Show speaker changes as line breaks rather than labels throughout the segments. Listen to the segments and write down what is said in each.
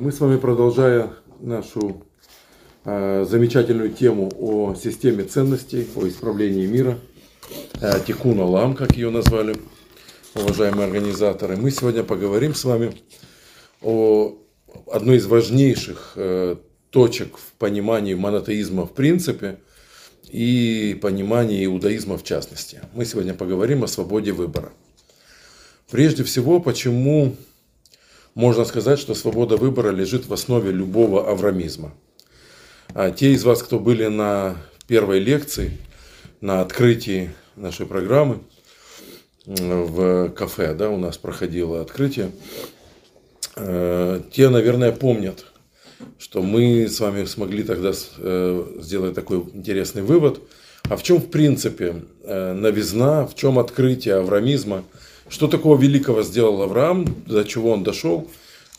Мы с вами, продолжая нашу э, замечательную тему о системе ценностей, о исправлении мира, э, Тикуна Лам, как ее назвали уважаемые организаторы, мы сегодня поговорим с вами о одной из важнейших э, точек в понимании монотеизма в принципе и понимании иудаизма в частности. Мы сегодня поговорим о свободе выбора. Прежде всего, почему можно сказать, что свобода выбора лежит в основе любого аврамизма. А те из вас, кто были на первой лекции, на открытии нашей программы в кафе, да, у нас проходило открытие, э, те, наверное, помнят, что мы с вами смогли тогда э, сделать такой интересный вывод. А в чем, в принципе, э, новизна, в чем открытие аврамизма – что такого великого сделал Авраам, до чего он дошел,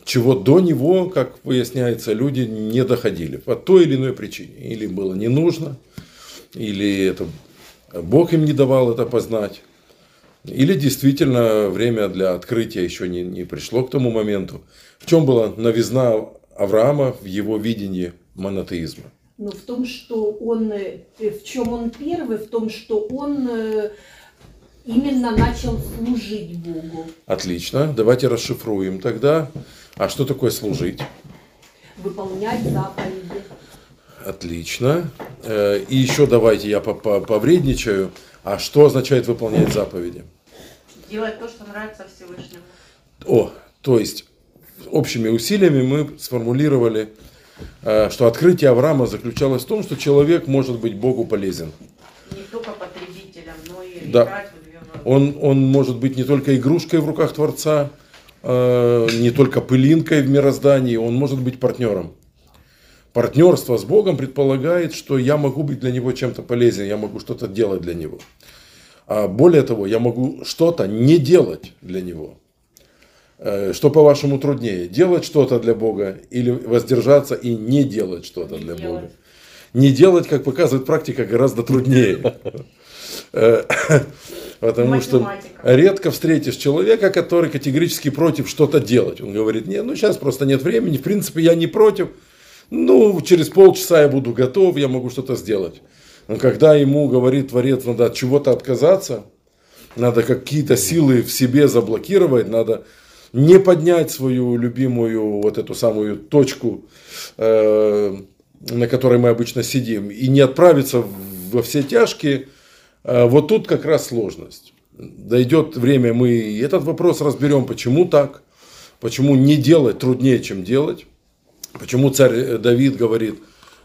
чего до него, как выясняется, люди не доходили по той или иной причине. Или было не нужно, или это Бог им не давал это познать, или действительно время для открытия еще не, не пришло к тому моменту. В чем была новизна Авраама в его видении монотеизма?
Ну, в том, что он, э, в чем он первый, в том, что он э, именно начал служить Богу.
Отлично. Давайте расшифруем тогда. А что такое служить?
Выполнять заповеди.
Отлично. Э, и еще давайте я повредничаю. А что означает выполнять заповеди?
Делать то, что нравится Всевышнему.
О, то есть общими усилиями мы сформулировали, э, что открытие Авраама заключалось в том, что человек может быть Богу полезен.
Не только потребителем, но и
да. играть он, он может быть не только игрушкой в руках Творца, э, не только пылинкой в мироздании, он может быть партнером. Партнерство с Богом предполагает, что я могу быть для него чем-то полезен, я могу что-то делать для него. А более того, я могу что-то не делать для него. Э, что, по-вашему, труднее? Делать что-то для Бога или воздержаться и не делать что-то для делать. Бога? Не делать, как показывает практика, гораздо труднее. Потому что редко встретишь человека, который категорически против что-то делать. Он говорит, нет, ну сейчас просто нет времени, в принципе я не против, ну через полчаса я буду готов, я могу что-то сделать. Но когда ему говорит Творец, надо от чего-то отказаться, надо какие-то силы в себе заблокировать, надо не поднять свою любимую вот эту самую точку, э, на которой мы обычно сидим, и не отправиться во все тяжкие – вот тут как раз сложность. Дойдет время, мы этот вопрос разберем, почему так, почему не делать труднее, чем делать, почему царь Давид говорит,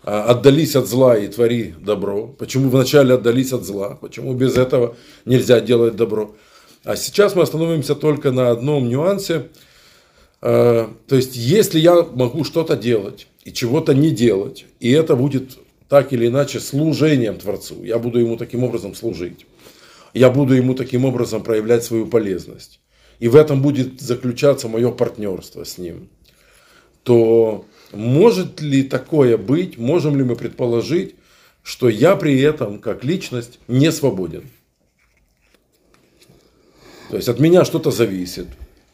«А, отдались от зла и твори добро, почему вначале отдались от зла, почему без этого нельзя делать добро. А сейчас мы остановимся только на одном нюансе, а, то есть если я могу что-то делать и чего-то не делать, и это будет так или иначе служением Творцу. Я буду ему таким образом служить. Я буду ему таким образом проявлять свою полезность. И в этом будет заключаться мое партнерство с ним. То может ли такое быть, можем ли мы предположить, что я при этом, как личность, не свободен? То есть от меня что-то зависит,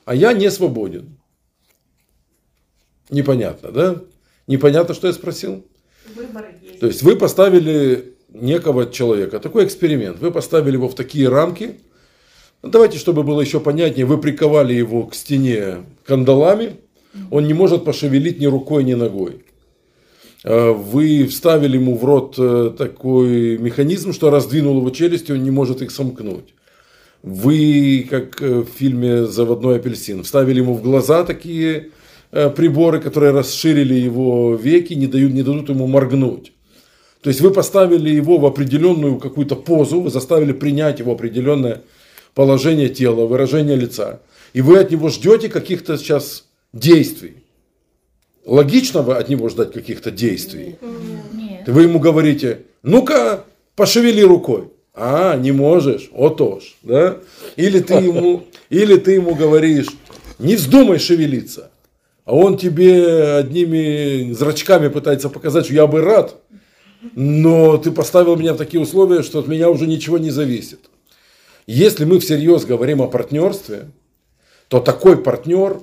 а я не свободен. Непонятно, да? Непонятно, что я спросил? То есть вы поставили некого человека, такой эксперимент, вы поставили его в такие рамки, ну, давайте, чтобы было еще понятнее, вы приковали его к стене кандалами, он не может пошевелить ни рукой, ни ногой. А вы вставили ему в рот э, такой механизм, что раздвинул его челюсти, он не может их сомкнуть. Вы, как э, в фильме «Заводной апельсин», вставили ему в глаза такие приборы, которые расширили его веки, не дают, не дадут ему моргнуть. То есть вы поставили его в определенную какую-то позу, вы заставили принять его определенное положение тела, выражение лица. И вы от него ждете каких-то сейчас действий. Логично вы от него ждать каких-то действий. Нет. Вы ему говорите, ну-ка, пошевели рукой. А, не можешь, отож. Да? Или, ты ему, или ты ему говоришь, не вздумай шевелиться а он тебе одними зрачками пытается показать, что я бы рад, но ты поставил меня в такие условия, что от меня уже ничего не зависит. Если мы всерьез говорим о партнерстве, то такой партнер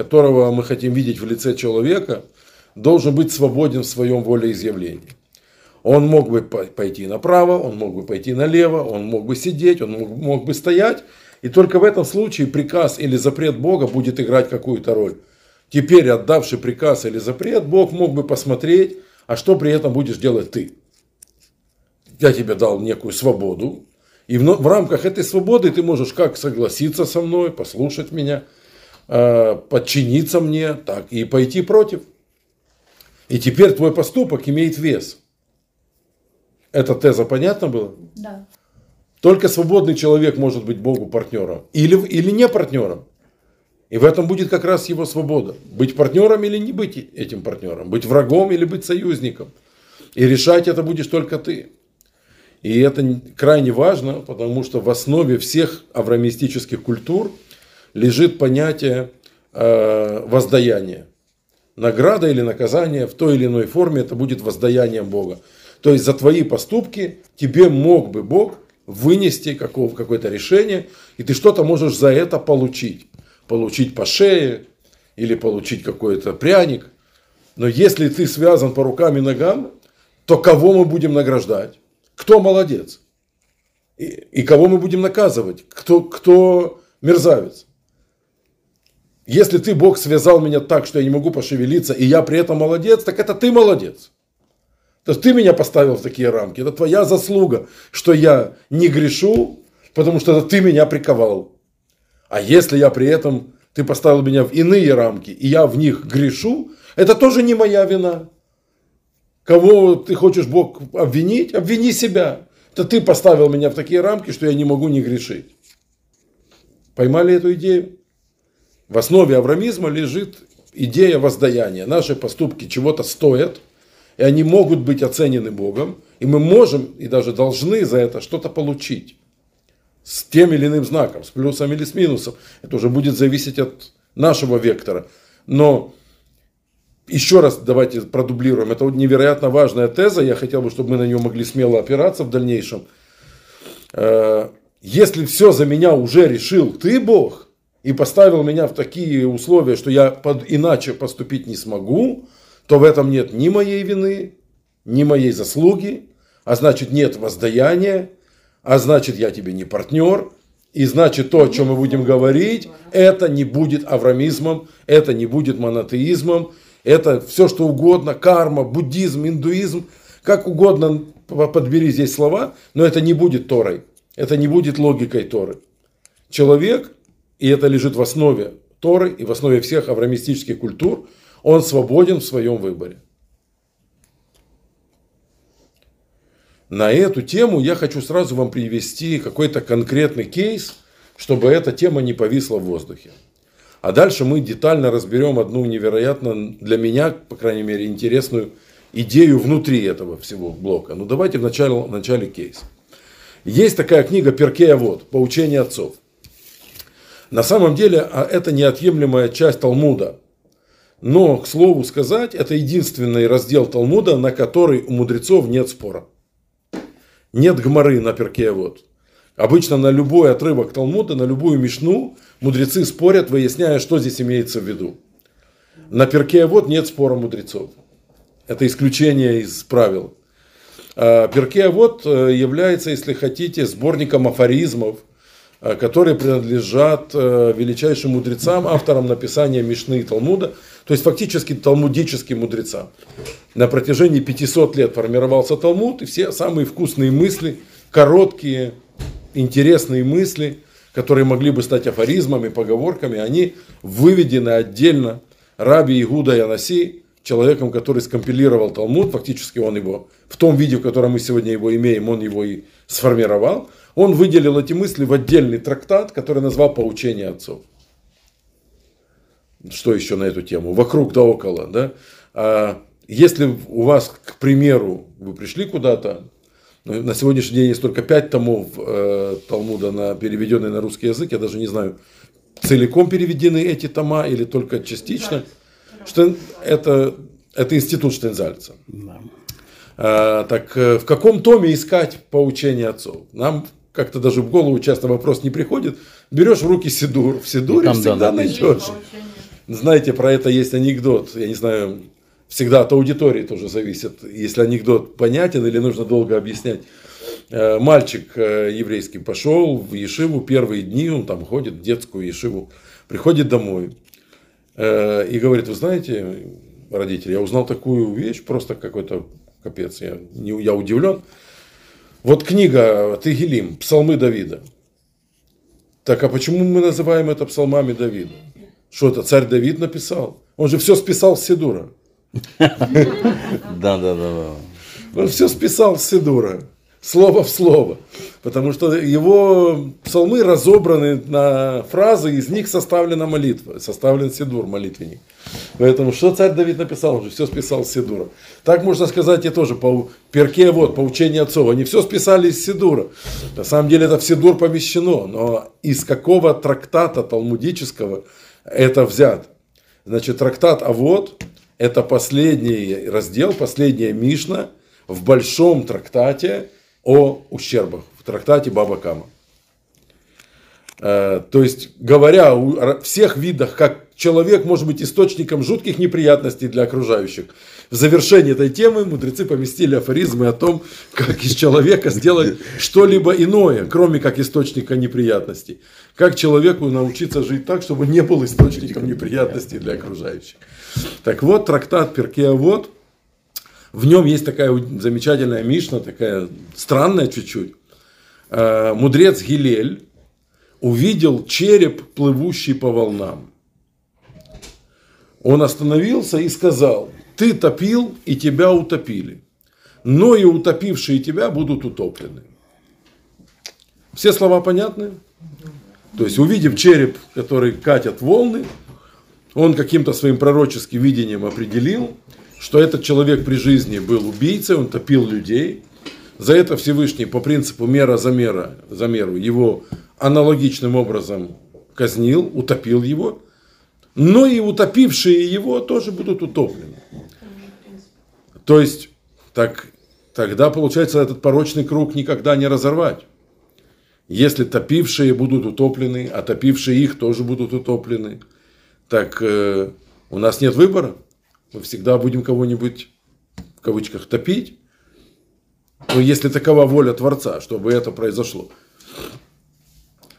которого мы хотим видеть в лице человека, должен быть свободен в своем волеизъявлении. Он мог бы по- пойти направо, он мог бы пойти налево, он мог бы сидеть, он мог бы стоять. И только в этом случае приказ или запрет Бога будет играть какую-то роль. Теперь, отдавший приказ или запрет, Бог мог бы посмотреть, а что при этом будешь делать ты. Я тебе дал некую свободу, и в, рамках этой свободы ты можешь как согласиться со мной, послушать меня, э, подчиниться мне, так и пойти против. И теперь твой поступок имеет вес. Эта теза понятна была?
Да.
Только свободный человек может быть Богу партнером. Или, или не партнером. И в этом будет как раз его свобода. Быть партнером или не быть этим партнером. Быть врагом или быть союзником. И решать это будешь только ты. И это крайне важно, потому что в основе всех авраамистических культур лежит понятие э, воздаяния. Награда или наказание в той или иной форме это будет воздаянием Бога. То есть за твои поступки тебе мог бы Бог вынести какого- какое-то решение, и ты что-то можешь за это получить. Получить по шее или получить какой-то пряник. Но если ты связан по рукам и ногам, то кого мы будем награждать? Кто молодец? И, и кого мы будем наказывать? Кто, кто мерзавец? Если ты, Бог, связал меня так, что я не могу пошевелиться, и я при этом молодец, так это ты молодец. То есть ты меня поставил в такие рамки. Это твоя заслуга, что я не грешу, потому что это ты меня приковал. А если я при этом, ты поставил меня в иные рамки, и я в них грешу, это тоже не моя вина. Кого ты хочешь, Бог, обвинить? Обвини себя. Это ты поставил меня в такие рамки, что я не могу не грешить. Поймали эту идею? В основе аврамизма лежит идея воздаяния. Наши поступки чего-то стоят, и они могут быть оценены Богом, и мы можем и даже должны за это что-то получить. С тем или иным знаком, с плюсом или с минусом. Это уже будет зависеть от нашего вектора. Но еще раз давайте продублируем. Это невероятно важная теза. Я хотел бы, чтобы мы на нее могли смело опираться в дальнейшем. Э, Если все за меня уже решил ты, Бог, и поставил меня в такие условия, что я под, иначе поступить не смогу, то в этом нет ни моей вины, ни моей заслуги, а значит нет воздаяния, а значит я тебе не партнер, и значит то, о чем мы будем говорить, это не будет аврамизмом, это не будет монотеизмом, это все что угодно, карма, буддизм, индуизм, как угодно подбери здесь слова, но это не будет Торой, это не будет логикой Торы. Человек, и это лежит в основе Торы и в основе всех аврамистических культур, он свободен в своем выборе. На эту тему я хочу сразу вам привести какой-то конкретный кейс, чтобы эта тема не повисла в воздухе. А дальше мы детально разберем одну невероятно для меня, по крайней мере, интересную идею внутри этого всего блока. Ну давайте в начале, в начале кейс. Есть такая книга Перкея Вот, «Поучение отцов». На самом деле а это неотъемлемая часть Талмуда. Но, к слову сказать, это единственный раздел Талмуда, на который у мудрецов нет спора. Нет гморы на перке вот. Обычно на любой отрывок Талмуда, на любую мишну мудрецы спорят, выясняя, что здесь имеется в виду. На перке вот нет спора мудрецов. Это исключение из правил. Перке вот является, если хотите, сборником афоризмов, которые принадлежат величайшим мудрецам, авторам написания Мишны и Талмуда, то есть фактически талмудическим мудрецам. На протяжении 500 лет формировался Талмуд, и все самые вкусные мысли, короткие, интересные мысли, которые могли бы стать афоризмами, поговорками, они выведены отдельно Раби Игуда Янаси, человеком, который скомпилировал Талмуд, фактически он его, в том виде, в котором мы сегодня его имеем, он его и сформировал, он выделил эти мысли в отдельный трактат, который назвал «Поучение отцов». Что еще на эту тему? Вокруг да около. Да? А если у вас, к примеру, вы пришли куда-то, ну, на сегодняшний день есть только пять томов э, Талмуда, на, переведенные на русский язык, я даже не знаю, целиком переведены эти тома или только частично. Штен, это, это институт Штензальца. Да. А, так в каком томе искать поучение отцов? Нам как-то даже в голову часто вопрос не приходит. Берешь в руки Сидур, в Сидуре там, всегда да, найдешь. знаете, про это есть анекдот. Я не знаю, всегда от аудитории тоже зависит, если анекдот понятен или нужно долго объяснять. Э, Мальчик э, еврейский пошел в Ешиву первые дни, он там ходит в детскую Ешиву, приходит домой э, и говорит, вы знаете, родители, я узнал такую вещь, просто какой-то капец, я, я удивлен. Вот книга Тегелим, псалмы Давида. Так, а почему мы называем это псалмами Давида? Что это, царь Давид написал? Он же все списал с Сидура.
Да, да, да, да.
Он все списал с Сидура. Слово в слово. Потому что его псалмы разобраны на фразы, из них составлена молитва, составлен Сидур, молитвенник. Поэтому что царь Давид написал, он же все списал с Сидура. Так можно сказать и тоже по перке, вот, по учению отцов. Они все списали из Сидура. На самом деле это в Сидур помещено, но из какого трактата талмудического это взято? Значит, трактат Авод – это последний раздел, последняя Мишна в большом трактате о ущербах, в трактате Баба Кама. Э, То есть, говоря о всех видах, как человек может быть источником жутких неприятностей для окружающих, в завершении этой темы мудрецы поместили афоризмы о том, как из человека сделать что-либо иное, кроме как источника неприятностей. Как человеку научиться жить так, чтобы не был источником неприятностей для окружающих. Так вот, трактат Перкеавод, в нем есть такая замечательная Мишна, такая странная чуть-чуть. Э, Мудрец Гилель увидел череп, плывущий по волнам. Он остановился и сказал, ты топил, и тебя утопили. Но и утопившие тебя будут утоплены. Все слова понятны? То есть, увидев череп, который катят волны, он каким-то своим пророческим видением определил, что этот человек при жизни был убийцей, он топил людей. За это Всевышний по принципу мера за, мера, за меру его аналогичным образом казнил, утопил его. Но и утопившие его тоже будут утоплены. То есть, так, тогда получается этот порочный круг никогда не разорвать. Если топившие будут утоплены, а топившие их тоже будут утоплены, так э, у нас нет выбора. Мы всегда будем кого-нибудь, в кавычках, топить. Но если такова воля Творца, чтобы это произошло.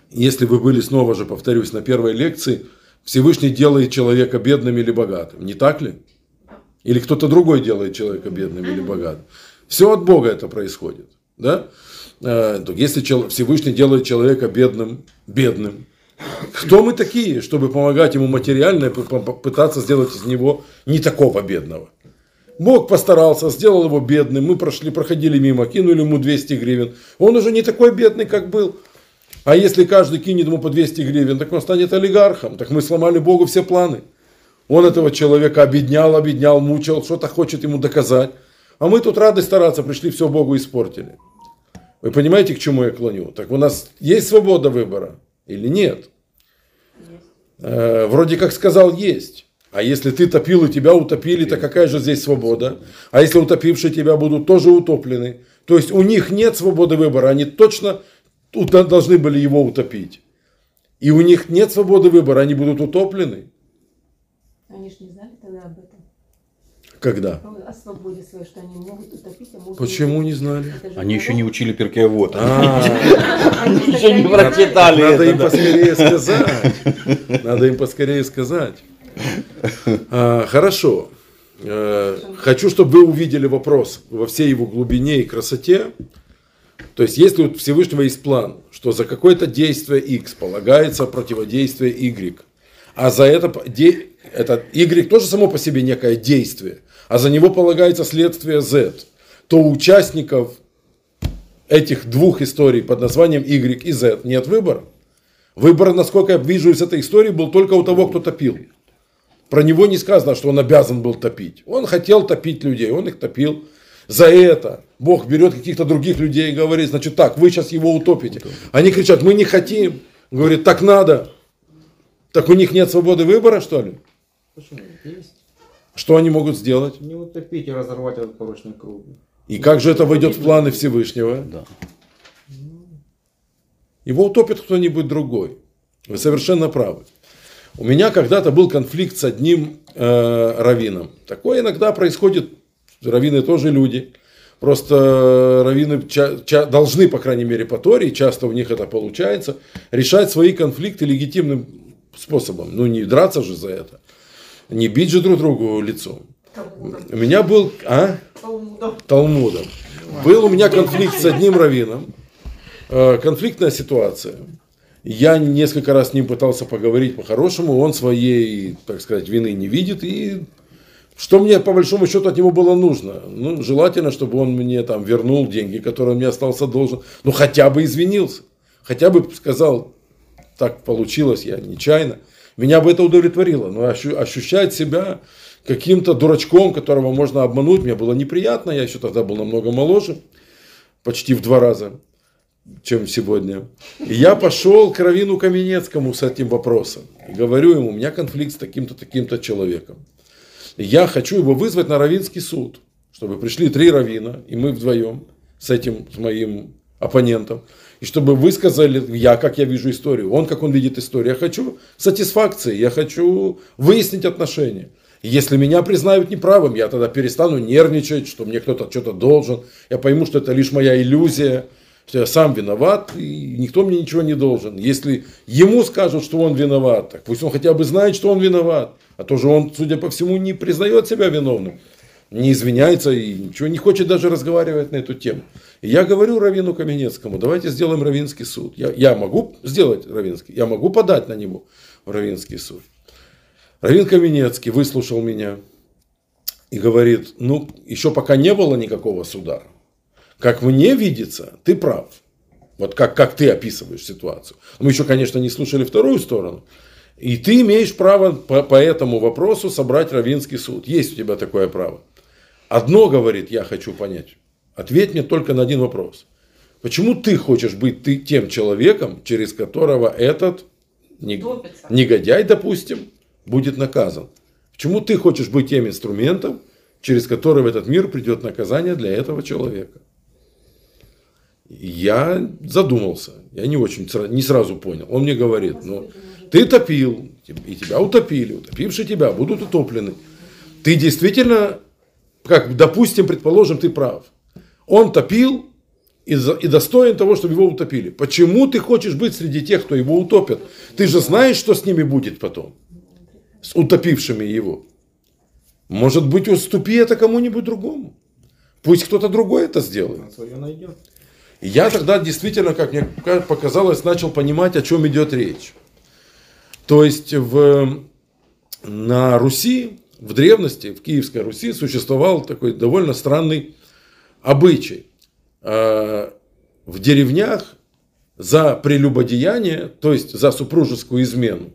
Если вы были снова же, повторюсь, на первой лекции, Всевышний делает человека бедным или богатым. Не так ли? Или кто-то другой делает человека бедным или богатым. Все от Бога это происходит. Да? Э, Если Всевышний делает человека бедным, бедным, кто мы такие, чтобы помогать ему материально и пытаться сделать из него не такого бедного? Бог постарался, сделал его бедным, мы прошли, проходили мимо, кинули ему 200 гривен. Он уже не такой бедный, как был. А если каждый кинет ему по 200 гривен, так он станет олигархом. Так мы сломали Богу все планы. Он этого человека обеднял, обеднял, мучил, что-то хочет ему доказать. А мы тут рады стараться, пришли, все Богу испортили. Вы понимаете, к чему я клоню? Так у нас есть свобода выбора или нет? Э, вроде как сказал, есть. А если ты топил и тебя утопили, то какая же здесь свобода? А если утопившие тебя будут тоже утоплены? То есть у них нет свободы выбора, они точно должны были его утопить. И у них нет свободы выбора, они будут утоплены.
Они же не этом.
Когда?
О свободе своей, что они могут утопить, а могут
Почему не знали?
Они еще не учили перке вот.
А,
Они
Еще не прочитали
Надо им поскорее сказать. Надо им поскорее сказать. А, Хорошо. Э, Хочу, чтобы вы увидели вопрос во всей его глубине и красоте. То есть, если у Всевышнего есть план, что за какое-то действие X полагается противодействие Y, а за это, это Y тоже само по себе некое действие, а за него полагается следствие Z, то участников этих двух историй под названием Y и Z нет выбора. Выбор, насколько я вижу из этой истории, был только у того, кто топил. Про него не сказано, что он обязан был топить. Он хотел топить людей, он их топил. За это Бог берет каких-то других людей и говорит, значит так, вы сейчас его утопите. Они кричат, мы не хотим. Говорит, так надо. Так у них нет свободы выбора, что ли?
Почему? Есть.
Что они могут сделать?
Не утопить и разорвать этот порочный круг.
И как же это войдет в планы Всевышнего?
Да.
Его утопит кто-нибудь другой. Вы совершенно правы. У меня когда-то был конфликт с одним э, раввином. Такое иногда происходит. Раввины тоже люди. Просто раввины ча- ча- должны, по крайней мере, по Торе, и часто у них это получается, решать свои конфликты легитимным способом. Ну, не драться же за это. Не бить же друг другу лицом.
Талмудом.
У меня был... А?
Талмудом.
Талмудом. Был у меня конфликт с одним раввином. Э, Конфликтная ситуация. Я несколько раз с ним пытался поговорить по-хорошему. Он своей, так сказать, вины не видит. И что мне по большому счету от него было нужно? Ну, желательно, чтобы он мне там вернул деньги, которые он мне остался должен. Ну, хотя бы извинился. Хотя бы сказал, так получилось, я нечаянно. Меня бы это удовлетворило. Но ощу- ощущать себя каким-то дурачком, которого можно обмануть, мне было неприятно. Я еще тогда был намного моложе, почти в два раза, чем сегодня. И я пошел к Равину Каменецкому с этим вопросом. И говорю ему, у меня конфликт с таким-то, таким-то человеком. И я хочу его вызвать на Равинский суд, чтобы пришли три равина, и мы вдвоем с этим, с моим оппонентом, и чтобы высказали, я, как я вижу историю, он, как он видит историю. Я хочу сатисфакции, я хочу выяснить отношения. Если меня признают неправым, я тогда перестану нервничать, что мне кто-то что-то должен. Я пойму, что это лишь моя иллюзия, что я сам виноват, и никто мне ничего не должен. Если ему скажут, что он виноват, так пусть он хотя бы знает, что он виноват. А то же он, судя по всему, не признает себя виновным, не извиняется и ничего не хочет даже разговаривать на эту тему. И я говорю Равину Каменецкому, давайте сделаем Равинский суд. Я, я могу сделать Равинский, я могу подать на него в Равинский суд. Равин Каменецкий выслушал меня и говорит, ну, еще пока не было никакого суда. Как мне видится, ты прав. Вот как, как ты описываешь ситуацию. Мы еще, конечно, не слушали вторую сторону. И ты имеешь право по, по этому вопросу собрать Равинский суд. Есть у тебя такое право. Одно, говорит, я хочу понять. Ответь мне только на один вопрос. Почему ты хочешь быть ты тем человеком, через которого этот не-
Топится.
негодяй, допустим, будет наказан? Почему ты хочешь быть тем инструментом, через который в этот мир придет наказание для этого человека? Я задумался, я не очень, не сразу понял. Он мне говорит, ну, ты топил, и тебя утопили, утопившие тебя будут утоплены. Ты действительно, как, допустим, предположим, ты прав. Он топил и, за- и достоин того, чтобы его утопили. Почему ты хочешь быть среди тех, кто его утопит? Ты же знаешь, что с ними будет потом, с утопившими его. Может быть, уступи это кому-нибудь другому. Пусть кто-то другой это сделает. И я тогда действительно, как мне показалось, начал понимать, о чем идет речь. То есть в, на Руси, в древности, в Киевской Руси существовал такой довольно странный обычай. Э, В деревнях за прелюбодеяние, то есть за супружескую измену,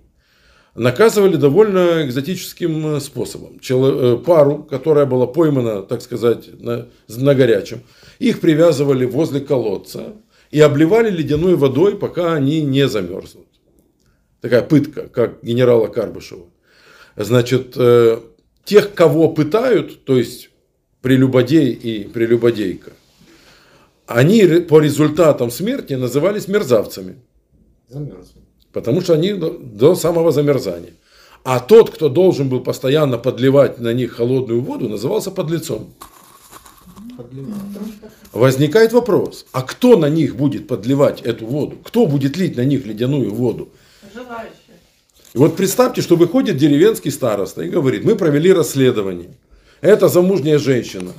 наказывали довольно экзотическим э, способом. Э, Пару, которая была поймана, так сказать, на, на горячем, их привязывали возле колодца и обливали ледяной водой, пока они не замерзнут. Такая пытка, как генерала Карбышева. Значит, э, тех, кого пытают, то есть прелюбодей и прелюбодейка, они по результатам смерти назывались мерзавцами.
Замерзли.
Потому что они до, до самого замерзания. А тот, кто должен был постоянно подливать на них холодную воду, назывался подлецом. Возникает вопрос, а кто на них будет подливать эту воду? Кто будет лить на них ледяную воду?
Желающие.
И вот представьте, что выходит деревенский староста и говорит, мы провели расследование. Это замужняя женщина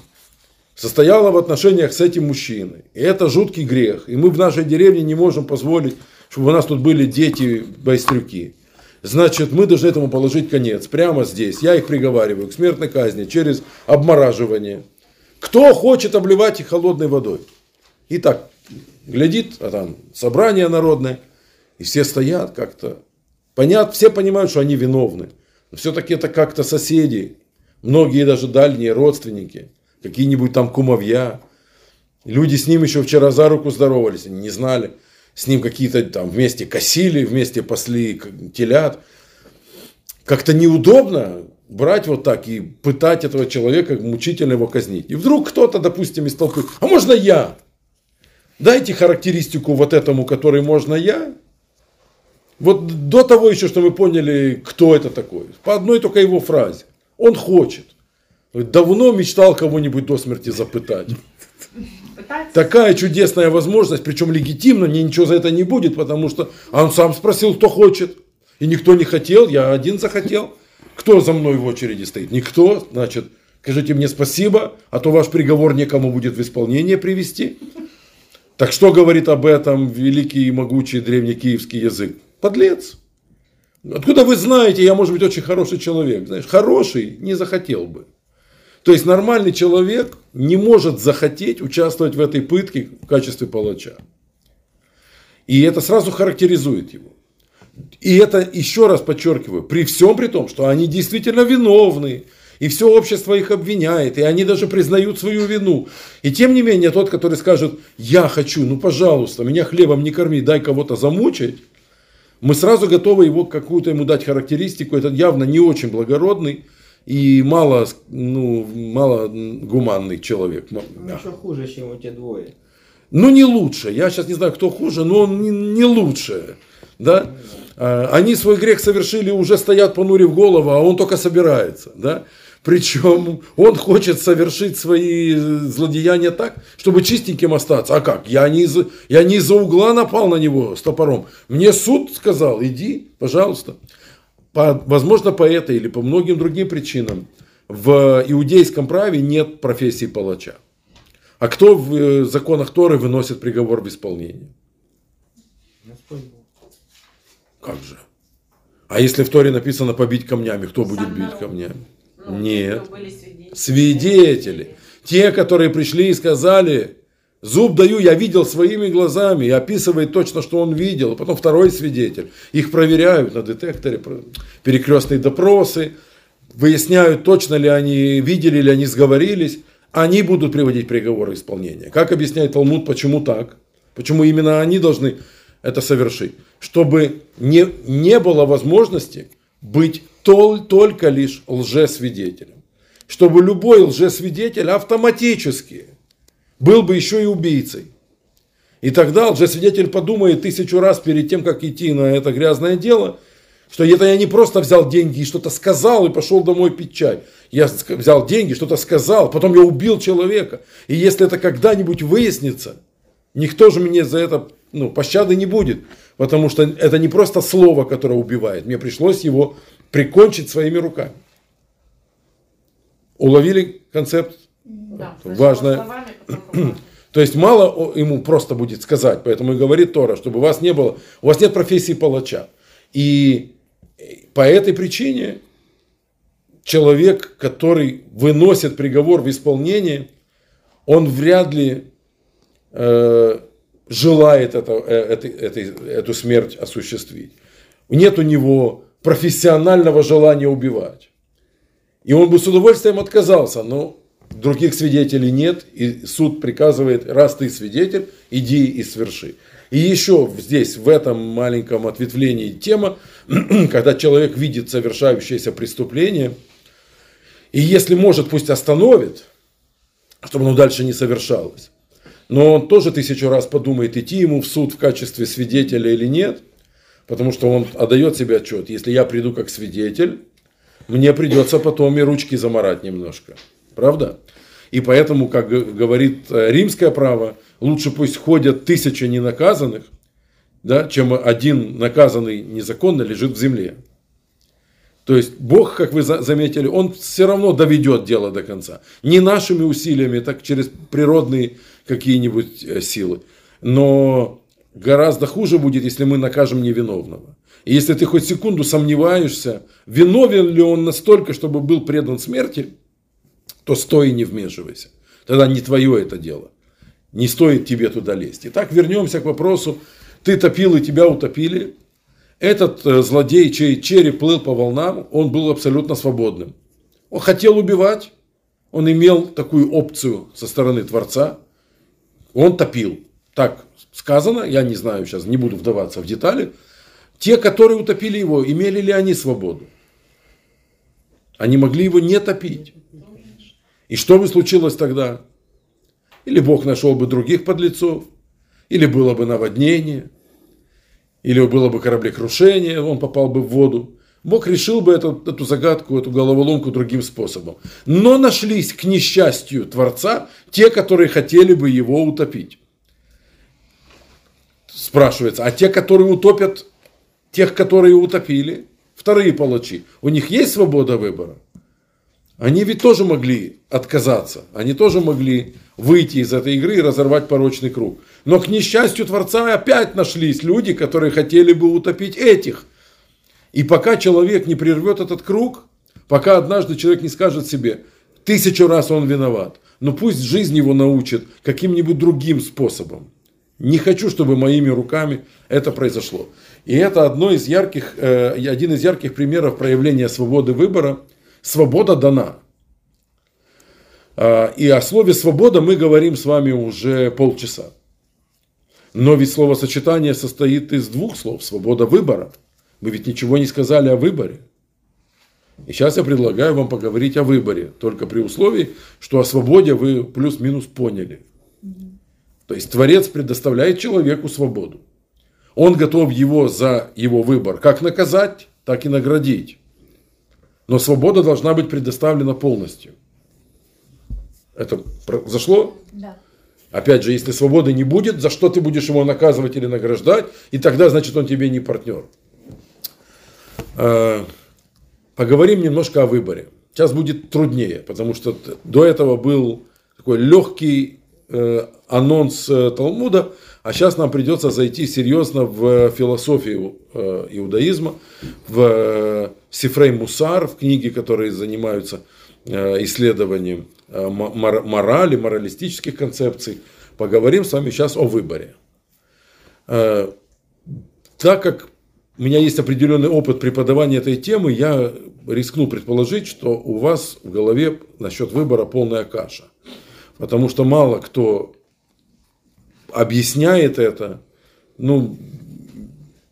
состояла в отношениях с этим мужчиной. И это жуткий грех. И мы в нашей деревне не можем позволить, чтобы у нас тут были дети-байстрюки. Значит, мы должны этому положить конец. Прямо здесь. Я их приговариваю к смертной казни через обмораживание. Кто хочет обливать их холодной водой? И так, глядит, а там собрание народное, и все стоят как-то. Понятно, все понимают, что они виновны. Но все-таки это как-то соседи, многие даже дальние родственники, какие-нибудь там кумовья. Люди с ним еще вчера за руку здоровались, они не знали. С ним какие-то там вместе косили, вместе пасли телят. Как-то неудобно брать вот так и пытать этого человека, мучительно его казнить. И вдруг кто-то, допустим, из толпы, а можно я? Дайте характеристику вот этому, который можно я. Вот до того еще, что мы поняли, кто это такой. По одной только его фразе. Он хочет. Давно мечтал кого-нибудь до смерти запытать.
Пытается?
Такая чудесная возможность, причем легитимно, мне ничего за это не будет, потому что он сам спросил, кто хочет. И никто не хотел, я один захотел. Кто за мной в очереди стоит? Никто. Значит, скажите мне спасибо, а то ваш приговор некому будет в исполнение привести. Так что говорит об этом великий и могучий древнекиевский язык? Подлец. Откуда вы знаете, я, может быть, очень хороший человек. Знаешь, хороший не захотел бы. То есть нормальный человек не может захотеть участвовать в этой пытке в качестве палача. И это сразу характеризует его. И это, еще раз подчеркиваю, при всем при том, что они действительно виновны, и все общество их обвиняет, и они даже признают свою вину. И тем не менее, тот, который скажет, я хочу, ну пожалуйста, меня хлебом не корми, дай кого-то замучить, мы сразу готовы его какую-то ему дать характеристику. Это явно не очень благородный и мало, ну, мало гуманный человек.
Ну, еще хуже, чем эти двое.
Ну, не лучше. Я сейчас не знаю, кто хуже, но он не, не лучше. Да? А, Они свой грех совершили, уже стоят понурив голову, а он только собирается. Да? Причем он хочет совершить свои злодеяния так, чтобы чистеньким остаться. А как? Я не, из, я не из-за угла напал на него с топором. Мне суд сказал, иди, пожалуйста. По, возможно, по этой или по многим другим причинам в иудейском праве нет профессии палача. А кто в э, законах Торы выносит приговор в исполнение? Как же? А если в Торе написано побить камнями, кто будет бить камнями?
Ну,
Нет.
были свидетели.
Свидетели. Те, которые пришли и сказали, зуб даю, я видел своими глазами, и описывает точно, что он видел. Потом второй свидетель. Их проверяют на детекторе, перекрестные допросы, выясняют, точно ли они видели, или они сговорились. Они будут приводить приговор в исполнение. Как объясняет Талмуд, почему так? Почему именно они должны это совершить? Чтобы не, не было возможности быть только лишь лжесвидетелем. Чтобы любой лжесвидетель автоматически был бы еще и убийцей. И тогда лжесвидетель подумает тысячу раз перед тем, как идти на это грязное дело, что это я не просто взял деньги и что-то сказал и пошел домой пить чай. Я взял деньги, что-то сказал, потом я убил человека. И если это когда-нибудь выяснится, никто же мне за это ну, пощады не будет. Потому что это не просто слово, которое убивает. Мне пришлось его прикончить своими руками. Уловили концепт?
Да,
Важно.
словами.
То есть мало ему просто будет сказать, поэтому и говорит Тора, чтобы у вас не было, у вас нет профессии палача. И по этой причине человек, который выносит приговор в исполнение, он вряд ли э, желает это, э, этой- этой- эту смерть осуществить. Нет у него профессионального желания убивать. И он бы с удовольствием отказался, но других свидетелей нет, и суд приказывает, раз ты свидетель, иди и сверши. И еще здесь, в этом маленьком ответвлении тема, когда человек видит совершающееся преступление, и если может, пусть остановит, чтобы оно дальше не совершалось. Но он тоже тысячу раз подумает, идти ему в суд в качестве свидетеля или нет, потому что он отдает себе отчет. Если я приду как свидетель, мне придется потом и ручки заморать немножко. Правда? И поэтому, как говорит э, римское право, лучше пусть ходят тысячи ненаказанных, да, чем один наказанный незаконно лежит в земле. То есть Бог, как вы за- заметили, Он все равно доведет дело до конца. Не нашими усилиями, так через природные какие-нибудь э, силы. Но гораздо хуже будет, если мы накажем невиновного. И если ты хоть секунду сомневаешься, виновен ли он настолько, чтобы был предан смерти, то стой и не вмешивайся. Тогда не твое это дело. Не стоит тебе туда лезть. Итак, вернемся к вопросу. Ты топил и тебя утопили. Этот э, злодей, чей череп плыл по волнам, он был абсолютно свободным. Он хотел убивать, он имел такую опцию со стороны Творца, он топил. Так сказано, я не знаю сейчас, не буду вдаваться в детали. Те, которые утопили его, имели ли они свободу? Они могли его не топить. И что бы случилось тогда? Или Бог нашел бы других подлецов, или было бы наводнение, или было бы кораблекрушение, он попал бы в воду. Бог решил бы эту, эту загадку, эту головоломку другим способом. Но нашлись, к несчастью Творца, те, которые хотели бы его утопить. Спрашивается, а те, которые утопят тех, которые утопили, вторые палачи, у них есть свобода выбора? Они ведь тоже могли отказаться, они тоже могли выйти из этой игры и разорвать порочный круг. Но к несчастью Творца опять нашлись люди, которые хотели бы утопить этих. И пока человек не прервет этот круг, пока однажды человек не скажет себе, тысячу раз он виноват, но пусть жизнь его научит каким-нибудь другим способом. Не хочу, чтобы моими руками это произошло. И это одно из ярких, э, один из ярких примеров проявления свободы выбора. Свобода дана. А, И о слове свобода мы говорим с вами уже полчаса. Но ведь словосочетание состоит из двух слов. Свобода выбора. Мы ведь ничего не сказали о выборе. И сейчас я предлагаю вам поговорить о выборе. Только при условии, что о свободе вы плюс-минус поняли. То есть Творец предоставляет человеку свободу. Он готов его за его выбор как наказать, так и наградить. Но свобода должна быть предоставлена полностью. Это зашло?
Да.
Опять же, если свободы не будет, за что ты будешь его наказывать или награждать, и тогда, значит, он тебе не партнер. Э, Поговорим немножко о выборе. Сейчас будет труднее, потому что до этого был такой легкий анонс э, Талмуда, а сейчас нам придется зайти серьезно в философию э, иудаизма, в э, Сифрей Мусар, в книги, которые занимаются э, исследованием э, мо- мор- морали, моралистических концепций. Поговорим с вами сейчас о выборе. Э, так как у меня есть определенный опыт преподавания этой темы, я рискну предположить, что у вас в голове насчет выбора полная каша. Потому что мало кто объясняет это. Ну,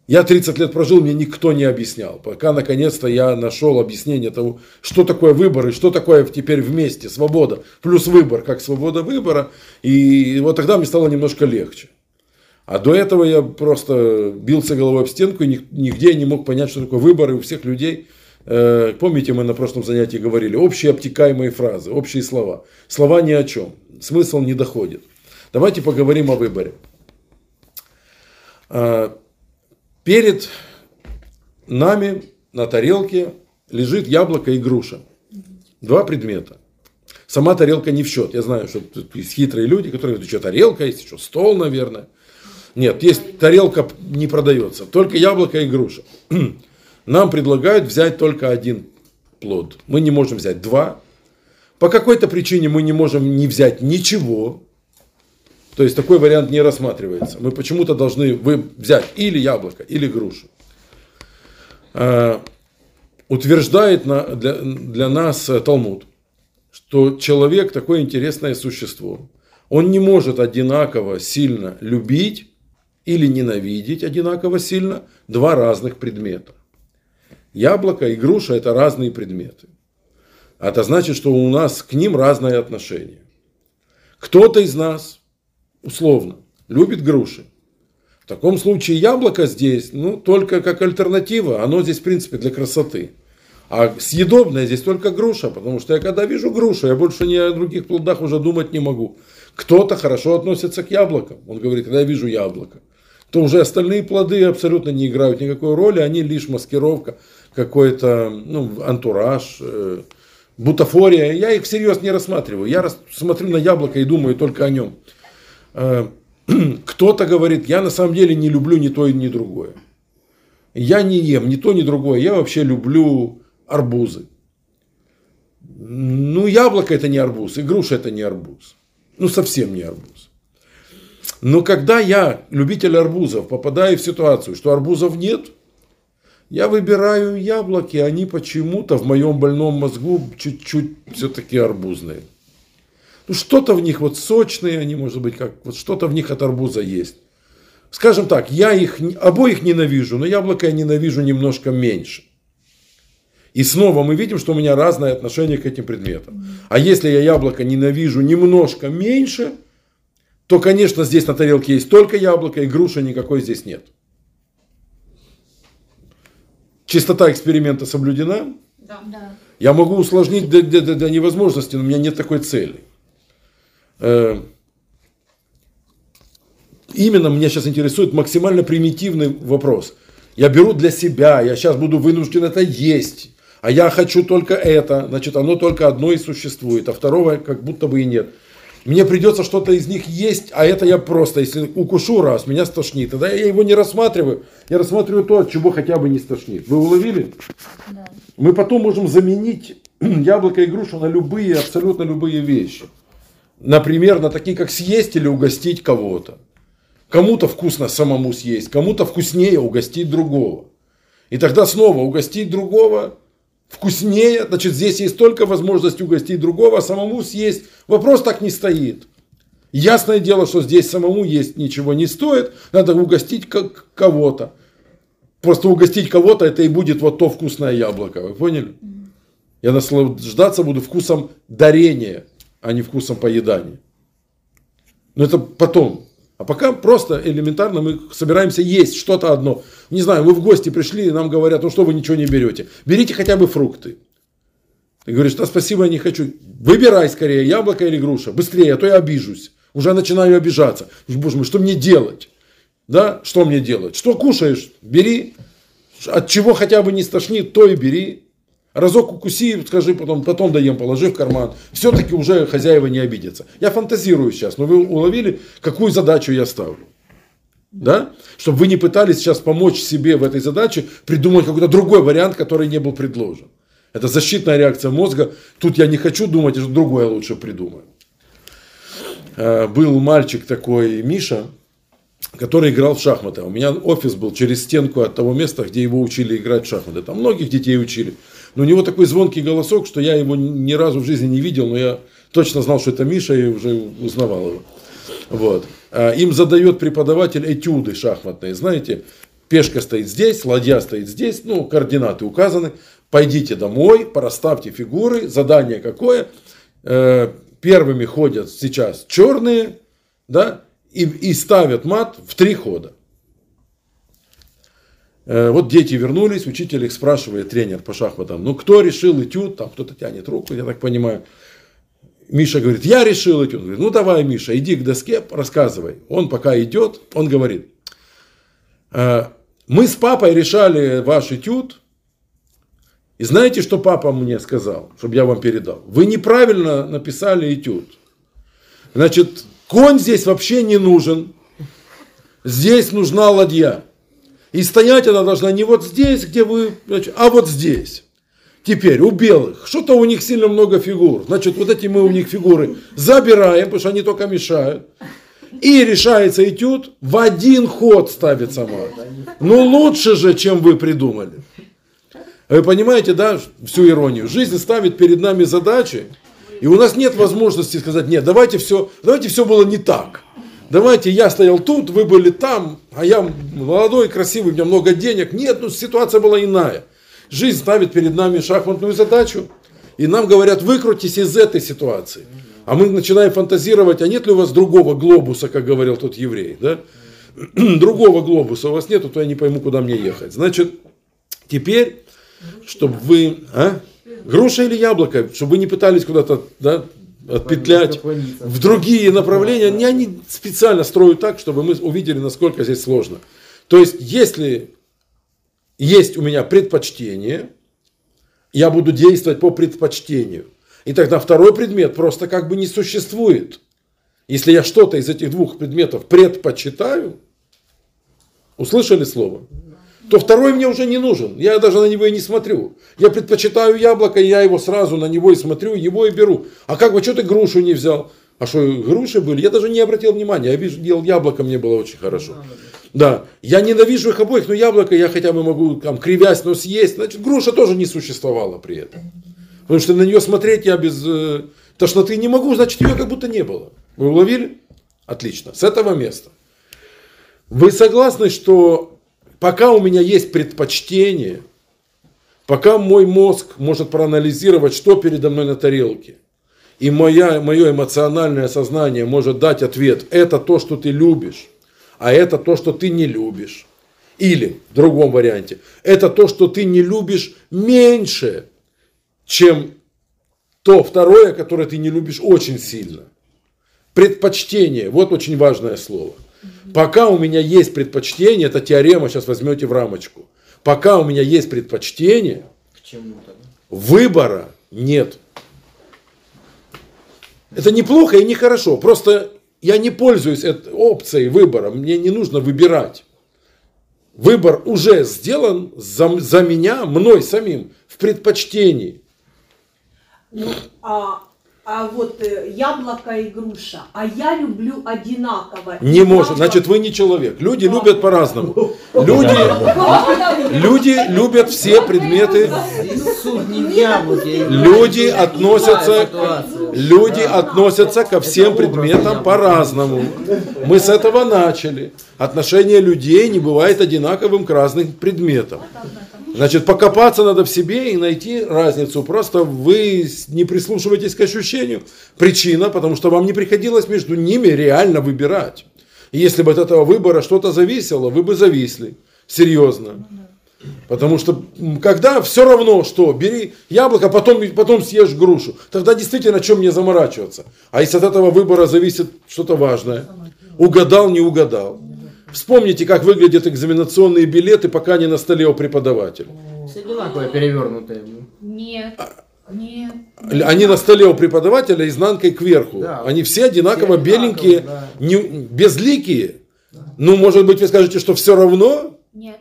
я 30 лет прожил, мне никто не объяснял. Пока наконец-то я нашел объяснение того, что такое выбор и что такое теперь вместе свобода. Плюс выбор, как свобода выбора. И вот тогда мне стало немножко легче. А до этого я просто бился головой об стенку и ни- нигде не мог понять, что такое выбор. И у всех людей, помните, мы на прошлом занятии говорили, общие обтекаемые фразы, общие слова. Слова ни о чем. Смысл не доходит. Давайте поговорим о выборе. А, Перед нами на тарелке лежит яблоко и груша. Два предмета. Сама тарелка не в счет. Я знаю, что тут есть хитрые люди, которые говорят, что тарелка, есть еще стол, наверное. Нет, есть тарелка не продается, только яблоко и груша. Нам предлагают взять только один плод. Мы не можем взять два. По какой-то причине мы не можем не взять ничего. То есть такой вариант не рассматривается. Мы почему-то должны взять или яблоко, или грушу. А, Утверждает для, нас Талмуд, что человек такое интересное существо. Он не может одинаково сильно любить или ненавидеть одинаково сильно два разных предмета. Яблоко и груша – это разные предметы. А Это значит, что у нас к ним разное отношение. Кто-то из нас, условно, любит груши. В таком случае яблоко здесь, ну, только как альтернатива. Оно здесь, в принципе, для красоты. А съедобная здесь только груша, потому что я когда вижу грушу, я больше ни о других плодах уже думать не могу. Кто-то хорошо относится к яблокам. Он говорит, когда я вижу яблоко, то уже остальные плоды абсолютно не играют никакой роли, они лишь маскировка, какой-то ну, антураж, э, бутафория. Я их всерьез не рассматриваю. Я рас- смотрю на яблоко и думаю только о нем. Э, Кто-то говорит, я на самом деле не люблю ни то, ни другое. Я не ем ни то, ни другое. Я вообще люблю арбузы. Ну, яблоко это не арбуз, и груша это не арбуз. Ну, совсем не арбуз. Но когда я, любитель арбузов, попадаю в ситуацию, что арбузов нет, я выбираю яблоки, они почему-то в моем больном мозгу чуть-чуть все-таки арбузные. Ну, что-то в них вот сочные, они, может быть, как вот что-то в них от арбуза есть. Скажем так, я их обоих ненавижу, но яблоко я ненавижу немножко меньше. И снова мы видим, что у меня разное отношение к этим предметам. А если я яблоко ненавижу немножко меньше, то, конечно, здесь на тарелке есть только яблоко, и груши никакой здесь нет. Чистота эксперимента соблюдена,
Да.
Да.
я могу усложнить до, до- до- до невозможности, но у меня нет такой цели. Э, Именно меня сейчас интересует максимально примитивный вопрос. Я беру для себя, я сейчас буду вынужден это есть, а я хочу только это, значит, оно только одно и существует, а второго как будто бы и нет. Мне придется что-то из них есть, а это я просто, если укушу раз, меня стошнит. Тогда я его не рассматриваю, я рассматриваю то, от чего хотя бы не стошнит. Вы уловили?
Да.
Мы потом можем заменить яблоко и грушу на любые, абсолютно любые вещи. Например, на такие, как съесть или угостить кого-то. Кому-то вкусно самому съесть, кому-то вкуснее угостить другого. И тогда снова угостить другого вкуснее, значит, здесь есть только возможность угостить другого, а самому съесть. Вопрос так не стоит. Ясное дело, что здесь самому есть ничего не стоит, надо угостить как кого-то. Просто угостить кого-то, это и будет вот то вкусное яблоко, вы поняли? Я наслаждаться буду вкусом дарения, а не вкусом поедания. Но это потом. А пока просто элементарно мы собираемся есть что-то одно. Не знаю, мы в гости пришли и нам говорят, ну что вы ничего не берете. Берите хотя бы фрукты. Ты говоришь, да спасибо, я не хочу. Выбирай скорее, яблоко или груша. Быстрее, а то я обижусь. Уже начинаю обижаться. Боже мой, что мне делать? Да, что мне делать? Что кушаешь? Бери. От чего хотя бы не стошнит, то и бери. Разок укуси, скажи потом, потом даем, положи в карман. Все-таки уже хозяева не обидятся. Я фантазирую сейчас, но вы уловили, какую задачу я ставлю. Да? Чтобы вы не пытались сейчас помочь себе в этой задаче, придумать какой-то другой вариант, который не был предложен. Это защитная реакция мозга. Тут я не хочу думать, что другое лучше придумаю. Э, Был мальчик такой, Миша, который играл в шахматы. У меня офис был через стенку от того места, где его учили играть в шахматы. Там многих детей учили. Но у него такой звонкий голосок, что я его ни разу в жизни не видел, но я точно знал, что это Миша и уже узнавал его. Вот. А Им задает преподаватель этюды шахматные. Знаете, пешка стоит здесь, ладья стоит здесь, ну, координаты указаны. Пойдите домой, проставьте фигуры, задание какое. Э, Первыми ходят сейчас черные, да, и, и ставят мат в три хода. Э, Вот дети вернулись, учитель их спрашивает, тренер по шахматам, ну кто решил этюд, там кто-то тянет руку, я так понимаю. Миша говорит, я решил этюд. Он говорит, ну давай, Миша, иди к доске, рассказывай. Он пока идет, он говорит, «Э, мы с папой решали ваш этюд, и знаете, что папа мне сказал, чтобы я вам передал? Вы неправильно написали этюд. Значит, конь здесь вообще не нужен. Здесь нужна ладья. И стоять она должна не вот здесь, где вы, а вот здесь. Теперь у белых, что-то у них сильно много фигур. Значит, вот эти мы у них фигуры забираем, потому что они только мешают. И решается этюд, в один ход ставится мат. Ну лучше же, чем вы придумали. Вы понимаете, да, всю иронию? Жизнь ставит перед нами задачи, и у нас нет возможности сказать, нет, давайте все, давайте все было не так. Давайте я стоял тут, вы были там, а я молодой, красивый, у меня много денег. Нет, ну ситуация была иная. Жизнь ставит перед нами шахматную задачу, и нам говорят, выкрутись из этой ситуации. А мы начинаем фантазировать, а нет ли у вас другого глобуса, как говорил тот еврей, да? Другого глобуса у вас нету, то я не пойму, куда мне ехать. Значит, теперь, чтобы вы... А? Груша или яблоко, чтобы вы не пытались куда-то да, отпетлять в другие направления. Не они специально строят так, чтобы мы увидели, насколько здесь сложно. То есть, если есть у меня предпочтение, я буду действовать по предпочтению. И тогда второй предмет просто как бы не существует. Если я что-то из этих двух предметов предпочитаю, услышали слово? То второй мне уже не нужен. Я даже на него и не смотрю. Я предпочитаю яблоко, и я его сразу на него и смотрю, его и беру. А как бы, что ты грушу не взял? А что, груши были? Я даже не обратил внимания. Я вижу, ел яблоко, мне было очень хорошо. Да, я ненавижу их обоих, но яблоко я хотя бы могу, там, кривясь, но съесть. Значит, груша тоже не существовала при этом. Потому что на нее смотреть я без э, тошноты не могу, значит, ее как будто не было. Вы уловили? Отлично. С этого места. Вы согласны, что пока у меня есть предпочтение, пока мой мозг может проанализировать, что передо мной на тарелке, и моя, мое эмоциональное сознание может дать ответ, это то, что ты любишь, а это то, что ты не любишь. Или, в другом варианте, это то, что ты не любишь меньше, чем то второе, которое ты не любишь очень сильно. Предпочтение, вот очень важное слово. Пока у меня есть предпочтение, это теорема, сейчас возьмете в рамочку. Пока у меня есть предпочтение, выбора нет. Это неплохо и нехорошо. Просто я не пользуюсь этой опцией выбора. Мне не нужно выбирать. Выбор уже сделан за, за меня, мной самим, в предпочтении.
Ну, а, а вот э, яблоко и груша, а я люблю одинаково.
Не
И
может.
яблоко-
Значит, вы не человек. Люди любят по-разному. Люди, люди любят все предметы.
Не в яблоке.
Люди относятся, люди относятся ко всем предметам по-разному. Мы с этого начали. Отношение людей не бывает одинаковым к разным предметам. Значит, покопаться надо в себе и найти разницу. Просто вы не прислушиваетесь к ощущению. Причина, потому что вам не приходилось между ними реально выбирать. И если бы от этого выбора что-то зависело, вы бы зависли. Серьезно. Потому что когда все равно, что бери яблоко, потом, потом съешь грушу, тогда действительно о чем мне заморачиваться. А если от этого выбора зависит что-то важное, угадал, не угадал. Вспомните, как выглядят экзаменационные билеты, пока не на столе у преподавателя.
Все одинаковые перевернутые.
Нет. Нет.
Они на столе у преподавателя изнанкой кверху.
Да.
Они все одинаково
Все
беленькие,
да.
не- безликие. Ну, может быть, вы скажете, что все равно
Нет.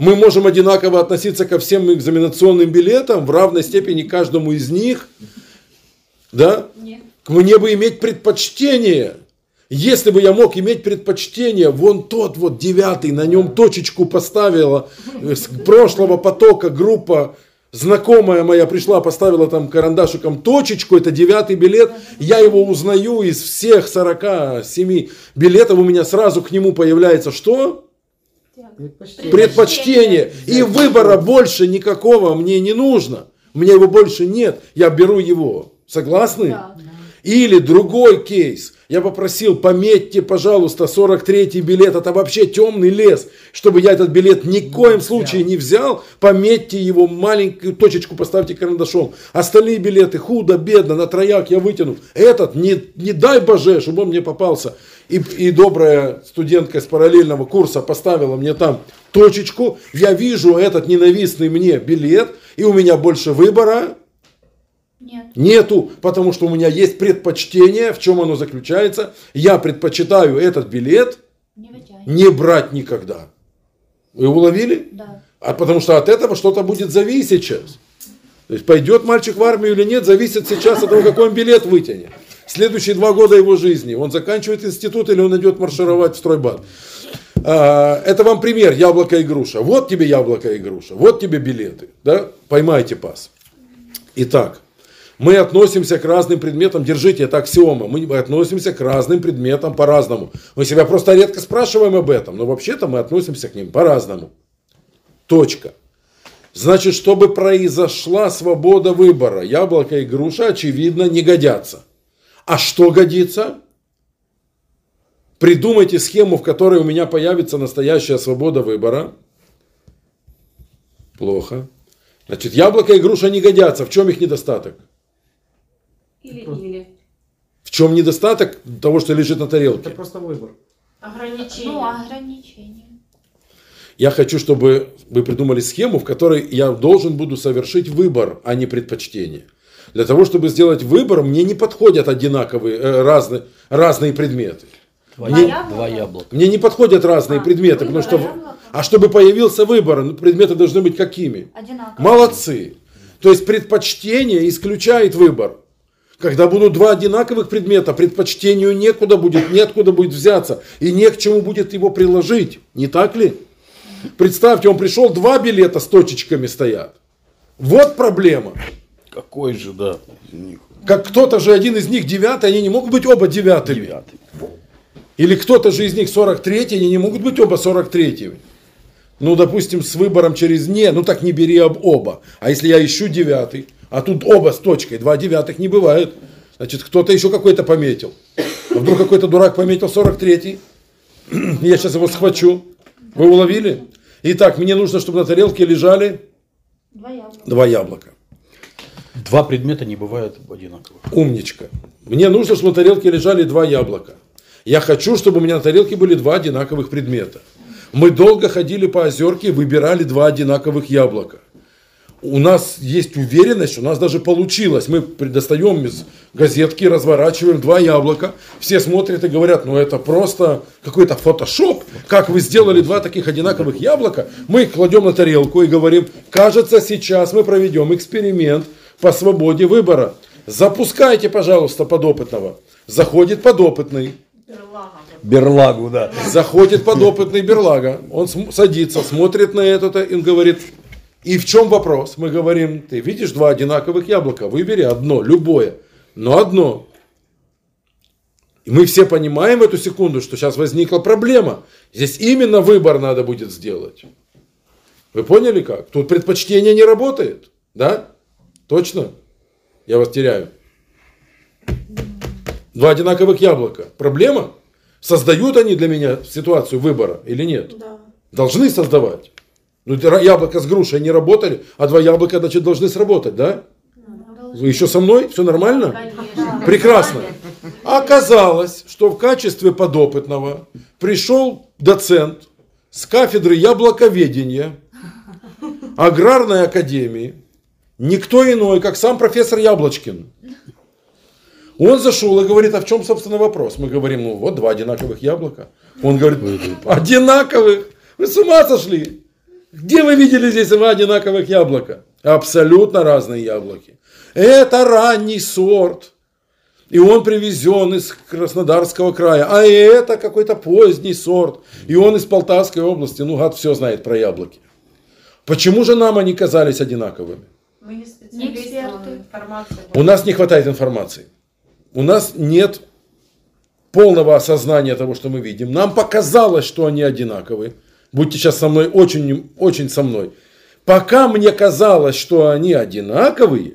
мы можем одинаково относиться ко всем экзаменационным билетам в равной степени каждому из них. Да?
Нет.
Мне бы иметь предпочтение. Если бы я мог иметь предпочтение, вон тот вот девятый, на нем точечку поставила э, с прошлого потока группа, знакомая моя пришла, поставила там карандашиком точечку, это девятый билет, я его узнаю из всех 47 билетов, у меня сразу к нему появляется что?
Предпочтение.
предпочтение. И выбора больше никакого мне не нужно. У меня его больше нет. Я беру его. Согласны?
Да.
Или другой кейс. Я попросил, пометьте, пожалуйста, 43-й билет. Это вообще темный лес. Чтобы я этот билет ни в коем случае не взял, пометьте его, маленькую точечку поставьте карандашом. Остальные билеты худо, бедно, на трояк я вытяну. Этот, не, не дай боже, чтобы он мне попался. И, и добрая студентка из параллельного курса поставила мне там точечку. Я вижу этот ненавистный мне билет, и у меня больше выбора
Нет.
Нету, потому что у меня есть предпочтение, в чем оно заключается. Я предпочитаю этот билет
Не
не брать никогда. Вы уловили?
Да.
А потому что от этого что-то будет зависеть сейчас. То есть пойдет мальчик в армию или нет, зависит сейчас от того, какой он билет вытянет. Следующие два года его жизни. Он заканчивает институт или он идет маршировать в стройбат. А, Это вам пример, яблоко и груша. Вот тебе яблоко и груша, вот тебе билеты. Да? Поймайте пас. Итак, мы относимся к разным предметам, держите, это аксиома, мы относимся к разным предметам по-разному. Мы себя просто редко спрашиваем об этом, но вообще-то мы относимся к ним по-разному. Точка. Значит, чтобы произошла свобода выбора, яблоко и груша, очевидно, не годятся. А что годится? Придумайте схему, в которой у меня появится настоящая свобода выбора. Плохо. Значит, яблоко и груша не годятся. В чем их недостаток?
Или, или.
В чем недостаток того, что лежит на
Это
тарелке?
просто выбор.
Ограничения. Ну, ограничения.
Я хочу, чтобы вы придумали схему, в которой я должен буду совершить выбор, а не предпочтение. Для того, чтобы сделать выбор, мне не подходят одинаковые, э, разные, разные предметы.
Два
Мне-
яблока?
Два яблока.
Мне не подходят разные
А,
предметы, потому
выбор,
что...
а яблоко?
А чтобы появился выбор, ну, предметы должны быть какими?
Одинаково.
Молодцы. То есть предпочтение исключает выбор. Когда будут два одинаковых предмета, предпочтению некуда будет, неоткуда будет взяться, и не к чему будет его приложить. Не так ли? Представьте, он пришел, два билета с точечками стоят. Вот проблема.
Какой же, да, из них
Как кто-то же один из них девятый, они не могут быть оба девятыми.
девятый.
Или кто-то же из них 43 они не могут быть оба 43 Ну, допустим, с выбором через «не», ну так не бери об оба. А если я ищу девятый, а тут оба с точкой, два девятых не бывает. Значит, кто-то еще какой-то пометил. А вдруг какой-то дурак пометил 43 я сейчас его схвачу. Вы уловили? Итак, мне нужно, чтобы на тарелке лежали
Два яблока.
два яблока.
Два предмета не бывают одинаковых.
Умничка. Мне нужно, чтобы на тарелке лежали два яблока. Я хочу, чтобы у меня на тарелке были два одинаковых предмета. Мы долго ходили по озерке и выбирали два одинаковых яблока. У нас есть уверенность, у нас даже получилось. Мы предостаем из газетки, разворачиваем два яблока. Все смотрят и говорят, ну это просто какой-то фотошоп. Как вы сделали два таких одинаковых яблока? Мы их кладем на тарелку и говорим, кажется, сейчас мы проведем эксперимент по свободе выбора. Запускайте, пожалуйста, подопытного. Заходит подопытный.
Берлагу, да.
Заходит подопытный берлага, он садится, смотрит на это и говорит, и в чем вопрос? Мы говорим, ты видишь два одинаковых яблока, выбери одно, любое, но одно. И мы все понимаем в эту секунду, что сейчас возникла проблема. Здесь именно выбор надо будет сделать. Вы поняли как? Тут предпочтение не работает. Да? Точно? Я вас теряю. Два одинаковых яблока. Проблема? Создают они для меня ситуацию выбора или нет?
Да.
Должны создавать. Ну, яблоко с грушей не работали, а два яблока, значит, должны сработать, да? Вы еще со мной? Все нормально?
Конечно.
Прекрасно. Оказалось, что в качестве подопытного пришел доцент с кафедры яблоковедения аграрной академии, никто иной, как сам профессор Яблочкин. Он зашел и говорит, а в чем, собственно, вопрос? Мы говорим, ну вот два одинаковых яблока. Он говорит, одинаковых? Вы с ума сошли? Где вы видели здесь два одинаковых яблока? Абсолютно разные яблоки. Это ранний сорт. И он привезен из Краснодарского края. А это какой-то поздний сорт. И он из Полтавской области. Ну, гад все знает про яблоки. Почему же нам они казались одинаковыми?
Мы не специалисты.
У нас не хватает информации. У нас нет полного осознания того, что мы видим. Нам показалось, что они одинаковые. Будьте сейчас со мной очень, очень со мной. Пока мне казалось, что они одинаковые,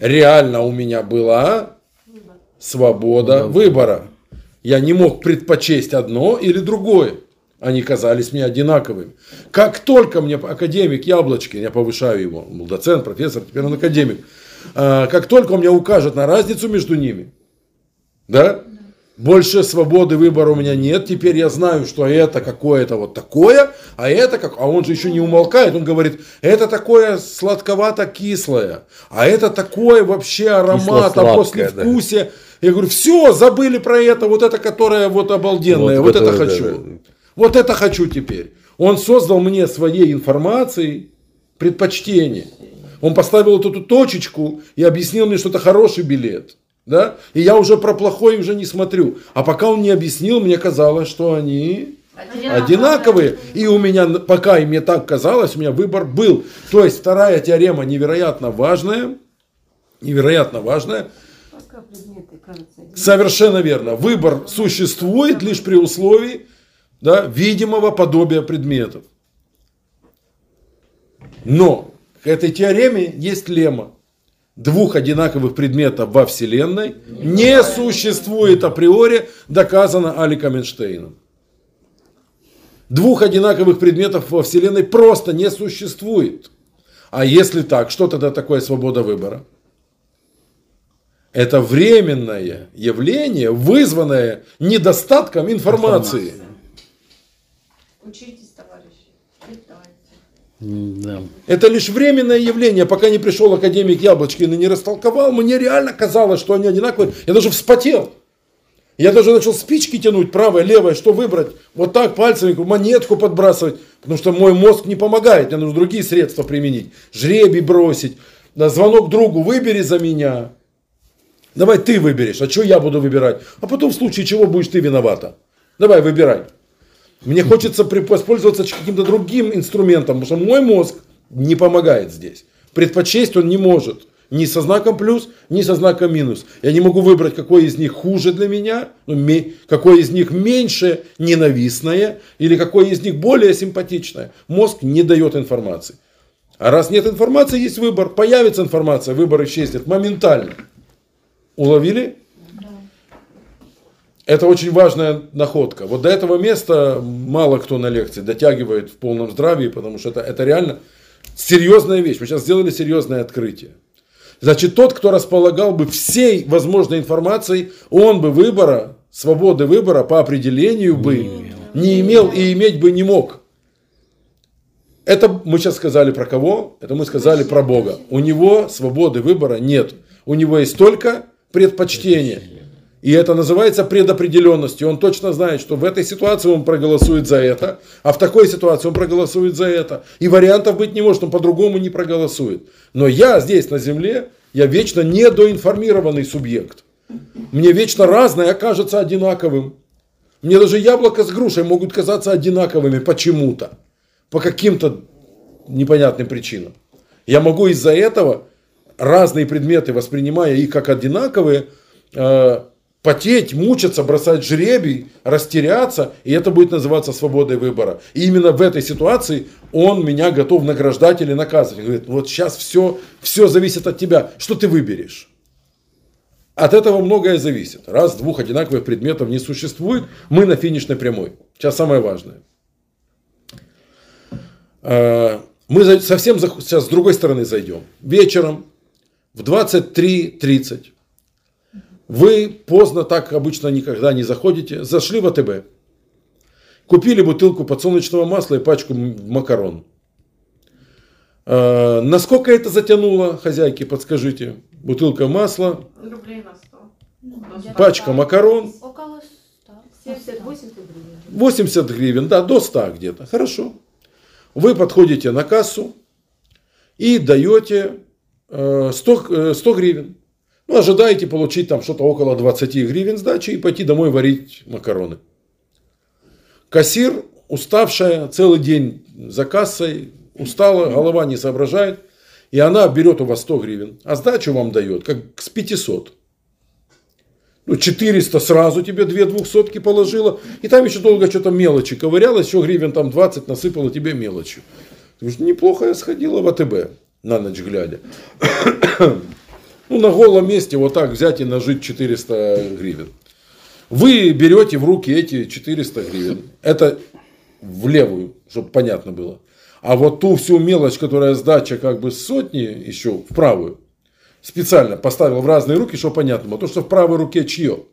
реально у меня была свобода выбора. Я не мог предпочесть одно или другое. Они казались мне одинаковыми. Как только мне академик Яблочкин, я повышаю его, был доцент, профессор, теперь он академик, а, как только он мне укажет на разницу между ними, да, больше свободы выбора у меня нет. Теперь я знаю, что это какое-то вот такое, а это как... А он же еще не умолкает. Он говорит, это такое сладковато-кислое, а это такое вообще аромат, а после
Кисло-сладкое, да.
Я говорю, все, забыли про это, вот это, которое вот обалденное, вот,
Вот
это
это, да,
хочу.
да.
Вот это хочу теперь. Он создал мне своей информацией предпочтение. Он поставил вот эту точечку и объяснил мне, что это хороший билет. Да? И я уже про плохой уже не смотрю. А пока он не объяснил, мне казалось, что они одинаковые. И у меня, пока и мне так казалось, у меня выбор был. То есть вторая теорема невероятно важная. Невероятно важная. Совершенно верно. Выбор существует лишь при условии да, видимого подобия предметов. Но к этой теореме есть лемма. Двух одинаковых предметов во Вселенной не существует априори, доказано Аликом Эйнштейном. Двух одинаковых предметов во Вселенной просто не существует. А если так, что тогда такое свобода выбора? Это временное явление, вызванное недостатком информации.
Учитесь,
Да.
Это лишь временное явление, пока не пришел академик Яблочкин и не растолковал, мне реально казалось, что они одинаковые. Я даже вспотел. Я даже начал спички тянуть, правое, левое, что выбрать. Вот так пальцами монетку подбрасывать, потому что мой мозг не помогает, мне нужно другие средства применить. Жребий бросить, да, звонок другу, выбери за меня. Давай ты выберешь, а что я буду выбирать? А потом в случае чего будешь ты виновата. Давай, выбирай. Мне хочется воспользоваться каким-то другим инструментом, потому что мой мозг не помогает здесь. Предпочесть он не может. Ни со знаком плюс, ни со знаком минус. Я не могу выбрать, какой из них хуже для меня, ну, какой из них меньше ненавистное, или какой из них более симпатичное. Мозг не дает информации. А раз нет информации, есть выбор. Появится информация, выбор исчезнет моментально. Уловили? Это очень важная находка. Вот до этого места мало кто на лекции дотягивает в полном здравии, потому что это, это реально серьезная вещь. Мы сейчас сделали серьезное открытие. Значит, тот, кто располагал бы всей возможной информацией, он бы выбора, свободы выбора по определению бы не имел и иметь бы не мог. Это мы сейчас сказали про кого? Это мы сказали про Бога. У него свободы выбора нет. У него есть только предпочтение. И это называется предопределенностью. Он точно знает, что в этой ситуации он проголосует за это, а в такой ситуации он проголосует за это. И вариантов быть не может, он по-другому не проголосует. Но я здесь на земле, я вечно недоинформированный субъект. Мне вечно разное окажется одинаковым. Мне даже яблоко с грушей могут казаться одинаковыми почему-то. По каким-то непонятным причинам. Я могу из-за этого разные предметы, воспринимая их как одинаковые, э, потеть, мучиться, бросать жребий, растеряться, и это будет называться свободой выбора. И именно в этой ситуации он меня готов награждать или наказывать. Говорит, вот сейчас все, все зависит от тебя, что ты выберешь. От этого многое зависит. Раз, двух одинаковых предметов не существует, мы на финишной прямой. Сейчас самое важное. Э, мы совсем сейчас с другой стороны зайдем. Вечером в 23.30 вы поздно, так обычно никогда не заходите, зашли в АТБ, купили бутылку подсолнечного масла и пачку макарон. Э, насколько это затянуло, хозяйки, подскажите? Бутылка масла,
Рублей на 100.
Ну,
пачка макарон,
Около 100.
70-80 гривен.
80 гривен, да, до 100 где-то. Хорошо. Вы подходите на кассу и даете э, 100, э, 100 гривен. Ну, ожидаете получить там что-то около 20 гривен сдачи и пойти домой варить макароны. Кассир, уставшая, целый день за кассой, устала, голова не соображает, и она берет у вас 100 гривен, а сдачу вам дает, как с 500. Ну, 400 сразу тебе две двухсотки положила, и там еще долго что-то мелочи ковыряла, еще гривен там 20 насыпала тебе мелочью. Ты говоришь, неплохо я сходила в АТБ на ночь глядя. Ну, на голом месте вот так взять и нажить 400 гривен. Вы берете в руки эти 400 гривен. Это в левую, чтобы понятно было. А вот ту всю мелочь, которая сдача как бы сотни еще в правую, специально поставил в разные руки, чтобы понятно было. То, что в правой руке чье?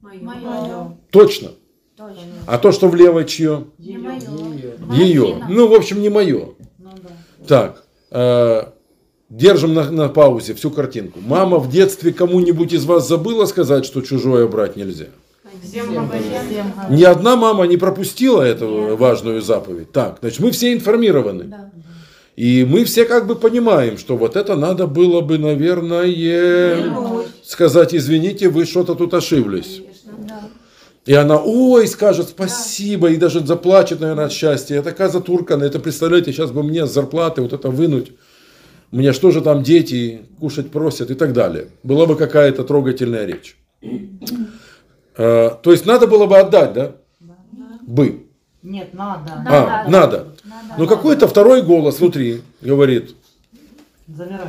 Мое.
Точно.
Точно.
А то, что в левой чье?
Не мое.
Ее. Ну, в общем, не мое. Так. Держим на, на паузе всю картинку. Мама в детстве кому-нибудь из вас забыла сказать, что чужое брать нельзя?
Всем.
Ни одна мама не пропустила эту важную заповедь. Так, значит, мы все информированы.
Да.
И мы все как бы понимаем, что вот это надо было бы, наверное, сказать, извините, вы что-то тут ошиблись.
Да.
И она, ой, скажет спасибо, и даже заплачет, наверное, от счастья. Я такая затурканная, это представляете, сейчас бы мне с зарплаты вот это вынуть. Мне что же там дети кушать просят и так далее. Была бы какая-то трогательная речь. Э, То есть надо было бы отдать, да? Бы.
Нет, надо.
А,
Надо.
надо. Но какой-то второй голос внутри говорит,
Замирай.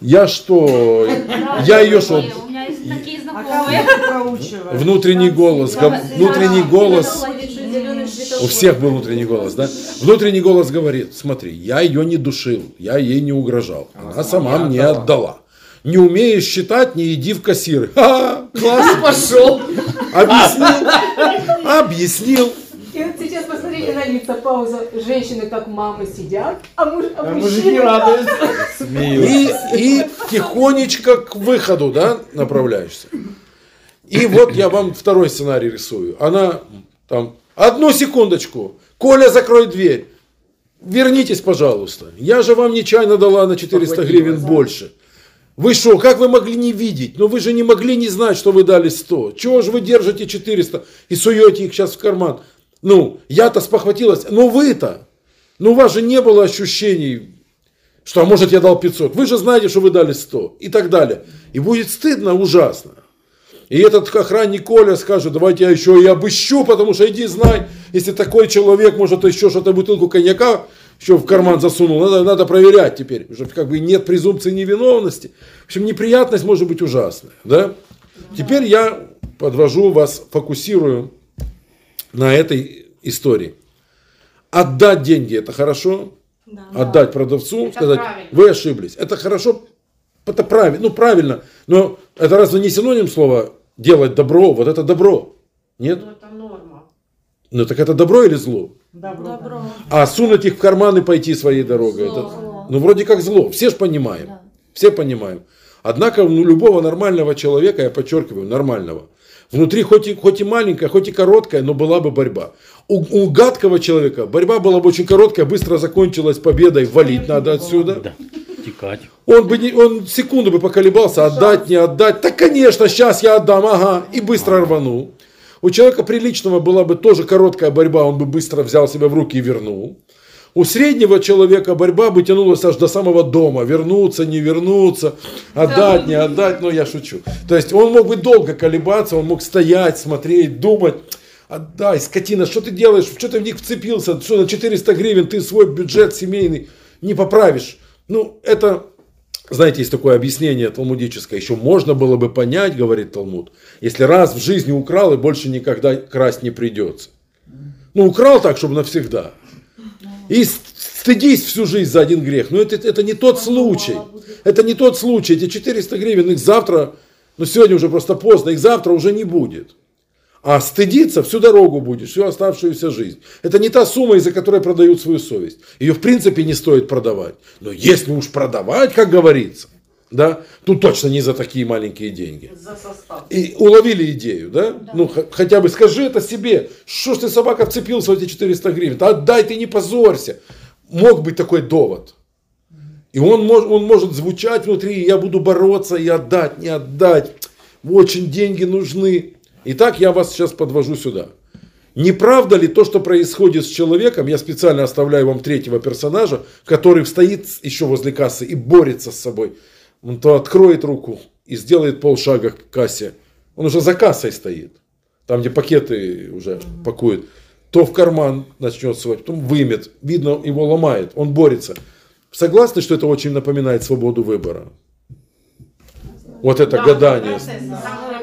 я что, я ее что,
У меня есть такие
А
внутренний голос, го- внутренний голос, у всех был внутренний голос, да? Внутренний голос говорит, смотри, я ее не душил, я ей не угрожал, она сама мне отдала. Не умеешь считать, не иди в кассиры. Ха, классно.
Пошел.
Объяснил, объяснил.
И вот сейчас посмотрите на лица, пауза. Женщины как мамы сидят, а, муж, а
А
мужчины
радуются.
И, и тихонечко к выходу, да, направляешься. И вот я вам второй сценарий рисую. Она там, одну секундочку, Коля, закрой дверь. Вернитесь, пожалуйста. Я же вам нечаянно дала на 400 гривен больше. Вы что, как вы могли не видеть? Ну вы же не могли не знать, что вы дали 100. Чего же вы держите 400 и суете их сейчас в карман? Ну, я-то спохватилась. Ну вы-то. Ну у вас же не было ощущений, что, а может, я дал 500. Вы же знаете, что вы дали 100. И так далее. И будет стыдно ужасно. И этот охранник Коля скажет, давайте я еще и обыщу, потому что иди знай, если такой человек, может, еще что-то бутылку коньяка еще в карман засунул, надо, надо проверять теперь. Уже как бы нет презумпции невиновности. В общем, неприятность может быть ужасная. Да? Теперь я подвожу вас, фокусирую на этой истории. Отдать деньги это хорошо,
Да.
отдать продавцу,
Это
сказать,
правильно.
вы ошиблись. Это хорошо, это правильно, ну правильно, но это разве не синоним слова делать добро? Вот это добро. Нет?
Ну, это норма.
Ну так это добро или зло?
Добро.
Добро.
А сунуть их в карман и пойти своей дорогой.
Зло.
Это, ну вроде как зло. Все ж понимаем.
Да.
Все понимаем. Однако ну, любого нормального человека, я подчеркиваю, нормального, внутри хоть и, хоть и маленькая, хоть и короткая, но была бы борьба. У, у гадкого человека борьба была бы очень короткая, быстро закончилась победой, валить надо отсюда.
Да. Текать.
Он бы не, он секунду бы поколебался, отдать, не отдать. Так, конечно, сейчас я отдам, ага, и быстро рванул. У человека приличного была бы тоже короткая борьба, он бы быстро взял себя в руки и вернул. У среднего человека борьба бы тянулась аж до самого дома. Вернуться, не вернуться, отдать, не отдать. Но я шучу. То есть он мог бы долго колебаться, он мог стоять, смотреть, думать. Отдай, скотина, что ты делаешь? Что ты в них вцепился? Что на 400 гривен ты свой бюджет семейный не поправишь? Ну, это, знаете, есть такое объяснение талмудическое. Еще можно было бы понять, говорит Талмуд, если раз в жизни украл и больше никогда красть не придется. Ну, украл так, чтобы навсегда. И стыдись всю жизнь за один грех. Но это, это не тот случай. Это не тот случай. Эти 400 гривен, их завтра, ну сегодня уже просто поздно, их завтра уже не будет. А стыдиться всю дорогу будешь, всю оставшуюся жизнь. Это не та сумма, из-за которой продают свою совесть. Ее в принципе не стоит продавать. Но если уж продавать, как говорится, да, тут точно не за такие маленькие деньги.
За состав.
И уловили идею, да? Ну, х- хотя бы скажи это себе. Что ж ты, собака, вцепился в эти 400 гривен? Да отдай, ты не позорься. Мог быть такой довод. И он, мож, он может звучать внутри, я буду бороться и отдать, не отдать. Очень деньги нужны. Итак, я вас сейчас подвожу сюда. Не правда ли то, что происходит с человеком, я специально оставляю вам третьего персонажа, который стоит еще возле кассы и борется с собой. Он то откроет руку и сделает полшага к кассе. Он уже за кассой стоит. Там, где пакеты уже пакуют. То в карман начнет свать, потом вымет. Видно, его ломает. Он борется. Согласны, что это очень напоминает свободу выбора? Вот это гадание.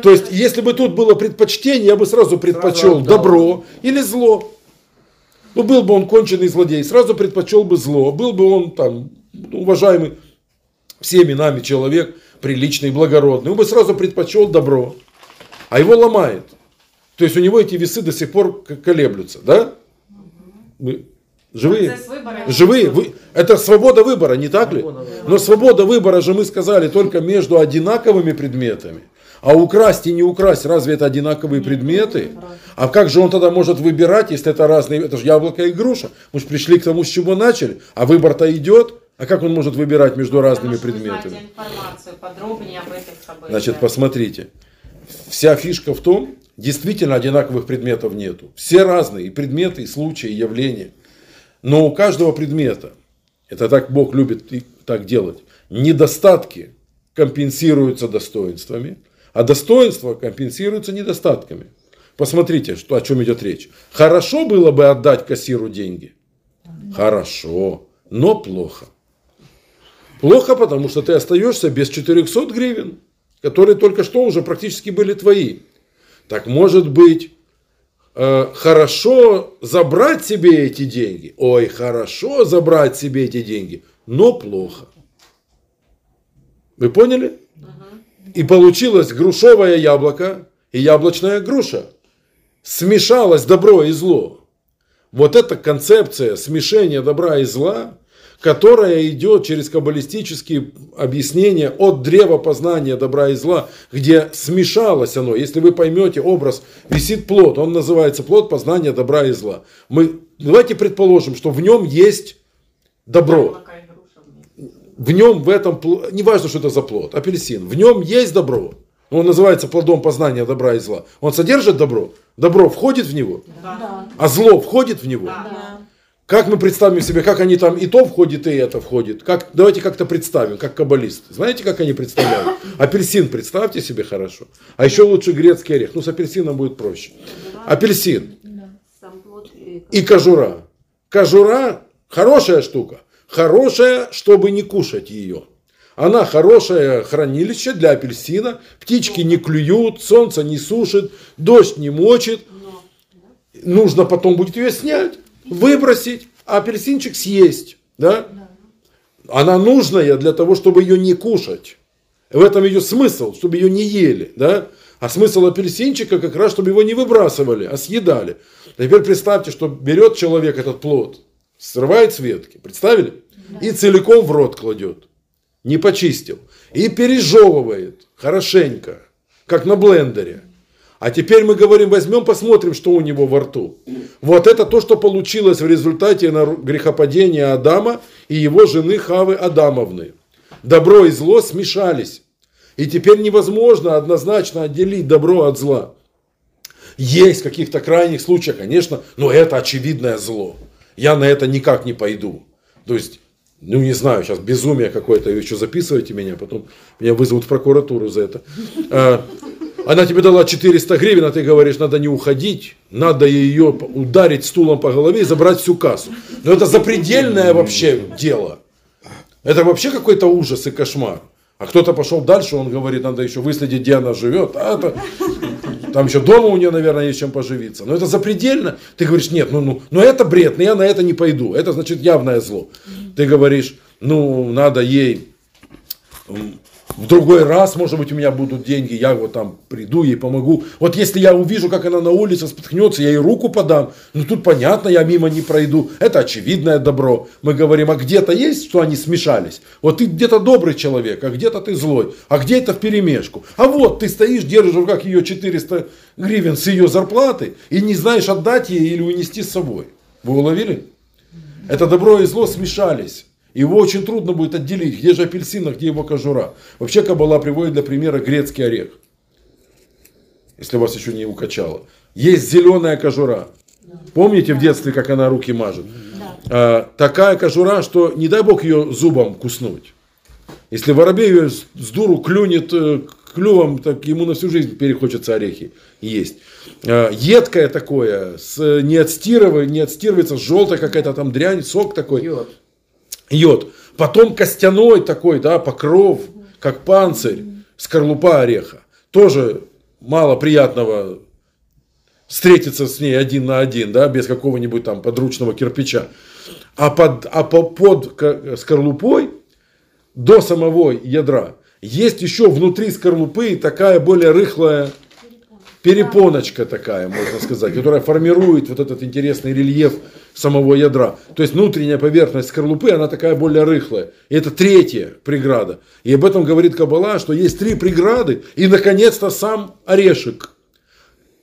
То есть, если бы тут было предпочтение, я бы сразу предпочел
отдал.
добро или зло. Ну, был бы он конченый злодей, сразу предпочел бы зло. Был бы он там ну, уважаемый всеми нами человек, приличный, благородный. Он бы сразу предпочел добро. А его ломает. То есть, у него эти весы до сих пор колеблются. Да? Живые? Живые, вы, это свобода выбора, не так ли? Но свобода выбора же мы сказали только между одинаковыми предметами. А украсть и не украсть, разве это одинаковые предметы? А как же он тогда может выбирать, если это разные, это же яблоко и груша. Мы же пришли к тому, с чего начали, а выбор-то идет. А как он может выбирать между разными
Потому
предметами?
информацию подробнее об этих событиях.
Значит, посмотрите. Вся фишка в том, действительно одинаковых предметов нету. Все разные, и предметы, и случаи, и явления. Но у каждого предмета, это так Бог любит и так делать, недостатки компенсируются достоинствами, а достоинства компенсируются недостатками. Посмотрите, что, о чем идет речь. Хорошо было бы отдать кассиру деньги. Хорошо, но плохо. Плохо, потому что ты остаешься без 400 гривен, которые только что уже практически были твои. Так может быть, хорошо забрать себе эти деньги. Ой, хорошо забрать себе эти деньги, но плохо. Вы поняли? И получилось грушевое яблоко и яблочная груша. Смешалось добро и зло. Вот эта концепция смешения добра и зла, которая идет через каббалистические объяснения от древа познания добра и зла, где смешалось оно. Если вы поймете образ, висит плод, он называется плод познания добра и зла. Мы, давайте предположим, что в нем есть добро. В нем, в этом, пл- неважно, что это за плод, апельсин, в нем есть добро. Он называется плодом познания добра и зла. Он содержит добро. Добро входит в него,
Да.
а зло входит в него.
Да.
Как мы представим себе, как они там и то входит, и это входит? Как, давайте как-то представим, как каббалисты. Знаете, как они представляют? Апельсин представьте себе хорошо. А еще лучше грецкий орех. Ну, с апельсином будет проще. Апельсин
и
кожура. Кожура хорошая штука. Хорошая, чтобы не кушать ее. Она хорошее хранилище для апельсина. Птички не клюют, солнце не сушит, дождь не мочит. Нужно потом будет ее снять, выбросить, а апельсинчик съесть. Да? Она нужная для того, чтобы ее не кушать. В этом ее смысл, чтобы ее не ели. Да? А смысл апельсинчика как раз, чтобы его не выбрасывали, а съедали. Теперь представьте, что берет человек этот плод, срывает с ветки, представили? И целиком в рот кладет. Не почистил. И пережевывает хорошенько, как на блендере. А теперь мы говорим, возьмем, посмотрим, что у него во рту. Вот это то, что получилось в результате грехопадения Адама и его жены Хавы Адамовны. Добро и зло смешались. И теперь невозможно однозначно отделить добро от зла. Есть в каких-то крайних случаях, конечно, но это очевидное зло. Я на это никак не пойду. То есть, ну не знаю, сейчас безумие какое-то, еще записываете меня, потом меня вызовут в прокуратуру за это. Она тебе дала 400 гривен, а ты говоришь, надо не уходить, надо ее ударить стулом по голове и забрать всю кассу. Но это запредельное вообще дело. Это вообще какой-то ужас и кошмар. А кто-то пошел дальше, он говорит, надо еще выследить, где она живет. А это, там еще дома у нее, наверное, есть чем поживиться. Но это запредельно. Ты говоришь, нет, ну, ну, ну это бред, но я на это не пойду. Это значит явное зло. Ты говоришь, ну, надо ей в другой раз, может быть, у меня будут деньги, я вот там приду, ей помогу. Вот если я увижу, как она на улице споткнется, я ей руку подам. Ну тут понятно, я мимо не пройду. Это очевидное добро. Мы говорим, а где-то есть, что они смешались. Вот ты где-то добрый человек, а где-то ты злой. А где это в перемешку? А вот ты стоишь, держишь в руках ее 400 гривен с ее зарплаты и не знаешь отдать ей или унести с собой. Вы уловили? Это добро и зло смешались. Его очень трудно будет отделить, где же апельсин, а где его кожура. Вообще Кабала приводит для примера грецкий орех. Если вас еще не укачало. Есть зеленая кожура. Помните в детстве, как она руки мажет? А, такая кожура, что не дай бог ее зубом куснуть. Если воробей ее с дуру клюнет э, клювом, так ему на всю жизнь перехочется орехи есть. А, едкое такое, с, не, отстирывай, не отстирывается, желтая какая-то там дрянь, сок такой.
Йод.
Йод. Потом костяной такой, да, покров, как панцирь, скорлупа ореха. Тоже мало приятного встретиться с ней один на один, да, без какого-нибудь там подручного кирпича. А под, а по, под скорлупой до самого ядра есть еще внутри скорлупы такая более рыхлая перепоночка такая, можно сказать, которая формирует вот этот интересный рельеф самого ядра. То есть внутренняя поверхность скорлупы, она такая более рыхлая. И это третья преграда. И об этом говорит Кабала, что есть три преграды, и наконец-то сам орешек.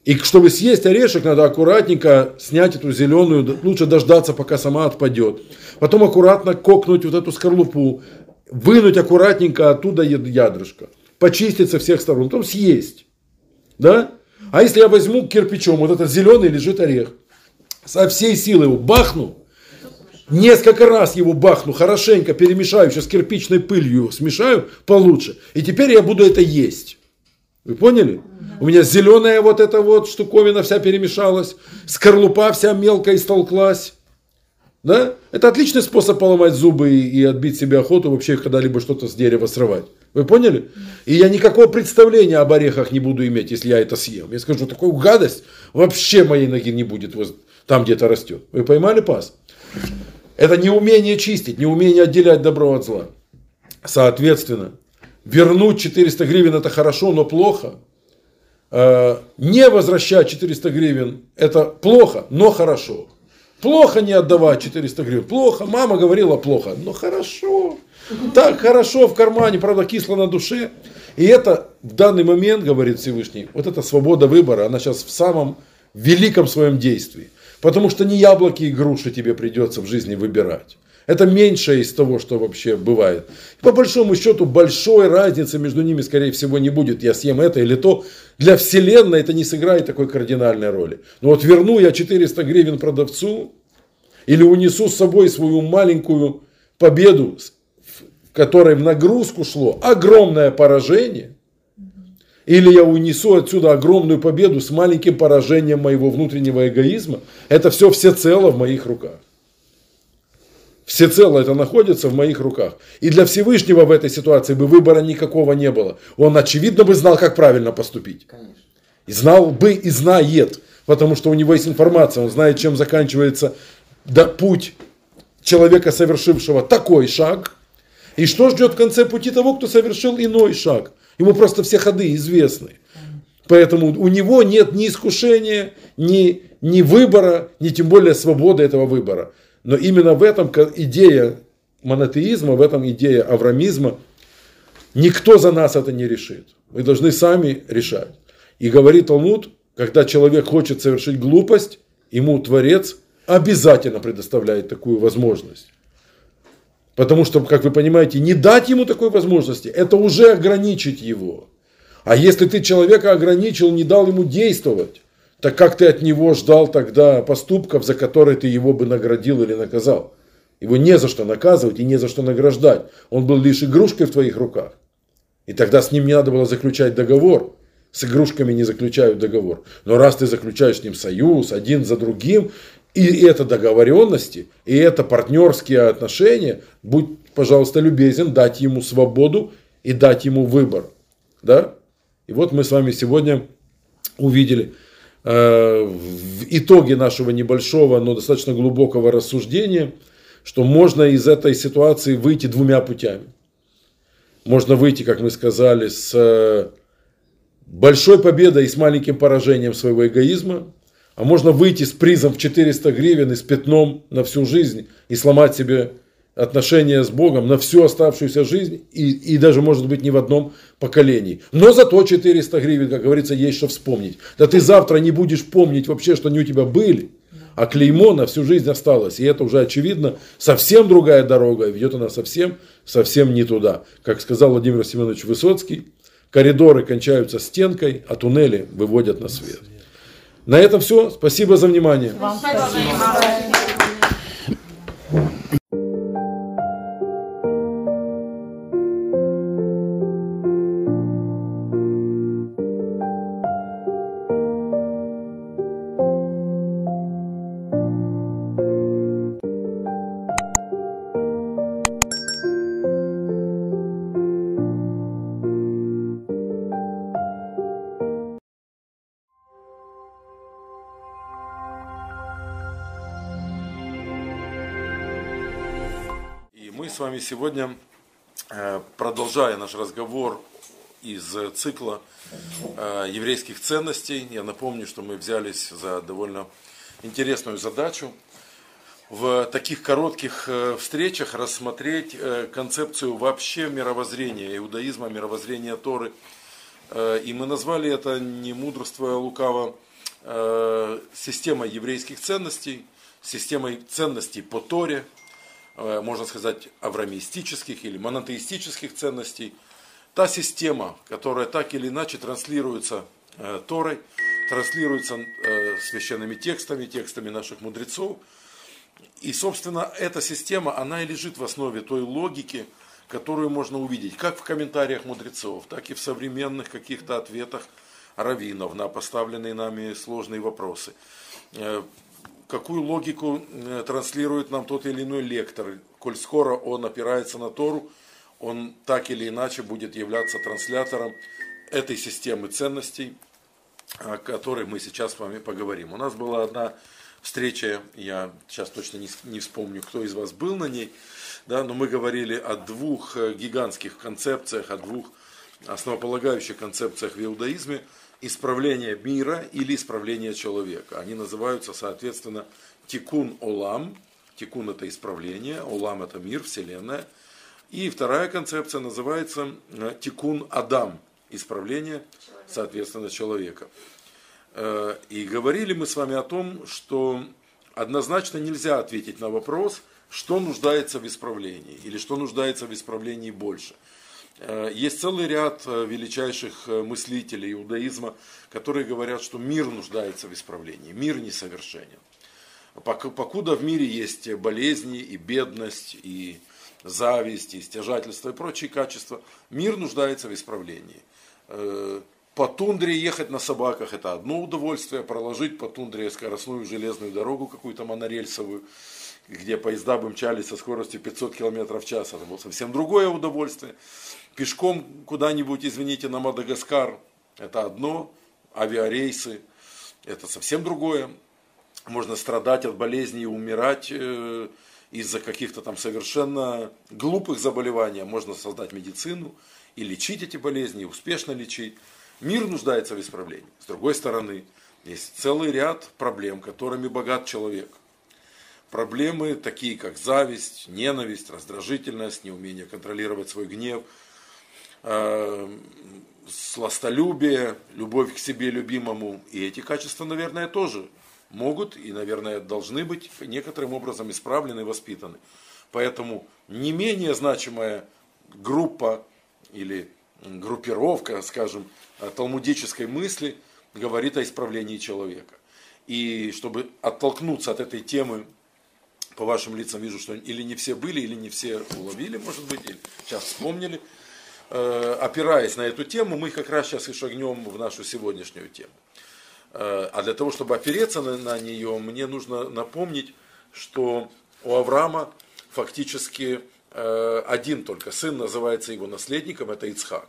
И чтобы съесть орешек, надо аккуратненько снять эту зеленую, лучше дождаться, пока сама отпадет. Потом аккуратно кокнуть вот эту скорлупу, вынуть аккуратненько оттуда ядрышко, почистить со всех сторон, потом съесть. Да? А если я возьму кирпичом, вот этот зеленый лежит орех, со всей силы его бахну, несколько раз его бахну, хорошенько перемешаю, сейчас кирпичной пылью его смешаю получше, и теперь я буду это есть. Вы поняли? У меня зеленая вот эта вот штуковина вся перемешалась, скорлупа вся мелко истолклась. Да? Это отличный способ поломать зубы и, и отбить себе охоту вообще когда-либо что-то с дерева срывать. Вы поняли? И я никакого представления об орехах не буду иметь, если я это съем. Я скажу, такую гадость вообще моей ноги не будет там, где это растет. Вы поймали пас? Это неумение чистить, неумение отделять добро от зла. Соответственно, вернуть 400 гривен это хорошо, но плохо. Э, не возвращать 400 гривен это плохо, но хорошо. Плохо не отдавать 400 гривен. Плохо. Мама говорила плохо. Но хорошо. Так хорошо в кармане, правда, кисло на душе. И это в данный момент, говорит Всевышний, вот эта свобода выбора, она сейчас в самом великом своем действии. Потому что не яблоки и груши тебе придется в жизни выбирать. Это меньшее из того, что вообще бывает. По большому счету большой разницы между ними, скорее всего, не будет. Я съем это или то. Для Вселенной это не сыграет такой кардинальной роли. Но вот верну я 400 гривен продавцу или унесу с собой свою маленькую победу, которой в нагрузку шло огромное поражение, или я унесу отсюда огромную победу с маленьким поражением моего внутреннего эгоизма, это все всецело в моих руках. Всецело это находится в моих руках. И для Всевышнего в этой ситуации бы выбора никакого не было. Он, очевидно, бы знал, как правильно поступить.
Конечно.
И знал бы и знает, потому что у него есть информация, он знает, чем заканчивается да, путь человека, совершившего такой шаг, и что ждет в конце пути того, кто совершил иной шаг. Ему просто все ходы известны. Поэтому у него нет ни искушения, ни, ни выбора, ни тем более свободы этого выбора. Но именно в этом идея монотеизма, в этом идея аврамизма. Никто за нас это не решит. Мы должны сами решать. И говорит Талмуд, когда человек хочет совершить глупость, ему Творец обязательно предоставляет такую возможность. Потому что, как вы понимаете, не дать ему такой возможности, это уже ограничить его. А если ты человека ограничил, не дал ему действовать, так как ты от него ждал тогда поступков, за которые ты его бы наградил или наказал? Его не за что наказывать и не за что награждать. Он был лишь игрушкой в твоих руках. И тогда с ним не надо было заключать договор. С игрушками не заключают договор. Но раз ты заключаешь с ним союз, один за другим, и это договоренности, и это партнерские отношения, будь, пожалуйста, любезен дать ему свободу и дать ему выбор. Да? И вот мы с вами сегодня увидели э, в итоге нашего небольшого, но достаточно глубокого рассуждения, что можно из этой ситуации выйти двумя путями. Можно выйти, как мы сказали, с э, большой победой и с маленьким поражением своего эгоизма, а можно выйти с призом в 400 гривен и с пятном на всю жизнь и сломать себе отношения с Богом на всю оставшуюся жизнь и, и даже, может быть, не в одном поколении. Но зато 400 гривен, как говорится, есть что вспомнить. Да ты завтра не будешь помнить вообще, что они у тебя были, а клеймо на всю жизнь осталось. И это уже очевидно, совсем другая дорога, ведет она совсем, совсем не туда. Как сказал Владимир Семенович Высоцкий, коридоры кончаются стенкой, а туннели выводят на свет. На этом все. Спасибо за внимание.
Вам
Спасибо.
Сегодня, э, продолжая наш разговор из цикла э, еврейских ценностей, я напомню, что мы взялись за довольно интересную задачу в таких коротких э, встречах рассмотреть концепцию вообще мировоззрения иудаизма, мировоззрения Торы. И мы назвали это не мудрство лукаво, э, системой еврейских ценностей, системой ценностей по Торе, можно сказать, авраамистических или монотеистических ценностей. Та система, которая так или иначе транслируется э, Торой, транслируется э, священными текстами, текстами наших мудрецов. И, собственно, эта система, она и лежит в основе той логики, которую можно увидеть как в комментариях мудрецов, так и в современных каких-то ответах раввинов на поставленные нами сложные вопросы. Какую логику э, транслирует нам тот или иной лектор, коль скоро он опирается на Тору, он так или иначе будет являться транслятором этой системы ценностей, о которой мы сейчас с вами поговорим. У нас была одна встреча, я сейчас точно не вспомню, кто из вас был на ней, да, но мы говорили о двух э, гигантских концепциях, о двух основополагающих концепциях в иудаизме исправление мира или исправление человека. Они называются, соответственно, тикун олам. Тикун это исправление, олам это мир, вселенная. И вторая концепция называется э, тикун адам, исправление, соответственно, человека. Э, И говорили мы с вами о том, что однозначно нельзя ответить на вопрос, что нуждается в исправлении или что нуждается в исправлении больше. Э, Есть целый ряд э, величайших э, мыслителей иудаизма, которые говорят, что мир нуждается в исправлении, мир несовершенен. Пок- Покуда в мире есть болезни и бедность, и зависть, и стяжательство и прочие качества, мир нуждается в исправлении. По тундре ехать на собаках это одно удовольствие, проложить по тундре скоростную железную дорогу какую-то монорельсовую где поезда бы мчались со скоростью 500 км в час. Это было совсем другое удовольствие. Пешком куда-нибудь, извините, на Мадагаскар, это одно. Авиарейсы, это совсем другое. Можно страдать от болезней и умирать э, из-за каких-то там совершенно глупых заболеваний. Можно создать медицину и лечить эти болезни, и успешно лечить. Мир нуждается в исправлении. С другой стороны, есть целый ряд проблем, которыми богат человек. Проблемы такие, как зависть, ненависть, раздражительность, неумение контролировать свой гнев, сластолюбие, любовь к себе любимому. И эти качества, наверное, тоже могут и, наверное, должны быть некоторым образом исправлены и воспитаны. Поэтому не менее значимая группа или группировка, скажем, талмудической мысли говорит о исправлении человека. И чтобы оттолкнуться от этой темы, по вашим лицам вижу, что или не все были, или не все уловили, может быть, или сейчас вспомнили. Э, опираясь на эту тему, мы как раз сейчас и шагнем в нашу сегодняшнюю тему. Э, а для того, чтобы опереться на, на нее, мне нужно напомнить, что у Авраама фактически э, один только сын называется его наследником, это Ицхак.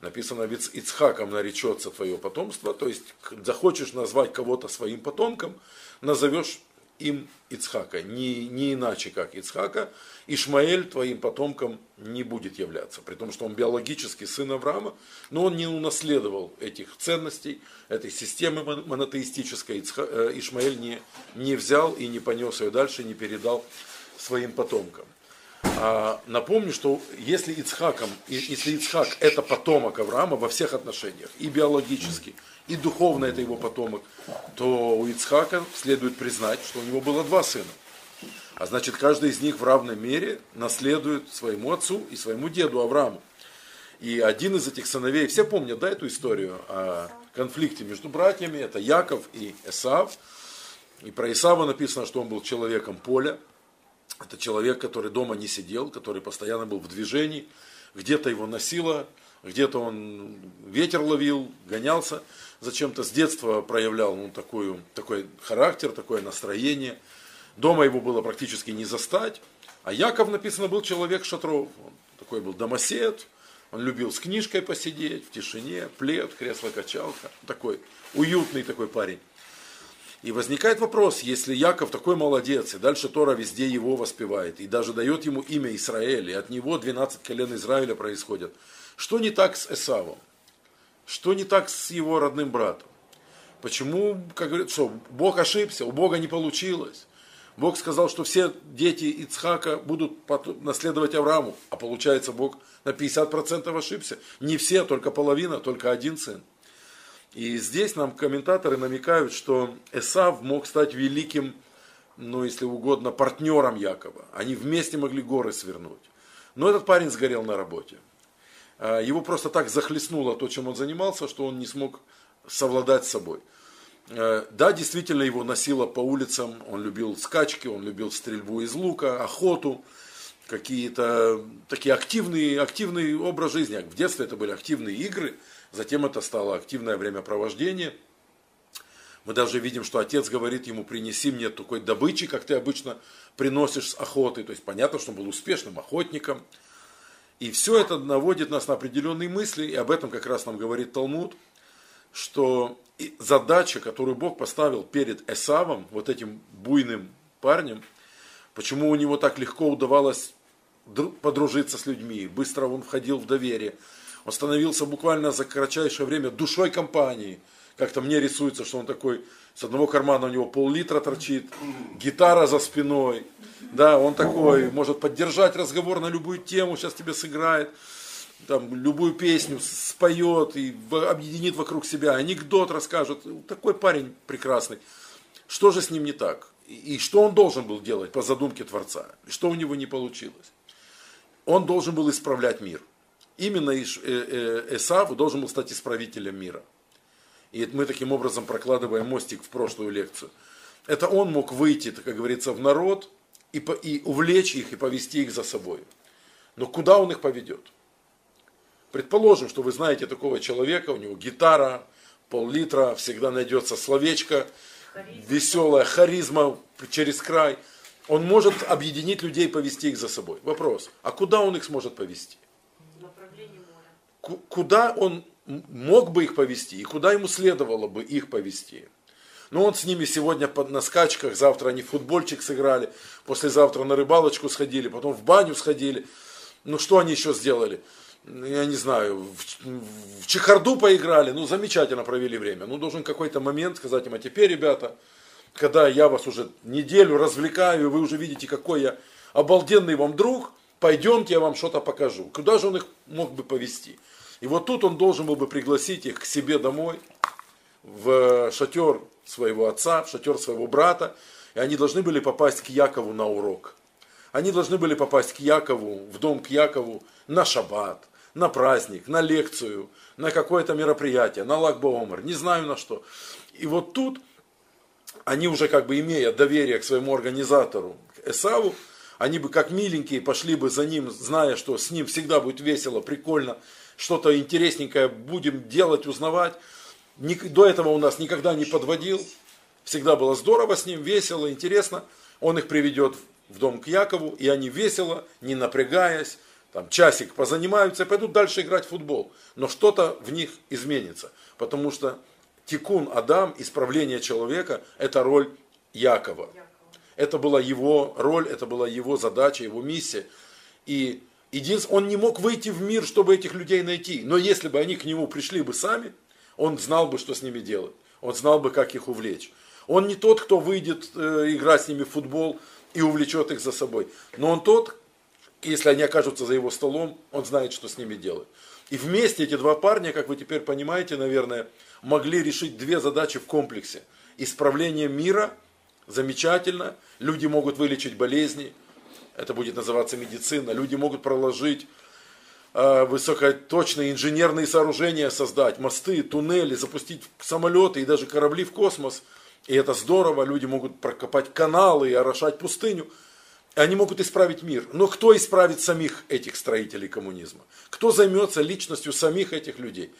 Написано, ведь Ицхаком наречется твое потомство, то есть захочешь назвать кого-то своим потомком, назовешь им Ицхака, не, не иначе как Ицхака, Ишмаэль твоим потомком не будет являться, при том, что он биологический сын Авраама, но он не унаследовал этих ценностей, этой системы монотеистической, э, Ишмаэль не, не взял и не понес ее дальше, не передал своим потомкам. А, напомню, что если Ицхаком, если Ицхак это потомок Авраама во всех отношениях, и биологически, и духовно это его потомок, то у Ицхака следует признать, что у него было два сына. А значит, каждый из них в равной мере наследует своему отцу и своему деду Аврааму. И один из этих сыновей, все помнят, да, эту историю о конфликте между братьями, это Яков и Эсав. И про Исава написано, что он был человеком поля, это человек, который дома не сидел, который постоянно был в движении, где-то его носило, где-то он ветер ловил, гонялся зачем-то, с детства проявлял ну, такую, такой характер, такое настроение. Дома его было практически не застать. А Яков, написано, был человек шатров. Он такой был домосед, он любил с книжкой посидеть в тишине, плед, кресло-качалка. Такой уютный такой парень. И возникает вопрос, если Яков такой молодец, и дальше Тора везде его воспевает, и даже дает ему имя Израиль, и от него 12 колен Израиля происходят, что не так с Эсавом? Что не так с его родным братом? Почему, как говорят, что Бог ошибся, у Бога не получилось? Бог сказал, что все дети Ицхака будут наследовать Аврааму, а получается Бог на 50% ошибся. Не все, только половина, только один сын. И здесь нам комментаторы намекают, что Эсав мог стать великим, ну, если угодно, партнером Якова. Они вместе могли горы свернуть. Но этот парень сгорел на работе. А, его просто так захлестнуло то, чем он занимался, что он не смог совладать с собой. А, да, действительно его носило по улицам, он любил скачки, он любил стрельбу из лука, охоту, какие-то такие активные, активный образ жизни. В детстве это были активные игры – Затем это стало активное времяпровождение. Мы даже видим, что отец говорит ему, принеси мне такой добычи, как ты обычно приносишь с охоты. То есть понятно, что он был успешным охотником. И все это наводит нас на определенные мысли, и об этом как раз нам говорит Талмуд, что задача, которую Бог поставил перед Эсавом, вот этим буйным парнем, почему у него так легко удавалось подружиться с людьми, быстро он входил в доверие, он становился буквально за кратчайшее время душой компании. Как-то мне рисуется, что он такой, с одного кармана у него пол-литра торчит, гитара за спиной. Да, он такой, может поддержать разговор на любую тему, сейчас тебе сыграет, там, любую песню споет и объединит вокруг себя, анекдот расскажет. Такой парень прекрасный. Что же с ним не так? И что он должен был делать по задумке Творца? И что у него не получилось? Он должен был исправлять мир – именно э, э, Эсав должен был стать исправителем мира. И мы таким образом прокладываем мостик в прошлую лекцию. Это он мог выйти, как говорится, в народ и, и увлечь их и повести их за собой. Но куда он их поведет? Предположим, что вы знаете такого человека, у него гитара, пол-литра, всегда найдется словечко, харизма. веселая харизма через край. Он может объединить людей, повести их за собой. Вопрос, а куда он их сможет повести? Ку- Куда он мог бы их повести и куда ему следовало бы их повести? Ну, он с ними сегодня под, на скачках, завтра они в футбольчик сыграли, послезавтра на рыбалочку сходили, потом в баню сходили. Ну, что они еще сделали? Ну, Я не знаю, в, в чехарду поиграли, ну, замечательно провели время. Ну, должен какой-то момент сказать им, а теперь, ребята, когда я вас уже неделю развлекаю, вы уже видите, какой я обалденный вам друг, пойдемте, я вам что-то покажу. Куда же он их мог бы повести? И вот тут он должен был бы пригласить их к себе домой, в шатер своего отца, в шатер своего брата, и они должны были попасть к Якову на урок. Они должны были попасть к Якову, в дом к Якову на шаббат, на праздник, на лекцию, на какое-то мероприятие, на лагбоомер, не знаю на что. И вот тут они уже как бы имея доверие к своему организатору, к Эсаву, они бы как миленькие пошли бы за ним, зная, что с ним всегда будет весело, прикольно, что-то интересненькое будем делать, узнавать. До этого у нас никогда не подводил, всегда было здорово с ним, весело, интересно. Он их приведет в дом к Якову, и они весело, не напрягаясь, там часик позанимаются пойдут дальше играть в футбол. Но что-то в них изменится, потому что тикун Адам, исправление человека, это роль Якова. Это была его роль, это была его задача, его миссия. И он не мог выйти в мир, чтобы этих людей найти. Но если бы они к нему пришли бы сами, он знал бы, что с ними делать. Он знал бы, как их увлечь. Он не тот, кто выйдет э, играть с ними в футбол и увлечет их за собой. Но он тот, если они окажутся за его столом, он знает, что с ними делать. И вместе эти два парня, как вы теперь понимаете, наверное, могли решить две задачи в комплексе. Исправление мира, замечательно, люди могут вылечить болезни, это будет называться медицина, люди могут проложить э, высокоточные инженерные сооружения создать, мосты, туннели, запустить самолеты и даже корабли в космос. И это здорово, люди могут прокопать каналы и орошать пустыню. Они могут исправить мир. Но кто исправит самих этих строителей коммунизма? Кто займется личностью самих этих людей?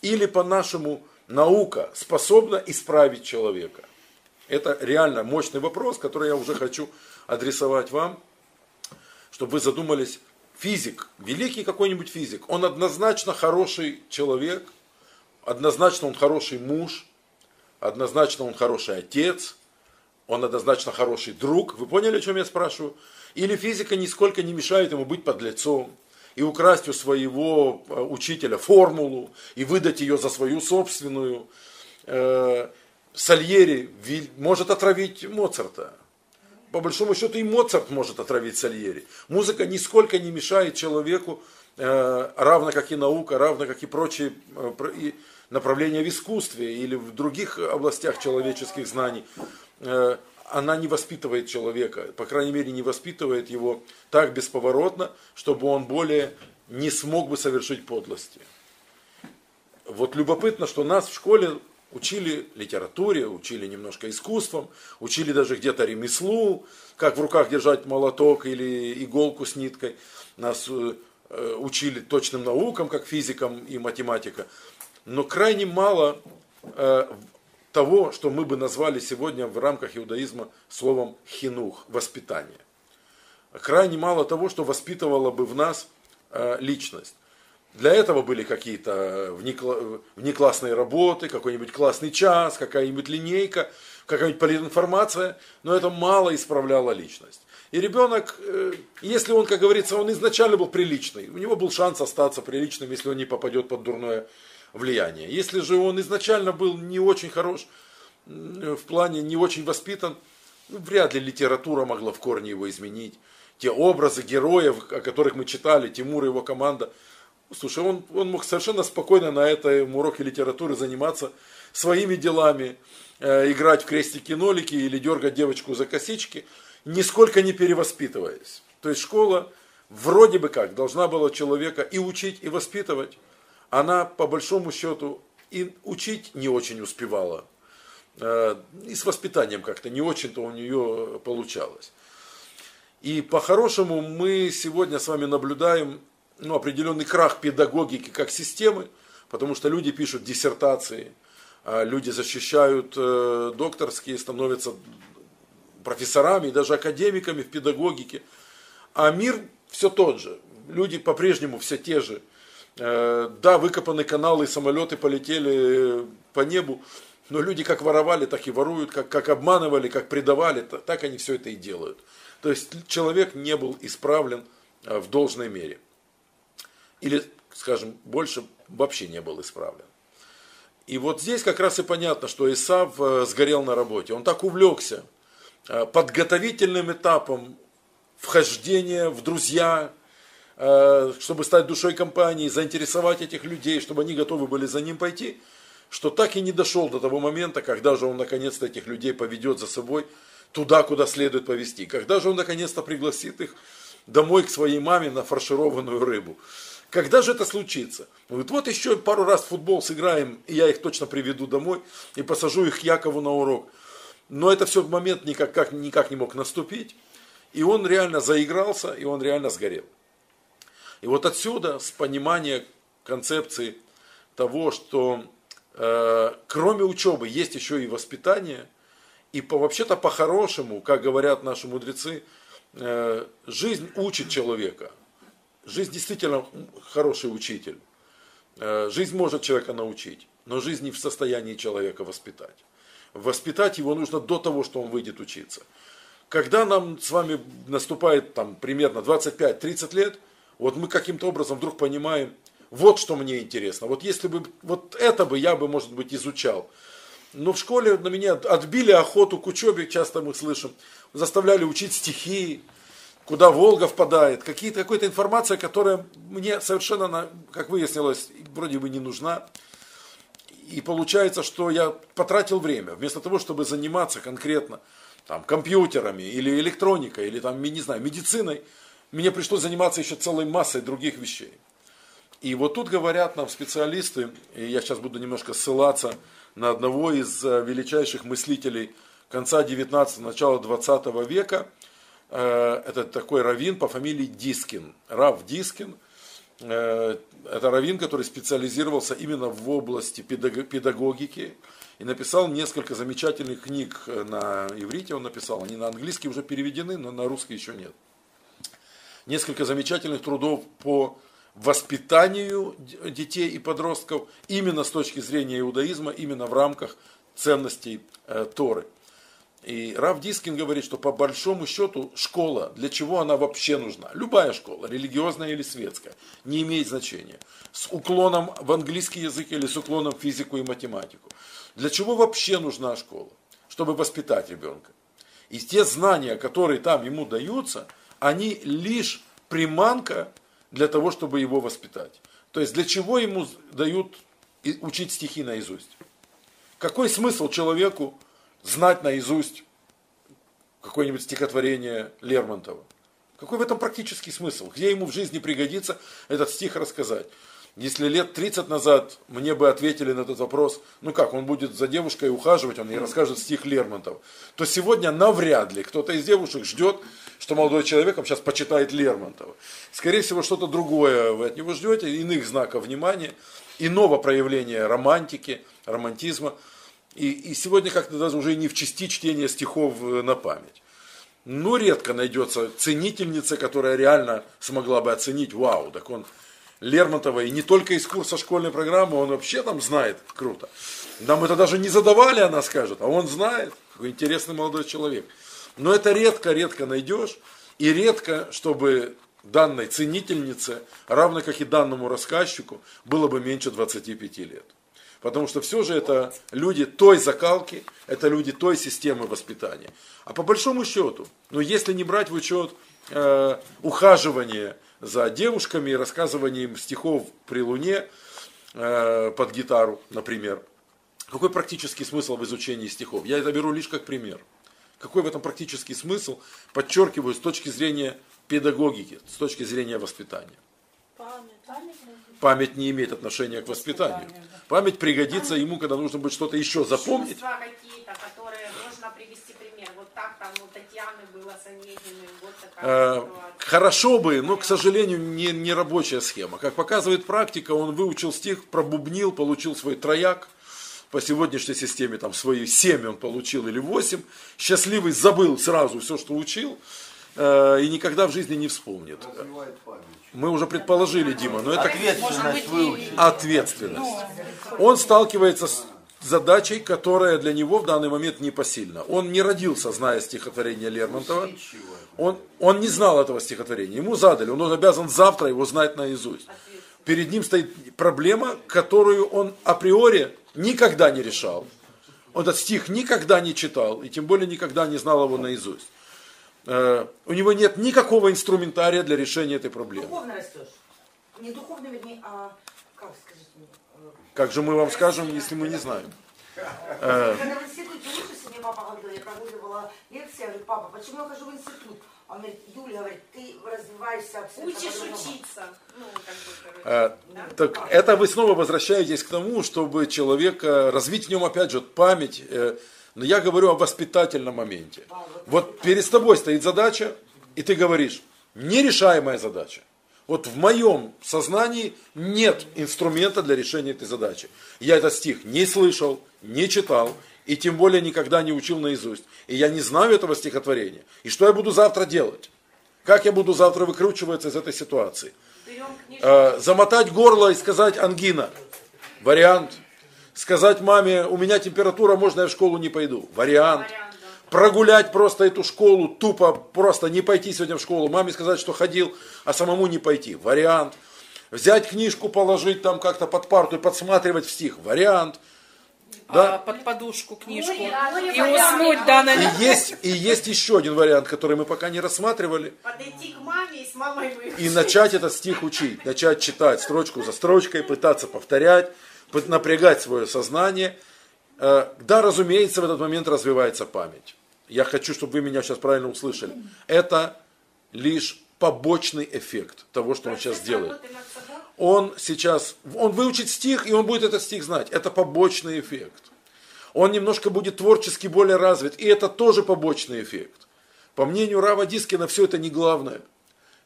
Или по-нашему наука способна исправить человека? Это реально мощный вопрос, который я уже хочу адресовать вам, чтобы вы задумались. Физик, великий какой-нибудь физик, он однозначно хороший человек, однозначно он хороший муж, однозначно он хороший отец, он однозначно хороший друг. Вы поняли, о чем я спрашиваю? Или физика нисколько не мешает ему быть подлецом и украсть у своего э, учителя формулу и выдать ее за свою собственную. Э, Сальери может отравить Моцарта. По большому счету и Моцарт может отравить Сальери. Музыка нисколько не мешает человеку, э, равно как и наука, равно как и прочие э, направления в искусстве или в других областях человеческих знаний. Э, Она не воспитывает человека, по крайней мере не воспитывает его так бесповоротно, чтобы он более не смог бы совершить подлости. Вот любопытно, что нас в школе учили литературе, учили немножко искусством, учили даже где-то ремеслу, как в руках держать молоток или иголку с ниткой. Нас э, э, учили точным наукам, как физикам и математика. Но крайне мало э, того, что мы бы назвали сегодня в рамках иудаизма словом хинух, воспитание. Крайне мало того, что воспитывало бы в нас личность. Для этого были какие-то внекла- внеклассные работы, какой-нибудь классный час, какая-нибудь линейка, какая-нибудь политинформация, но это мало исправляло личность. И ребенок, э, если он, как говорится, он изначально был приличный, у него был шанс остаться приличным, если он не попадет под дурное влияние. Если же он изначально был не очень хорош, м, в плане не очень воспитан, ну, вряд ли литература могла в корне его изменить. Те образы героев, о которых мы читали, Тимур и его команда, слушай, он, он мог совершенно спокойно на этом уроке литературы заниматься своими делами, э, играть в крестики-нолики или дергать девочку за косички, нисколько не перевоспитываясь. То есть школа вроде бы как должна была человека и учить, и воспитывать. Она по большому счету и учить не очень успевала. Э, И с воспитанием как-то не очень-то у нее получалось. И по-хорошему мы сегодня с вами наблюдаем ну, определенный крах педагогики как системы, потому что люди пишут диссертации, а люди защищают э, докторские, становятся профессорами, и даже академиками в педагогике. А мир все тот же. Люди по-прежнему все те же. Э, Да, выкопаны каналы, самолеты полетели по небу, но люди как воровали, так и воруют, как, как обманывали, как предавали, та- так они все это и делают. То есть человек не был исправлен э, в должной мере. Или, скажем, больше вообще не был исправлен. И вот здесь как раз и понятно, что Исав э, сгорел на работе. Он так увлекся э, подготовительным этапом вхождения в друзья, э, чтобы стать душой компании, заинтересовать этих людей, чтобы они готовы были за ним пойти, что так и не дошел до того момента, когда же он наконец-то этих людей поведет за собой туда, куда следует повести. Когда же он наконец-то пригласит их домой к своей маме на фаршированную рыбу. Когда же это случится? Он говорит, вот еще пару раз футбол сыграем, и я их точно приведу домой, и посажу их Якову на урок. Но это все в момент никак, как, никак не мог наступить. И он реально заигрался, и он реально сгорел. И вот отсюда, с понимания концепции того, что э, кроме учебы есть еще и воспитание, и по, вообще-то по-хорошему, как говорят наши мудрецы, э, жизнь учит человека. Жизнь действительно хороший учитель. Э, жизнь может человека научить, но жизнь не в состоянии человека воспитать. Воспитать его нужно до того, что он выйдет учиться. Когда нам с вами наступает там примерно 25-30 лет, вот мы каким-то образом вдруг понимаем, вот что мне интересно. Вот если бы, вот это бы я бы, может быть, изучал. Но в школе на меня отбили охоту к учебе, часто мы слышим, заставляли учить стихи, куда Волга впадает, какие-то, какая-то информация, которая мне совершенно, как выяснилось, вроде бы не нужна. И получается, что я потратил время, вместо того, чтобы заниматься конкретно там, компьютерами или электроникой, или там, не знаю, медициной, мне пришлось заниматься еще целой массой других вещей. И вот тут говорят нам специалисты, и я сейчас буду немножко ссылаться на одного из величайших мыслителей конца 19 начала 20 века, это такой раввин по фамилии Дискин, Рав Дискин, это раввин, который специализировался именно в области педагогики и написал несколько замечательных книг на иврите, он написал, они на английский уже переведены, но на русский еще нет. Несколько замечательных трудов по воспитанию детей и подростков именно с точки зрения иудаизма, именно в рамках ценностей э, Торы. И Рав Дискин говорит, что по большому счету школа, для чего она вообще нужна? Любая школа, религиозная или светская, не имеет значения. С уклоном в английский язык или с уклоном в физику и математику. Для чего вообще нужна школа? Чтобы воспитать ребенка. И те знания, которые там ему даются, они лишь приманка для того, чтобы его воспитать. То есть для чего ему дают учить стихи наизусть? Какой смысл человеку знать наизусть какое-нибудь стихотворение Лермонтова? Какой в этом практический смысл? Где ему в жизни пригодится этот стих рассказать? Если лет 30 назад мне бы ответили на этот вопрос, ну как, он будет за девушкой ухаживать, он ей расскажет стих Лермонтова, то сегодня навряд ли кто-то из девушек ждет, что молодой человек вам сейчас почитает Лермонтова. Скорее всего, что-то другое вы от него ждете, иных знаков внимания, иного проявления романтики, романтизма. И, и сегодня как-то даже уже не в части чтения стихов на память. Но редко найдется ценительница, которая реально смогла бы оценить, вау, так он Лермонтова, и не только из курса школьной программы, он вообще там знает круто. Нам это даже не задавали, она скажет, а он знает, какой интересный молодой человек. Но это редко-редко найдешь, и редко, чтобы данной ценительнице, равно как и данному рассказчику, было бы меньше 25 лет. Потому что все же это люди той закалки, это люди той системы воспитания. А по большому счету, ну если не брать в учет э, ухаживание за девушками и рассказывание им стихов при луне э, под гитару, например, какой практический смысл в изучении стихов? Я это беру лишь как пример. Какой в этом практический смысл, подчеркиваю, с точки зрения педагогики, с точки зрения воспитания? Память не имеет отношения к воспитанию. Память пригодится ему, когда нужно будет что-то еще запомнить.
Какие-то, которые можно привести пример. Вот так там у Татьяны было с вот такая
Э, Хорошо бы, но, к сожалению, не, не рабочая схема. Как показывает практика, он выучил стих, пробубнил, получил свой трояк, по сегодняшней системе там свои 7 он получил или 8, счастливый забыл сразу все, что учил, и никогда в жизни не вспомнит. Мы уже предположили, Дима, но это
Ответственность
ответственность. Он сталкивается с задачей, которая для него в данный момент непосильна. Он не родился, зная стихотворение Лермонтова. Он, он не знал этого стихотворения. Ему задали, он обязан завтра его знать наизусть. Перед ним стоит проблема, которую он априори никогда не решал. Он этот стих никогда не читал, и тем более никогда не знал его наизусть. Э, У него нет никакого инструментария для решения этой проблемы.
Духовно растешь. Не духовно, вернее, а как скажите мне? э,
Как же мы вам скажем, если мы не знаем? Э,
Когда в институте учишься, мне папа говорил, я прогуливала лекции, я говорю, папа, почему я хожу в институт? Он говорит, Юля, говорит, ты развиваешься абсолютно
Учишь
по-другому».
учиться. Ну, как бы, короче.
Э, Так это вы снова возвращаетесь к тому, чтобы человека развить в нем опять же память. Но я говорю о воспитательном моменте. Вот перед тобой стоит задача, и ты говоришь, нерешаемая задача. Вот в моем сознании нет инструмента для решения этой задачи. Я этот стих не слышал, не читал, и тем более никогда не учил наизусть. И я не знаю этого стихотворения. И что я буду завтра делать? Как я буду завтра выкручиваться из этой ситуации? Э, замотать горло и сказать ангина. Вариант. Сказать маме, у меня температура, можно я в школу не пойду. Вариант.
Вариант, да.
Прогулять просто эту школу, тупо просто не пойти сегодня в школу. Маме сказать, что ходил, а самому не пойти. Вариант. Взять книжку, положить там как-то под парту и подсматривать в стих. Вариант. Да?
А, под подушку книжку.
Море,
И уснуть, да, на
И есть, и есть еще один вариант, который мы пока не рассматривали.
Подойти к маме и с мамой выучить.
и начать этот стих учить, начать читать строчку за строчкой, пытаться повторять, напрягать свое сознание. Э, Да, разумеется, в этот момент развивается память. Я хочу, чтобы вы меня сейчас правильно услышали. Это лишь побочный эффект того, что он сейчас делает. Он сейчас, он выучит стих, и он будет этот стих знать. Это побочный эффект. Он немножко будет творчески более развит, и это тоже побочный эффект. По мнению Рава Дискина, все это не главное.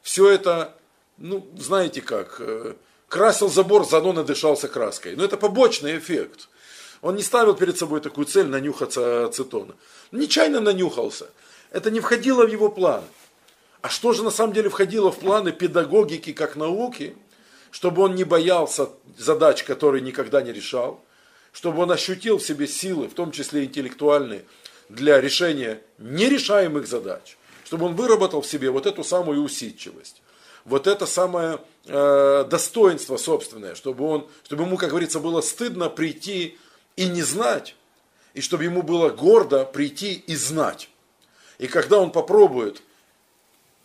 Все это, ну, знаете как, э, красил забор, заодно надышался краской. Но это побочный эффект. Он не ставил перед собой такую цель нанюхаться ацетона. Нечаянно нанюхался. Это не входило в его планы. А что же на самом деле входило в планы педагогики как науки, чтобы он не боялся задач, которые никогда не решал, чтобы он ощутил в себе силы, в том числе интеллектуальные, для решения нерешаемых задач, чтобы он выработал в себе вот эту самую усидчивость, вот это самое э, достоинство собственное, чтобы, он, чтобы ему, как говорится, было стыдно прийти и не знать, и чтобы ему было гордо прийти и знать. И когда он попробует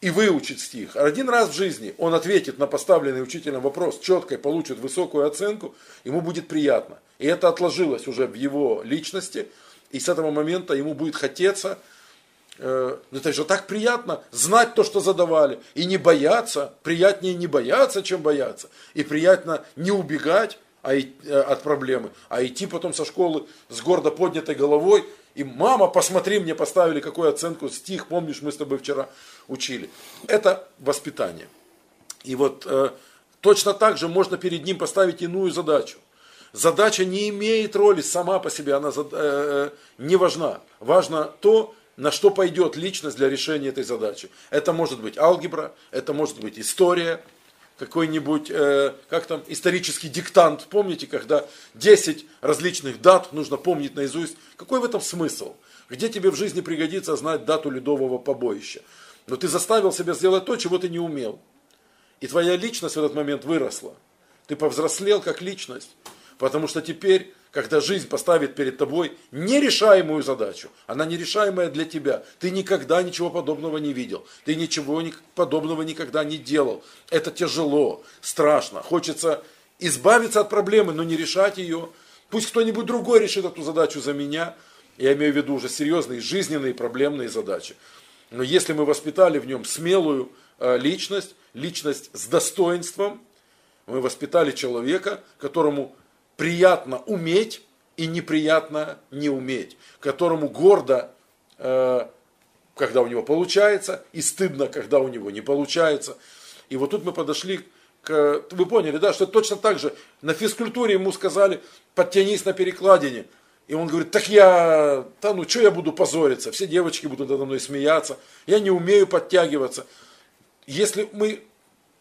и выучит стих. Один раз в жизни он ответит на поставленный учителем вопрос четко и получит высокую оценку, ему будет приятно. И это отложилось уже в его личности, и с этого момента ему будет хотеться, это же так приятно, знать то, что задавали, и не бояться, приятнее не бояться, чем бояться, и приятно не убегать а, э, от проблемы, а идти потом со школы с гордо поднятой головой, и мама, посмотри, мне поставили какую оценку, стих, помнишь, мы с тобой вчера учили. Это воспитание. И вот э, точно так же можно перед ним поставить иную задачу. Задача не имеет роли сама по себе, она э, э, не важна. Важно то, на что пойдет личность для решения этой задачи. Это может быть алгебра, это может быть история, какой-нибудь, э, как там, исторический диктант. Помните, когда 10 различных дат нужно помнить наизусть? Какой в этом смысл? Где тебе в жизни пригодится знать дату ледового побоища? Но ты заставил себя сделать то, чего ты не умел. И твоя личность в этот момент выросла. Ты повзрослел как личность. Потому что теперь, когда жизнь поставит перед тобой нерешаемую задачу, она нерешаемая для тебя, ты никогда ничего подобного не видел, ты ничего ни- подобного никогда не делал. Это тяжело, страшно. Хочется избавиться от проблемы, но не решать ее. Пусть кто-нибудь другой решит эту задачу за меня. Я имею в виду уже серьезные жизненные проблемные задачи. Но если мы воспитали в нем смелую э, личность, личность с достоинством, мы воспитали человека, которому приятно уметь и неприятно не уметь, которому гордо, э, когда у него получается, и стыдно, когда у него не получается. И вот тут мы подошли к- вы поняли, да, что точно так же на физкультуре ему сказали, подтянись на перекладине. И он говорит, так я, да ну что я буду позориться, все девочки будут надо мной смеяться, я не умею подтягиваться. Если мы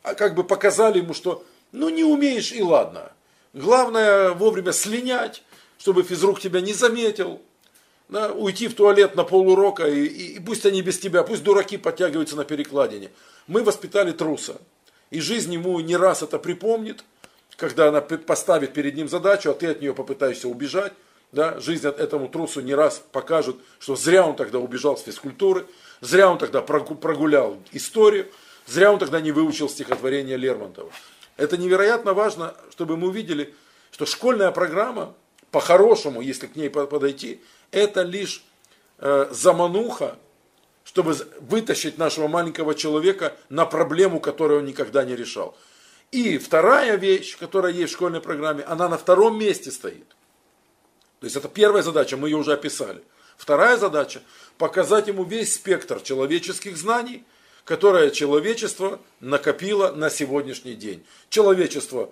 а, как бы показали ему, что ну не умеешь и ладно. Главное вовремя слинять, чтобы физрук тебя не заметил, да, уйти в туалет на полурока, и, и, и пусть они без тебя, пусть дураки подтягиваются на перекладине. Мы воспитали труса. И жизнь ему не раз это припомнит, когда она поставит перед ним задачу, а ты от нее попытаешься убежать. Да, жизнь от этому трусу не раз покажет, что зря он тогда убежал с физкультуры, зря он тогда прогу- прогулял историю, зря он тогда не выучил стихотворение Лермонтова. Это невероятно важно, чтобы мы увидели, что школьная программа, по-хорошему, если к ней по- подойти, это лишь э, замануха, чтобы вытащить нашего маленького человека на проблему, которую он никогда не решал. И вторая вещь, которая есть в школьной программе, она на втором месте стоит. То есть это первая задача, мы ее уже описали. Вторая задача – показать ему весь спектр человеческих знаний, которое человечество накопило на сегодняшний день. Человечество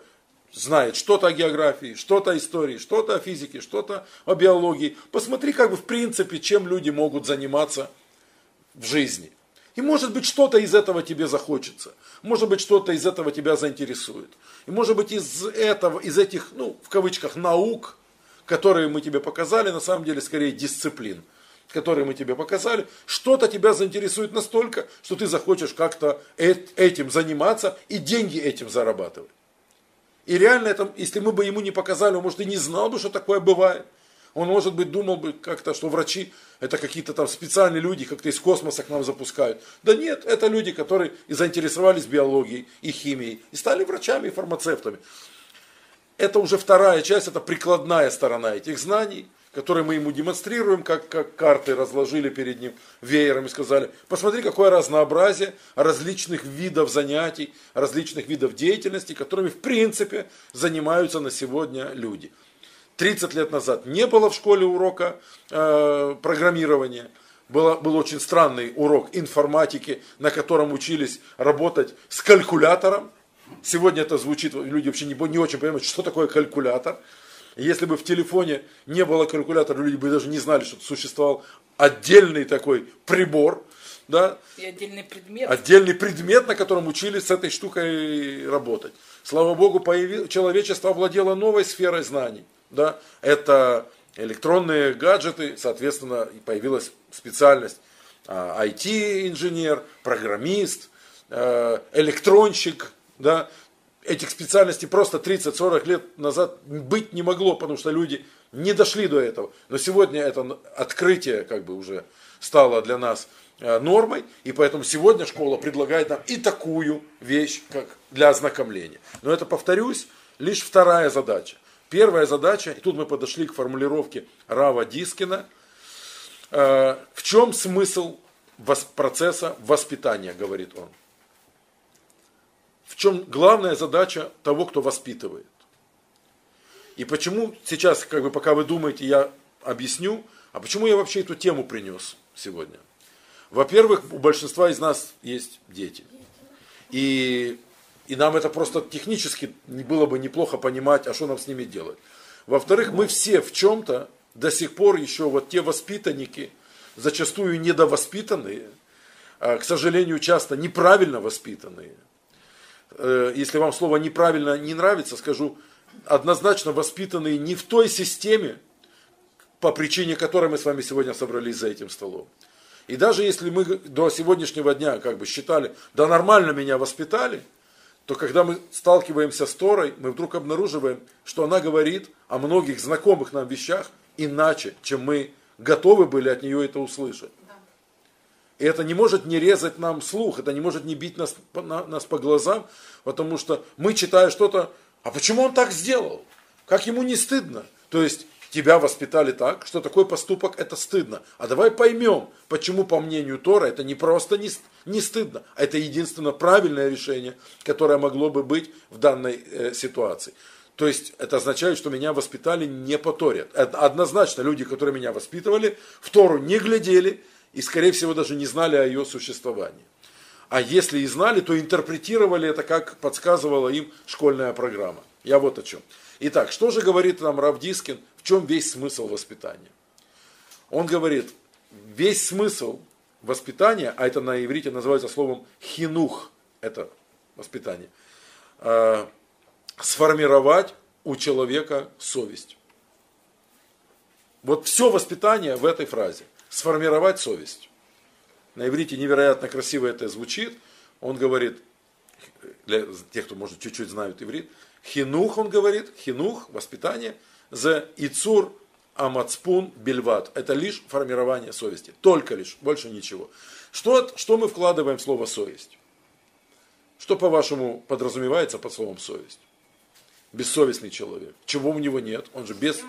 знает что-то о географии, что-то о истории, что-то о физике, что-то о биологии. Посмотри, как бы в принципе, чем люди могут заниматься в жизни. И может быть что-то из этого тебе захочется. Может быть что-то из этого тебя заинтересует. И может быть из этого, из этих, ну, в кавычках, наук, которые мы тебе показали, на самом деле скорее дисциплин, которые мы тебе показали, что-то тебя заинтересует настолько, что ты захочешь как-то этим заниматься и деньги этим зарабатывать. И реально, это, если мы бы ему не показали, он, может, и не знал бы, что такое бывает. Он, может быть, думал бы как-то, что врачи это какие-то там специальные люди, как-то из космоса к нам запускают. Да нет, это люди, которые и заинтересовались биологией и химией, и стали врачами и фармацевтами. Это уже вторая часть, это прикладная сторона этих знаний, которые мы ему демонстрируем, как, как карты разложили перед ним веером и сказали, посмотри, какое разнообразие различных видов занятий, различных видов деятельности, которыми в принципе занимаются на сегодня люди. 30 лет назад не было в школе урока э, программирования. Было, был очень странный урок информатики, на котором учились работать с калькулятором. Сегодня это звучит, люди вообще не, не очень понимают, что такое калькулятор. Если бы в телефоне не было калькулятора, люди бы даже не знали, что существовал отдельный такой прибор, да,
И отдельный предмет.
отдельный предмет, на котором учились с этой штукой работать. Слава Богу, появил, человечество овладело новой сферой знаний. Да? Это электронные гаджеты, соответственно, появилась специальность а, IT-инженер, программист, э, электронщик. Да? Этих специальностей просто 30-40 лет назад быть не могло, потому что люди не дошли до этого. Но сегодня это открытие как бы уже стало для нас э, нормой, и поэтому сегодня школа предлагает нам и такую вещь, как для ознакомления. Но это, повторюсь, лишь вторая задача. Первая задача, и тут мы подошли к формулировке Рава Дискина, э, в чем смысл процесса воспитания, говорит он. В чем главная задача того, кто воспитывает. И почему сейчас, как бы пока вы думаете, я объясню, а почему я вообще эту тему принес сегодня? Во-первых, у большинства из нас есть дети. И, и нам это просто технически было бы неплохо понимать, а что нам с ними делать. Во-вторых, мы все в чем-то до сих пор еще вот те воспитанники, зачастую недовоспитанные, а, к сожалению, часто неправильно воспитанные. Э, Если вам слово неправильно не нравится, скажу, однозначно воспитанные не в той системе, по причине которой мы с вами сегодня собрались за этим столом. И даже если мы до сегодняшнего дня как бы считали, да нормально меня воспитали, то когда мы сталкиваемся с Торой, мы вдруг обнаруживаем, что она говорит о многих знакомых нам вещах иначе, чем мы готовы были от нее это услышать. И это не может не резать нам слух, это не может не бить нас, на- нас по глазам, потому что мы читая что-то, а почему он так сделал? Как ему не стыдно? То есть тебя воспитали так, что такой поступок это стыдно. А давай поймем, почему по мнению Тора это не просто не, не стыдно, а это единственно правильное решение, которое могло бы быть в данной э, ситуации. То есть это означает, что меня воспитали не по Торе. Однозначно люди, которые меня воспитывали, в Тору не глядели и, скорее всего, даже не знали о ее существовании. А если и знали, то интерпретировали это, как подсказывала им школьная программа. Я вот о чем. Итак, что же говорит нам Равдискин, в чем весь смысл воспитания? Он говорит, весь смысл воспитания, а это на иврите называется словом хинух, это воспитание, э, сформировать у человека совесть. Вот все воспитание в этой фразе. Сформировать совесть. На иврите невероятно красиво это звучит. Он говорит, для тех, кто, может, чуть-чуть знают иврит, хинух, он говорит, хинух, воспитание, за ицур амацпун бельват. Это лишь формирование совести. Только лишь, больше ничего. Что, что мы вкладываем в слово совесть? Что, по-вашему, подразумевается под словом совесть? Бессовестный человек. Чего у него нет? Он же без,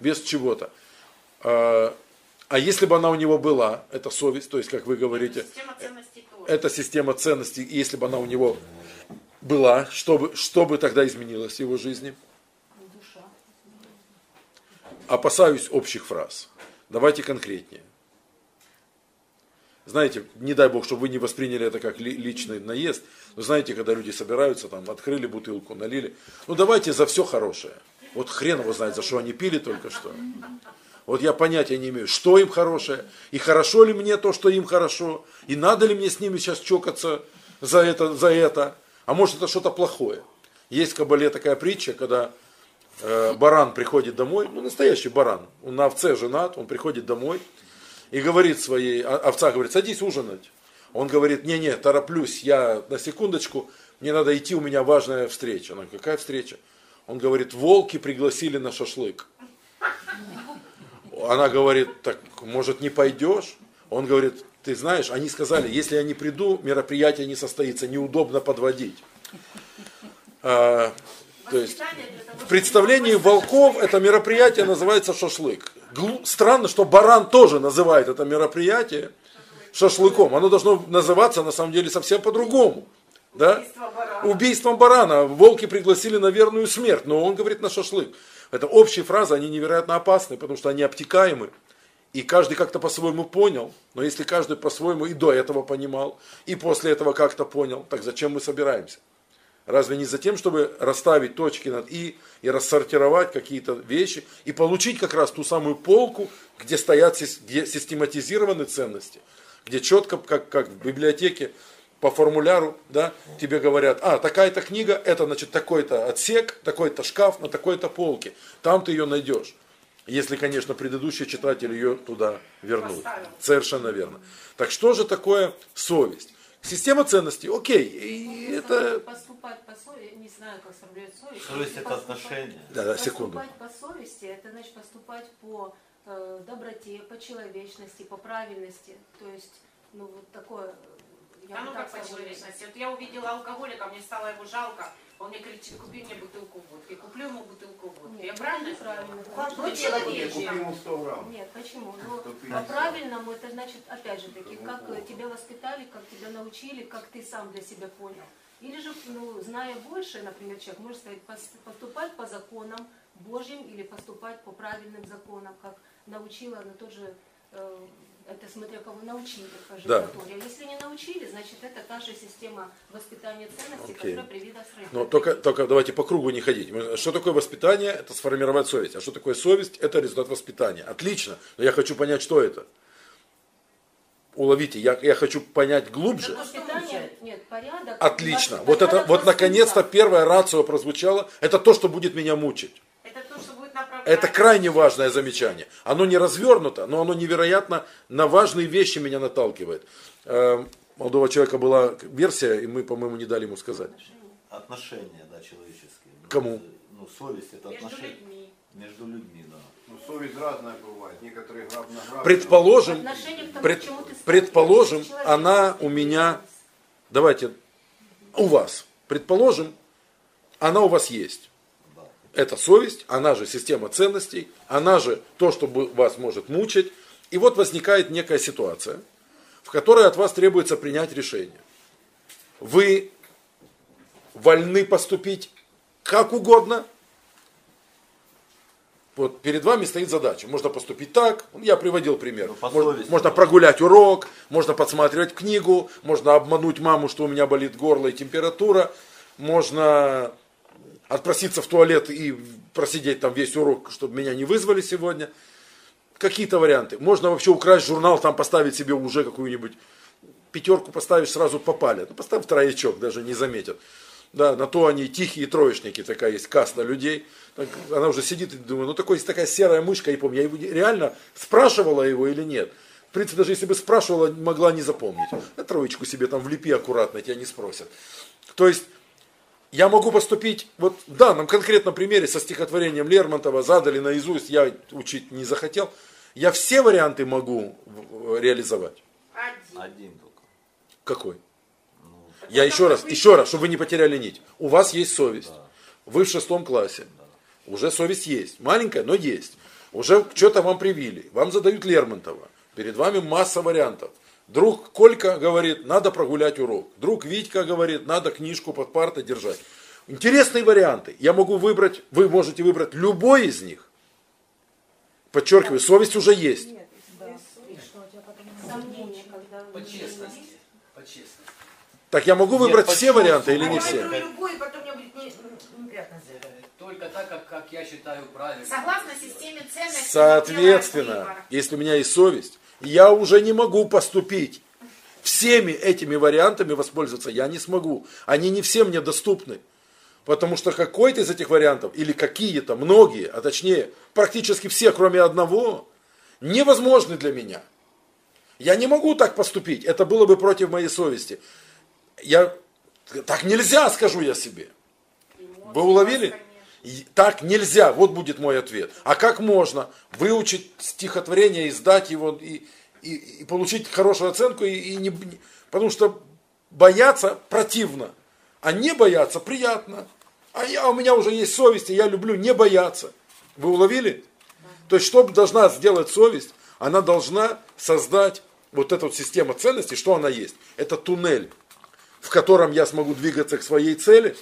без чего-то. А, если бы она у него была, это совесть, то есть, как вы говорите,
Система ценностей
это система ценностей, если бы она у него была, что бы, что бы тогда изменилось в его жизни? Опасаюсь общих фраз. Давайте конкретнее. Знаете, не дай бог, чтобы вы не восприняли это как ли- личный наезд. Но знаете, когда люди собираются, там, открыли бутылку, налили. Ну давайте за все хорошее. Вот хрен его знает, за что они пили только что. Вот я понятия не имею, что им хорошее, и хорошо ли мне то, что им хорошо, и надо ли мне с ними сейчас чокаться за это, за это, а может это что-то плохое. Есть в Кабале такая притча, когда э, баран приходит домой, ну настоящий баран, он на овце женат, он приходит домой и говорит своей, овца говорит, садись ужинать. Он говорит, не-не, тороплюсь, я на секундочку, мне надо идти, у меня важная встреча. Она какая встреча? Он говорит, волки пригласили на шашлык. Она говорит, так может не пойдешь? Он говорит, ты знаешь, они сказали, если я не приду, мероприятие не состоится, неудобно подводить. А, то есть в представлении волков это мероприятие называется шашлык. Глу- Странно, что баран тоже называет это мероприятие шашлыком. Оно должно называться на самом деле совсем по-другому. Да?
Убийство барана.
Убийством барана. Волки пригласили на верную смерть, но он говорит на шашлык. Это общие фразы, они невероятно опасны, потому что они обтекаемы. И каждый как-то по-своему понял. Но если каждый по-своему и до этого понимал, и после этого как-то понял, так зачем мы собираемся? Разве не за тем, чтобы расставить точки над «и» и рассортировать какие-то вещи и получить как раз ту самую полку, где стоят где систематизированы ценности, где четко, как, как в библиотеке, по формуляру, да, тебе говорят, а, такая-то книга, это, значит, такой-то отсек, такой-то шкаф на такой-то полке. Там ты ее найдешь. Если, конечно, предыдущий читатель ее туда вернул.
Поставил.
Совершенно верно. Так что же такое совесть? Система ценностей, окей, и это...
Поступать по совести, не знаю, как сформулировать совесть.
Совесть это
поступать-
отношение.
Да, да, секунду.
Поступать по совести, это значит поступать по э, доброте, по человечности, по правильности. То есть, ну вот такое, я
А
бы
ну как по человечности. Вот я увидела алкоголика, мне стало его жалко. Он мне кричит, купи мне бутылку водки. Куплю ему бутылку водки.
Нет,
Я правильно
неправильно. Ну,
Ну, человечье.
Нет, почему? Ну, по-правильному это значит, опять же таки, как э, тебя воспитали, как тебя научили, как ты сам для себя понял. Или же, ну, зная больше, например, человек может сказать, пос- поступать по законам Божьим или поступать по правильным законам, как научила, но тоже э, это смотря кого научили, скажем,
Да.
Если не научили, значит это та же система воспитания ценностей,
Окей.
которая привита с
Но только, только давайте по кругу не ходить. Что такое воспитание? Это сформировать совесть. А что такое совесть? Это результат воспитания. Отлично. Но я хочу понять, что это. Уловите, я, я хочу понять глубже.
Воспитание, нет, порядок.
Отлично. Вот это,
порядок
вот наконец-то первая рацио прозвучала. Это то, что будет меня мучить.
Это
крайне важное замечание. Оно не развернуто, но оно невероятно на важные вещи меня наталкивает. Э, У молодого человека была версия, и мы, по-моему, не дали ему сказать.
Отношения, да, человеческие. Ну,
Кому?
Ну, совесть это отношения. Между людьми, да.
Ну, совесть разная бывает. Некоторые граб на граб.
Предположим,
к тому,
пред- предположим,
Человек.
она у меня, давайте, у вас, предположим, она у вас есть. Это совесть, она же система ценностей, она же то, что вас может мучить. И вот возникает некая ситуация, в которой от вас требуется принять решение. Вы вольны поступить как угодно, Вот перед вами стоит задача. Можно поступить так. Я приводил пример.
Ну,
Можно, можно прогулять урок, можно подсматривать книгу, можно обмануть маму, что у меня болит горло и температура, можно отпроситься в туалет и просидеть там весь урок, чтобы меня не вызвали сегодня. Какие-то варианты. Можно вообще украсть журнал, там поставить себе уже какую-нибудь пятерку поставишь, сразу попали. Ну, поставь троечок, даже не заметят. Да, на то они тихие троечники, такая есть каста людей. Так, она уже сидит и думает, ну такой, такая серая мышка, я помню, я его реально спрашивала его или нет. В принципе, даже если бы спрашивала, могла не запомнить. На троечку себе там влепи аккуратно, тебя не спросят. То есть, я могу поступить, вот в данном конкретном примере со стихотворением Лермонтова задали наизусть, я учить не захотел. Я все варианты могу реализовать.
Один.
Один только.
Какой? Я еще раз, еще раз, чтобы вы не потеряли нить. У вас есть совесть. Вы в шестом классе. Уже совесть есть. Маленькая, но есть. Уже что-то вам привили. Вам задают Лермонтова. Перед вами масса вариантов. Друг Колька говорит, надо прогулять урок. Друг Витька говорит, надо книжку под партой держать. Интересные варианты. Я могу выбрать, вы можете выбрать любой из них. Подчеркиваю, совесть уже есть.
Сомнения, когда...
По честности. По честности.
Так я могу выбрать все
почему?
варианты или не все?
выберу любой, и потом мне будет не- неприятно за это.
Только так, как, как я считаю правильно.
Согласно системе ценностей.
Соответственно, если у меня есть совесть, я уже не могу поступить. Всеми этими вариантами воспользоваться я не смогу. Они не все мне доступны. Потому что какой-то из этих вариантов, или какие-то, многие, а точнее, практически все, кроме одного, невозможны для меня. Я не могу так поступить. Это было бы против моей совести. Я, так нельзя, скажу я себе. Вы уловили? Так нельзя, вот будет мой ответ. А как можно выучить стихотворение, издать его и, и, и получить хорошую оценку, и, и не, не- потому что бояться противно, а не бояться приятно. А я, у меня уже есть совесть, и я люблю не бояться. Вы уловили? То есть, что должна сделать совесть? Она должна создать вот эту вот систему ценностей, что она есть? Это туннель, в котором я смогу двигаться к своей цели,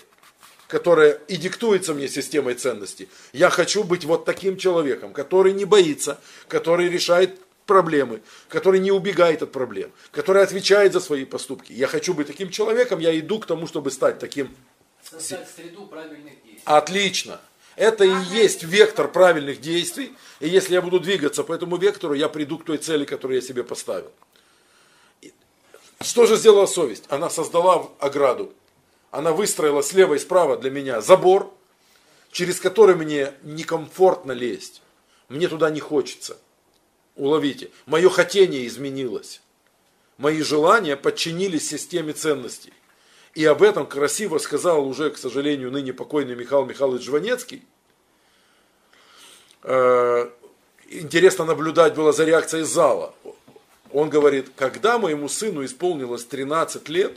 которая и диктуется мне системой ценностей. Я хочу быть вот таким человеком, который не боится, который решает проблемы, который не убегает от проблем, который отвечает за свои поступки. Я хочу быть таким человеком, я иду к тому, чтобы стать таким.
Создать среду правильных действий.
Отлично. Это и есть вектор правильных действий. И если я буду двигаться по этому вектору, я приду к той цели, которую я себе поставил. Что же сделала совесть? Она создала ограду. Она выстроила слева и справа для меня забор, через который мне некомфортно лезть. Мне туда не хочется. Уловите. Мое хотение изменилось. Мои желания подчинились системе ценностей. И об этом красиво сказал уже, к сожалению, ныне покойный Михаил Михайлович Жванецкий. Э, Интересно наблюдать было за реакцией зала. Он говорит, когда моему сыну исполнилось 13 лет,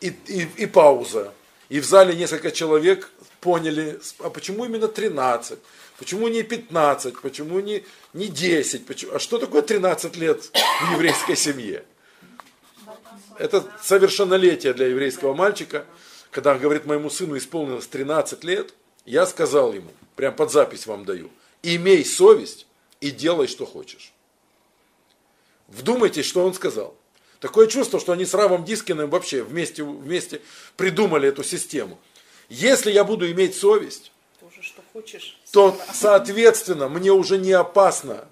и, и, и пауза. И в зале несколько человек поняли, а почему именно 13? Почему не 15? Почему не, не 10? Почему, а что такое 13 лет в еврейской семье? Это совершеннолетие для еврейского мальчика. Когда он говорит, моему сыну исполнилось 13 лет, я сказал ему, прям под запись вам даю, имей совесть и делай, что хочешь. Вдумайтесь, что он сказал. Такое чувство, что они с Равом Дискиным вообще вместе, вместе придумали эту систему. Если я буду иметь совесть,
Тоже что хочешь.
то, соответственно, мне уже не опасно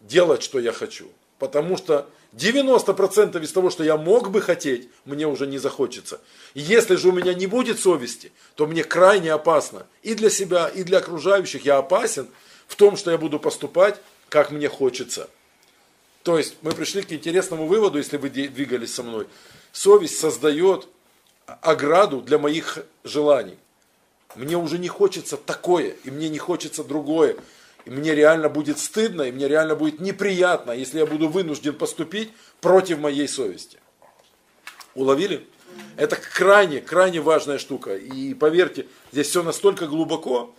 делать, что я хочу. Потому что 90% из того, что я мог бы хотеть, мне уже не захочется. И Если же у меня не будет совести, то мне крайне опасно. И для себя, и для окружающих я опасен в том, что я буду поступать, как мне хочется. То есть мы пришли к интересному выводу, если вы двигались со мной. Совесть создает ограду для моих желаний. Мне уже не хочется такое, и мне не хочется другое. И мне реально будет стыдно, и мне реально будет неприятно, если я буду вынужден поступить против моей совести. Уловили? Это крайне, крайне важная штука. И поверьте, здесь все настолько глубоко,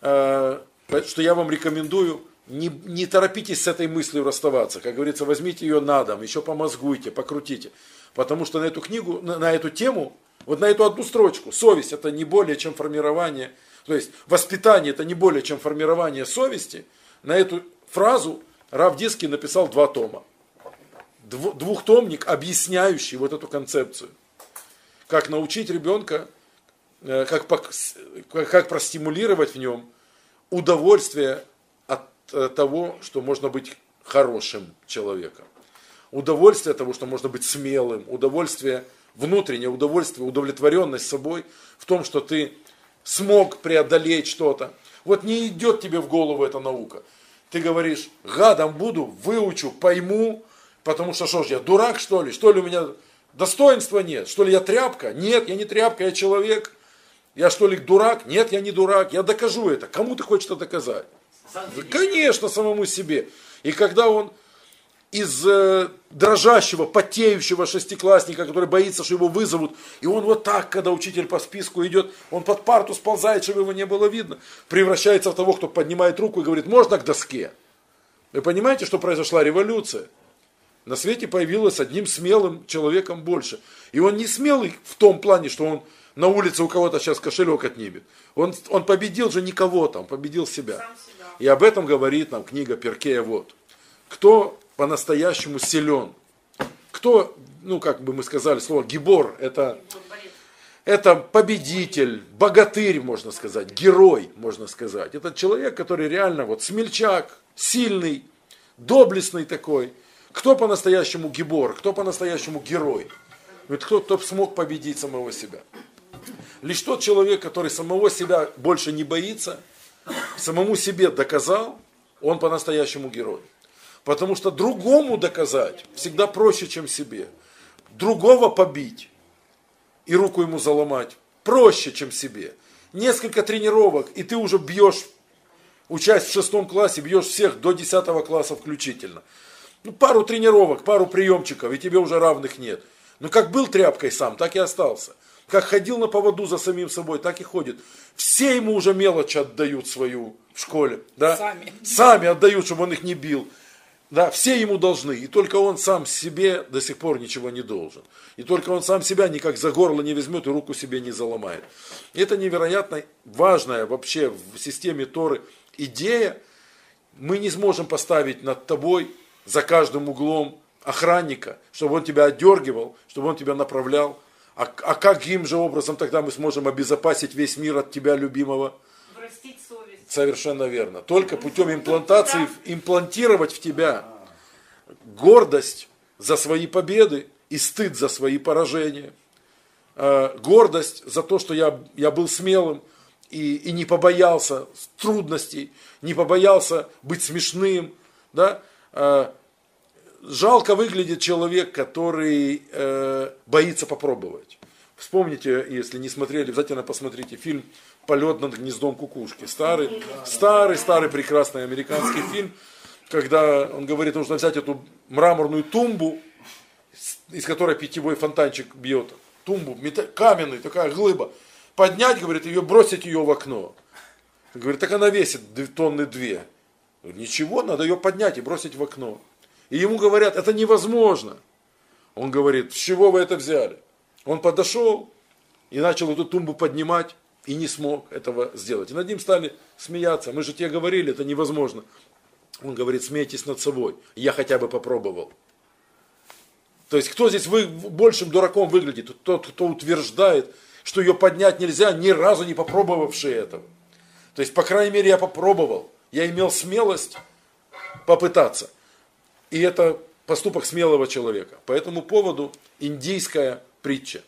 э, что я вам рекомендую, не, не торопитесь с этой мыслью расставаться. Как говорится, возьмите ее на дом, еще помозгуйте, покрутите. Потому что на эту книгу, на, на эту тему Вот на эту одну строчку. Совесть это не более чем формирование, то есть воспитание это не более чем формирование совести. На эту фразу Рав Диски написал два тома. Дв- Двухтомник, объясняющий вот эту концепцию. Как научить ребенка, э, как, как простимулировать в нем удовольствие того, что можно быть хорошим человеком. Удовольствие того, что можно быть смелым, удовольствие внутреннее, удовольствие, удовлетворенность собой в том, что ты смог преодолеть что-то. Вот не идет тебе в голову эта наука. Ты говоришь, гадом буду, выучу, пойму, потому что что ж я, дурак что ли? Что ли у меня достоинства нет? Что ли я тряпка? Нет, я не тряпка, я человек. Я что ли дурак? Нет, я не дурак. Я докажу это. Кому ты хочешь это доказать? Да. Конечно, самому себе. И когда он из э, дрожащего, потеющего шестиклассника, который боится, что его вызовут, и он вот так, когда учитель по списку идет, он под парту сползает, чтобы его не было видно, превращается в того, кто поднимает руку и говорит, можно к доске? Вы понимаете, что произошла революция? На свете появилось одним смелым человеком больше. И он не смелый в том плане, что он на улице у кого-то сейчас кошелек отнимет. Он, он победил же никого там, победил себя.
Сам себя.
И об этом говорит нам книга Перкея вот. Кто по-настоящему силен? Кто, ну как бы мы сказали, слово гибор, это, это победитель, богатырь, можно сказать, герой, можно сказать. Это человек, который реально вот смельчак, сильный, доблестный такой. Кто по-настоящему гибор, кто по-настоящему герой? Это кто, кто смог победить самого себя. Лишь тот человек, который самого себя больше не боится, самому себе доказал, он по-настоящему герой. Потому что другому доказать всегда проще, чем себе. Другого побить и руку ему заломать проще, чем себе. Несколько тренировок, и ты уже бьешь, учась в шестом классе, бьешь всех до десятого класса включительно. Ну, пару тренировок, пару приемчиков, и тебе уже равных нет. Ну, как был тряпкой сам, так и остался. Как ходил на поводу за самим собой, так и ходит. Все ему уже мелочь отдают свою в школе. Да?
Сами.
Сами отдают, чтобы он их не бил. Да, все ему должны, и только он сам себе до сих пор ничего не должен. И только он сам себя никак за горло не возьмет и руку себе не заломает. И это невероятно важная вообще в системе Торы идея. Мы не сможем поставить над тобой за каждым углом охранника, чтобы он тебя отдергивал, чтобы он тебя направлял. А, а каким же образом тогда мы сможем обезопасить весь мир от тебя, любимого?
Простить совесть.
Совершенно верно. Только путем имплантации имплантировать в тебя гордость за свои победы и стыд за свои поражения. Э, Гордость за то, что я, я был смелым и, и не побоялся трудностей, не побоялся быть смешным. Да? Жалко выглядит человек, который э, боится попробовать. Вспомните, если не смотрели, обязательно посмотрите фильм «Полет над гнездом кукушки». Старый, старый, старый прекрасный американский фильм, когда он говорит, нужно взять эту мраморную тумбу, из которой питьевой фонтанчик бьет. Тумбу, каменный, такая глыба. Поднять, говорит, ее, бросить ее в окно. Говорит, так она весит тонны две. Ничего, надо ее поднять и бросить в окно. И ему говорят, это невозможно. Он говорит, с чего вы это взяли? Он подошел и начал эту тумбу поднимать и не смог этого сделать. И над ним стали смеяться. Мы же тебе говорили, это невозможно. Он говорит, смейтесь над собой. Я хотя бы попробовал. То есть, кто здесь вы, большим дураком выглядит? Тот, кто утверждает, что ее поднять нельзя, ни разу не попробовавший этого. То есть, по крайней мере, я попробовал. Я имел смелость попытаться. И это поступок смелого человека. По этому поводу индийская притча.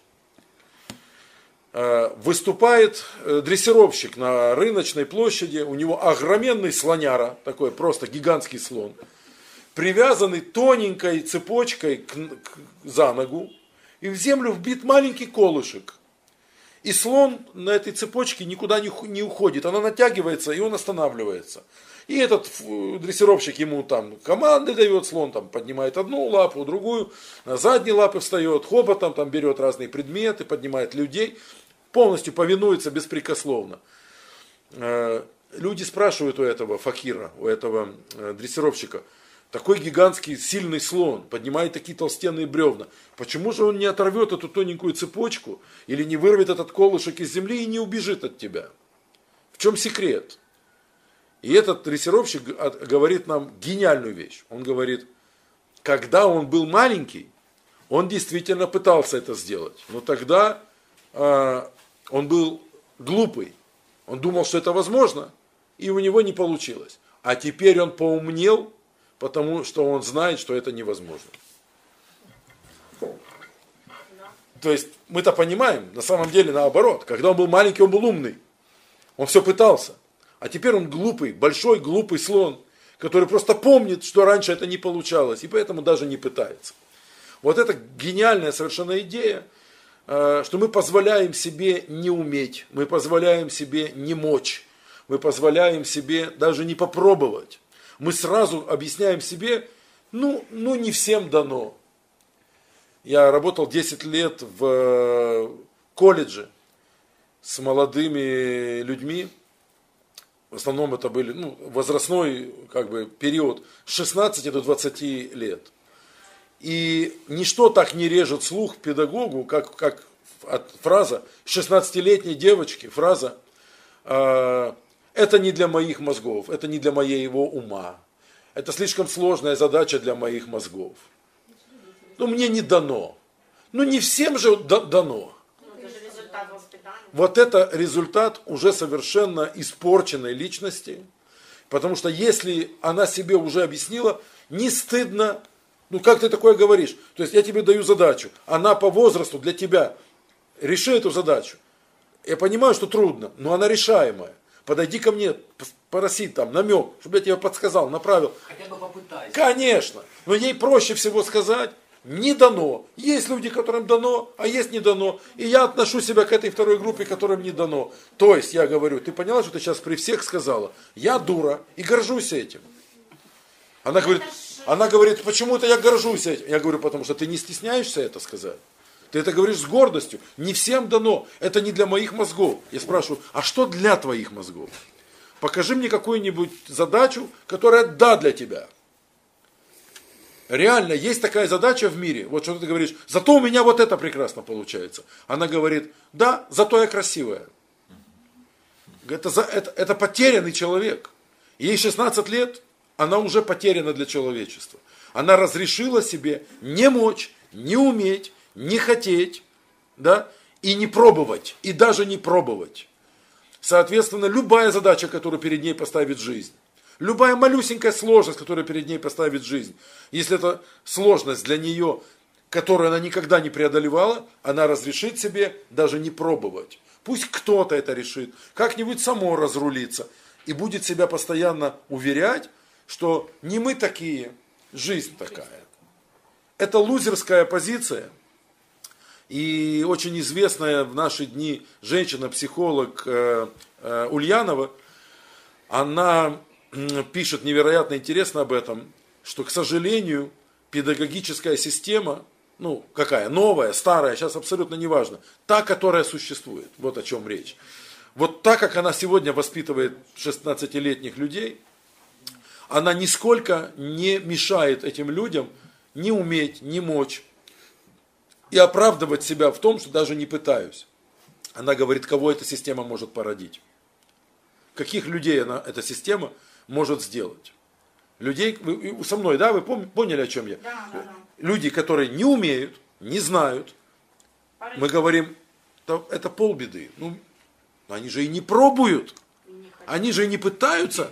Э, Выступает э, дрессировщик на рыночной площади, у него огроменный слоняра, такой просто гигантский слон, привязанный тоненькой цепочкой к, к- за ногу, и в землю вбит маленький колышек. И слон на этой цепочке никуда не, не уходит, она натягивается, и он останавливается. И этот ф- дрессировщик ему там команды дает, слон там поднимает одну лапу, другую, на задние лапы встает, хоботом там берет разные предметы, поднимает людей, полностью повинуется беспрекословно. Э, Люди спрашивают у этого факира, у этого э, дрессировщика, такой гигантский сильный слон, поднимает такие толстенные бревна. Почему же он не оторвет эту тоненькую цепочку или не вырвет этот колышек из земли и не убежит от тебя? В чем секрет? И этот дрессировщик говорит нам гениальную вещь. Он говорит, когда он был маленький, он действительно пытался это сделать. Но тогда э, он был глупый. Он думал, что это возможно, и у него не получилось. А теперь он поумнел, потому что он знает, что это невозможно. То есть мы-то понимаем, на самом деле наоборот. Когда он был маленький, он был умный. Он все пытался. А теперь он глупый, большой глупый слон, который просто помнит, что раньше это не получалось, и поэтому даже не пытается. Вот это гениальная совершенно идея, э, что мы позволяем себе не уметь, мы позволяем себе не мочь, мы позволяем себе даже не попробовать. Мы сразу объясняем себе, ну, ну не всем дано. Я работал 10 лет в э, колледже с молодыми людьми, в основном это были ну, возрастной как бы, период с 16 до 20 лет. И ничто так не режет слух педагогу, как, как фраза 16-летней девочки, фраза э, «это не для моих мозгов, это не для моего ума, это слишком сложная задача для моих мозгов». Ну, мне не дано. Ну, не всем же дано. Вот это результат уже совершенно испорченной личности. Потому что если она себе уже объяснила, не стыдно, ну как ты такое говоришь? То есть я тебе даю задачу, она по возрасту для тебя, реши эту задачу. Я понимаю, что трудно, но она решаемая. Подойди ко мне, попроси там намек, чтобы я тебе подсказал, направил.
Хотя бы попытайся.
Конечно. Но ей проще всего сказать, не дано. Есть люди, которым дано, а есть не дано. И я отношу себя к этой второй группе, которым не дано. То есть я говорю, ты поняла, что ты сейчас при всех сказала? Я дура и горжусь этим. Она говорит, она говорит, почему-то я горжусь этим. Я говорю, потому что ты не стесняешься это сказать. Ты это говоришь с гордостью. Не всем дано. Это не для моих мозгов. Я спрашиваю, а что для твоих мозгов? Покажи мне какую-нибудь задачу, которая да для тебя. Реально, есть такая задача в мире. Вот что ты говоришь, зато у меня вот это прекрасно получается. Она говорит, да, зато я красивая. Это, это, это потерянный человек. Ей 16 лет, она уже потеряна для человечества. Она разрешила себе не мочь, не уметь, не хотеть, да, и не пробовать, и даже не пробовать. Соответственно, любая задача, которую перед ней поставит жизнь, Любая малюсенькая сложность, которая перед ней поставит жизнь, если это сложность для нее, которую она никогда не преодолевала, она разрешит себе даже не пробовать. Пусть кто-то это решит, как-нибудь само разрулиться и будет себя постоянно уверять, что не мы такие, жизнь такая. Это лузерская позиция. И очень известная в наши дни женщина-психолог э, э, Ульянова, она пишет невероятно интересно об этом, что, к сожалению, педагогическая система, ну, какая, новая, старая, сейчас абсолютно не важно, та, которая существует, вот о чем речь. Вот так, как она сегодня воспитывает 16-летних людей, она нисколько не мешает этим людям не уметь, не мочь и оправдывать себя в том, что даже не пытаюсь. Она говорит, кого эта система может породить. Каких людей она, эта система может сделать. Людей, вы, со мной, да, вы поняли, о чем я?
Да, да, да.
Люди, которые не умеют, не знают, мы говорим, да, это полбеды. Ну, они же и не пробуют, они же и не пытаются.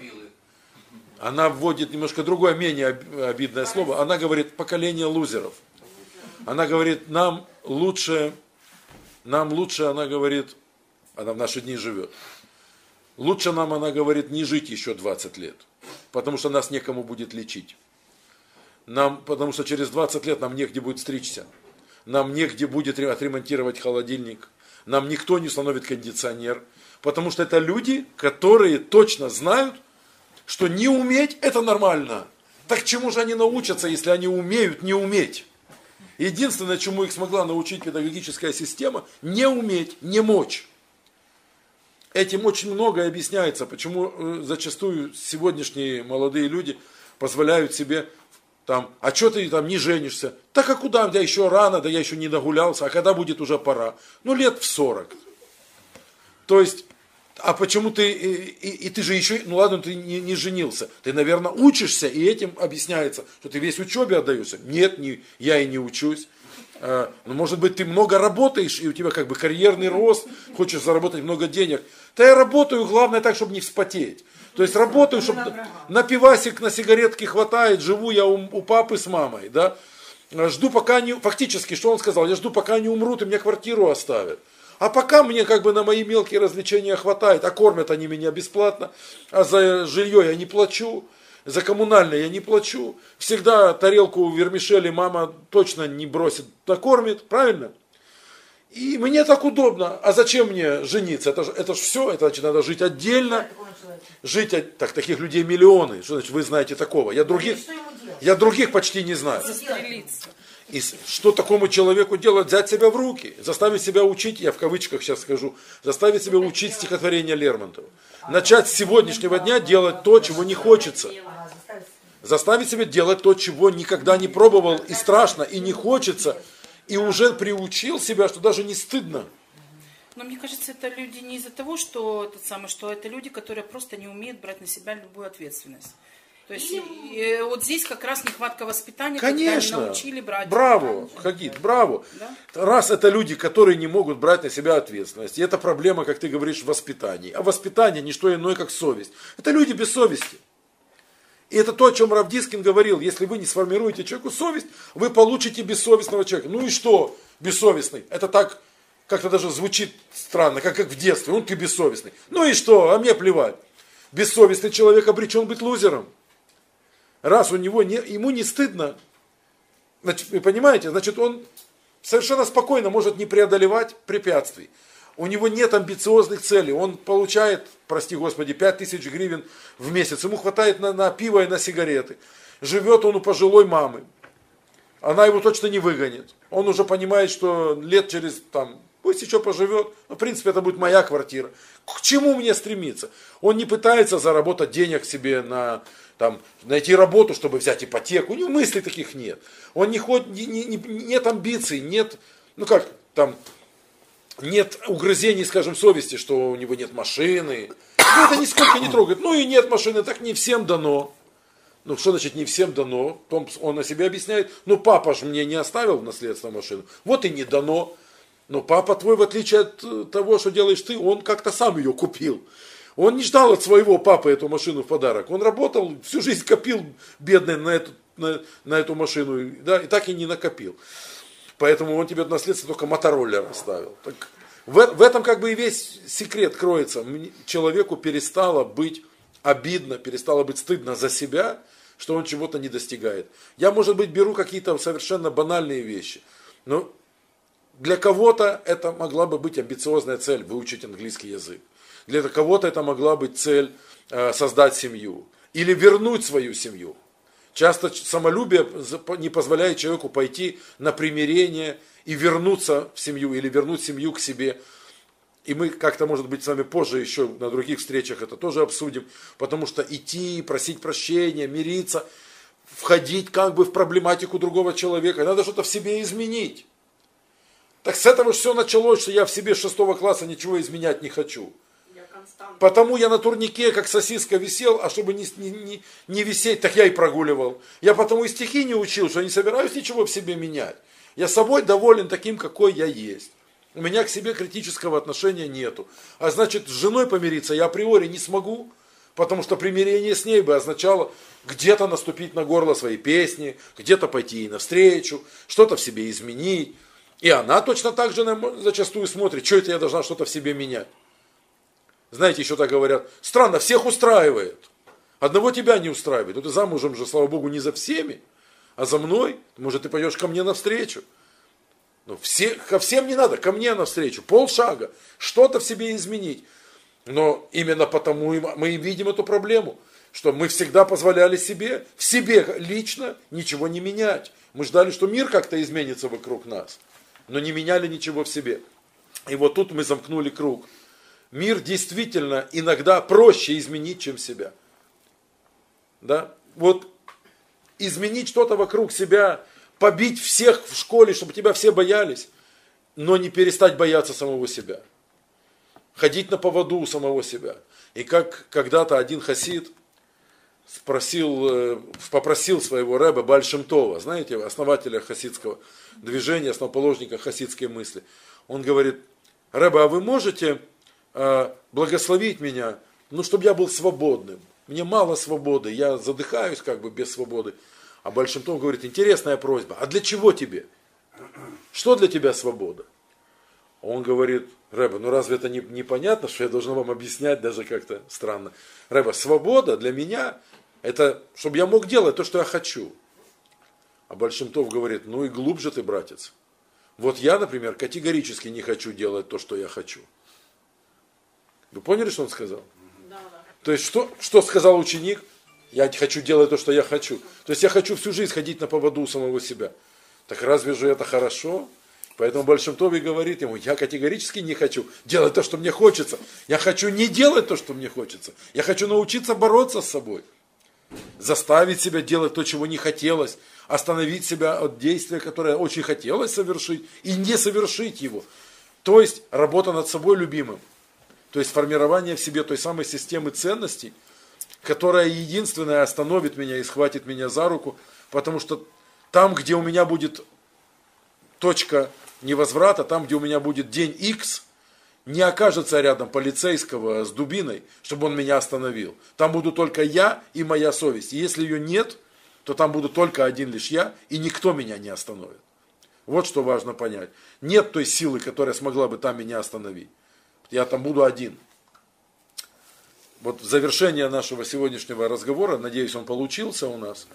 Она вводит немножко другое, менее обидное слово. Она говорит, поколение лузеров. Она говорит, нам лучше, нам лучше, она говорит, она в наши дни живет. Лучше нам, она говорит, не жить еще 20 лет, потому что нас некому будет лечить. Нам, потому что через 20 лет нам негде будет стричься. Нам негде будет отремонтировать холодильник. Нам никто не установит кондиционер. Потому что это люди, которые точно знают, что не уметь это нормально. Так чему же они научатся, если они умеют не уметь? Единственное, чему их смогла научить педагогическая система, не уметь, не мочь. Этим очень многое объясняется, почему э, зачастую сегодняшние молодые люди позволяют себе там, а что ты там не женишься? Так а куда? Да еще рано, да я еще не нагулялся, а когда будет уже пора? Ну, лет в 40. То есть, а почему ты, и, и, и ты же еще, ну ладно, ты не, не женился, ты, наверное, учишься, и этим объясняется, что ты весь учебе отдаешься. Нет, не, я и не учусь. А, ну, может быть, ты много работаешь, и у тебя как бы карьерный рост, хочешь заработать много денег. Да я работаю, главное так, чтобы не вспотеть. То есть работаю, чтобы на пивасик, на сигаретки хватает, живу я у, у папы с мамой, да. Жду пока не, фактически, что он сказал, я жду пока они умрут и мне квартиру оставят. А пока мне как бы на мои мелкие развлечения хватает, а кормят они меня бесплатно, а за жилье я не плачу, за коммунальное я не плачу. Всегда тарелку вермишели мама точно не бросит, накормит, правильно? И мне так удобно. А зачем мне жениться? Это же это ж все, это значит надо жить отдельно. Жить, от- так таких людей миллионы. Что значит вы знаете такого? Я других, я других почти не знаю.
Застрелиться.
И что такому человеку делать? Взять себя в руки, заставить себя учить, я в кавычках сейчас скажу, заставить себя учить стихотворение Лермонтова. Начать с сегодняшнего дня делать то, чего не хочется. Заставить себя делать то, чего никогда не пробовал, и страшно, и не хочется, и уже приучил себя, что даже не стыдно.
Но мне кажется, это люди не из-за того, что этот самый, что это люди, которые просто не умеют брать на себя любую ответственность. То есть э, вот здесь как раз нехватка воспитания, когда
Конечно.
не научили брать.
Браво, Хагит, браво.
Да?
Раз это люди, которые не могут брать на себя ответственность, и это проблема, как ты говоришь, в воспитании. А воспитание не что иное, как совесть. Это люди без совести. И это то, о чем Равдискин говорил. Если вы не сформируете человеку совесть, вы получите бессовестного человека. Ну и что бессовестный? Это так как-то даже звучит странно, как, как в детстве. Он ты бессовестный. Ну и что? А мне плевать. Бессовестный человек обречен быть лузером. Раз у него не, ему не стыдно, значит, вы понимаете, значит он совершенно спокойно может не преодолевать препятствий. У него нет амбициозных целей. Он получает, прости господи, 5000 гривен в месяц. Ему хватает на, на пиво и на сигареты. Живет он у пожилой мамы. Она его точно не выгонит. Он уже понимает, что лет через, там, пусть еще поживет, но в принципе это будет моя квартира. К чему мне стремиться? Он не пытается заработать денег себе на, там, найти работу, чтобы взять ипотеку. У него мыслей таких нет. Он не ходит, не- не- не- нет амбиций, нет, ну как, там, нет угрызений, скажем, совести, что у него нет машины. Ну, это нисколько не трогает. Ну и нет машины, так не всем дано. Ну, что значит не всем дано? Потом он на себя объясняет. Ну, папа же мне не оставил в наследство машину. Вот и не дано. Но папа твой, в отличие от э, того, что делаешь ты, он как-то сам ее купил. Он не ждал от своего папы эту машину в подарок. Он работал, всю жизнь копил, бедный, на эту, на, на эту машину. Да, и так и не накопил. Поэтому он тебе в наследство только мотороллер оставил. Так в, в этом как бы и весь секрет кроется. Человеку перестало быть обидно, перестало быть стыдно за себя, что он чего-то не достигает. Я, может быть, беру какие-то совершенно банальные вещи. Но для кого-то это могла бы быть амбициозная цель выучить английский язык. Для кого-то это могла быть цель э, создать семью или вернуть свою семью. Часто самолюбие не позволяет человеку пойти на примирение и вернуться в семью или вернуть семью к себе. И мы как-то, может быть, с вами позже еще на других встречах это тоже обсудим, потому что идти, просить прощения, мириться, входить как бы в проблематику другого человека, надо что-то в себе изменить. Так с этого все началось, что я в себе шестого класса ничего изменять не хочу. Потому я на турнике, как сосиска, висел, а чтобы не, не, не, не висеть, так я и прогуливал. Я потому и стихи не учил, что не собираюсь ничего в себе менять. Я собой доволен таким, какой я есть. У меня к себе критического отношения нету. А значит, с женой помириться я априори не смогу, потому что примирение с ней бы означало где-то наступить на горло своей песни, где-то пойти ей навстречу, что-то в себе изменить. И она точно так же зачастую смотрит, что это я должна что-то в себе менять. Знаете, еще так говорят, странно, всех устраивает. Одного тебя не устраивает. Ну ты замужем же, слава богу, не за всеми, а за мной. Может, ты пойдешь ко мне навстречу. Ну, все, ко всем не надо, ко мне навстречу. Полшага. Что-то в себе изменить. Но именно потому мы и видим эту проблему, что мы всегда позволяли себе, в себе лично ничего не менять. Мы ждали, что мир как-то изменится вокруг нас, но не меняли ничего в себе. И вот тут мы замкнули круг. Мир действительно иногда проще изменить, чем себя. Да? Вот изменить что-то вокруг себя, побить всех в школе, чтобы тебя все боялись, но не перестать бояться самого себя. Ходить на поводу у самого себя. И как когда-то один хасид спросил, э, попросил своего рэба Бальшемтова, знаете, основателя хасидского движения, основоположника хасидской мысли. Он говорит, рэба, а вы можете благословить меня, ну, чтобы я был свободным? Мне мало свободы, я задыхаюсь как бы без свободы. А Большимтов говорит, интересная просьба, а для чего тебе? Что для тебя свобода? Он говорит, Рэба, ну разве это не, непонятно, что я должен вам объяснять даже как-то странно? Рэба, свобода для меня, это чтобы я мог делать то, что я хочу. А Большимтов говорит, ну и глубже ты, братец. Вот я, например, категорически не хочу делать то, что я хочу. Вы поняли, что он сказал?
Да, да.
То есть, что, что сказал ученик? Я хочу делать то, что я хочу. То есть, я хочу всю жизнь ходить на поводу у самого себя. Так разве же это хорошо? Поэтому Большимтови говорит ему, я категорически не хочу делать то, что мне хочется. Я хочу не делать то, что мне хочется. Я хочу научиться бороться с собой. Заставить себя делать то, чего не хотелось. Остановить себя от действия, которое очень хотелось совершить, и не совершить его. То есть работа над собой любимым. То есть формирование в себе той самой системы ценностей, которая единственная остановит меня и схватит меня за руку, потому что там, где у меня будет точка невозврата, там, где у меня будет день X, не окажется рядом полицейского с дубиной, чтобы он меня остановил. Там буду только я и моя совесть. И если ее нет, то там буду только один лишь я, и никто меня не остановит. Вот что важно понять. Нет той силы, которая смогла бы там меня остановить. Я там буду один. Вот завершение нашего сегодняшнего разговора, надеюсь, он получился у нас.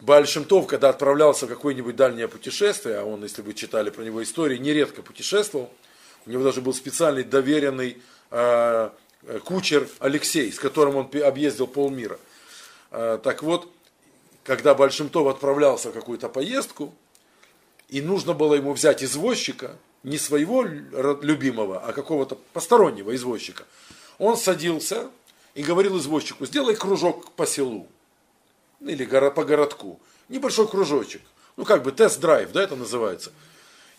Бальшемтов, когда отправлялся в какое-нибудь дальнее путешествие, а он, если вы читали про него истории, нередко путешествовал, у него даже был специальный доверенный э, кучер Алексей, с которым он объездил полмира. Э, так вот, когда Бальшемтов отправлялся в какую-то поездку, и нужно было ему взять извозчика, не своего любимого, а какого-то постороннего извозчика, он садился и говорил извозчику, сделай кружок по селу или по городку, небольшой кружочек, ну как бы тест-драйв, да, это называется.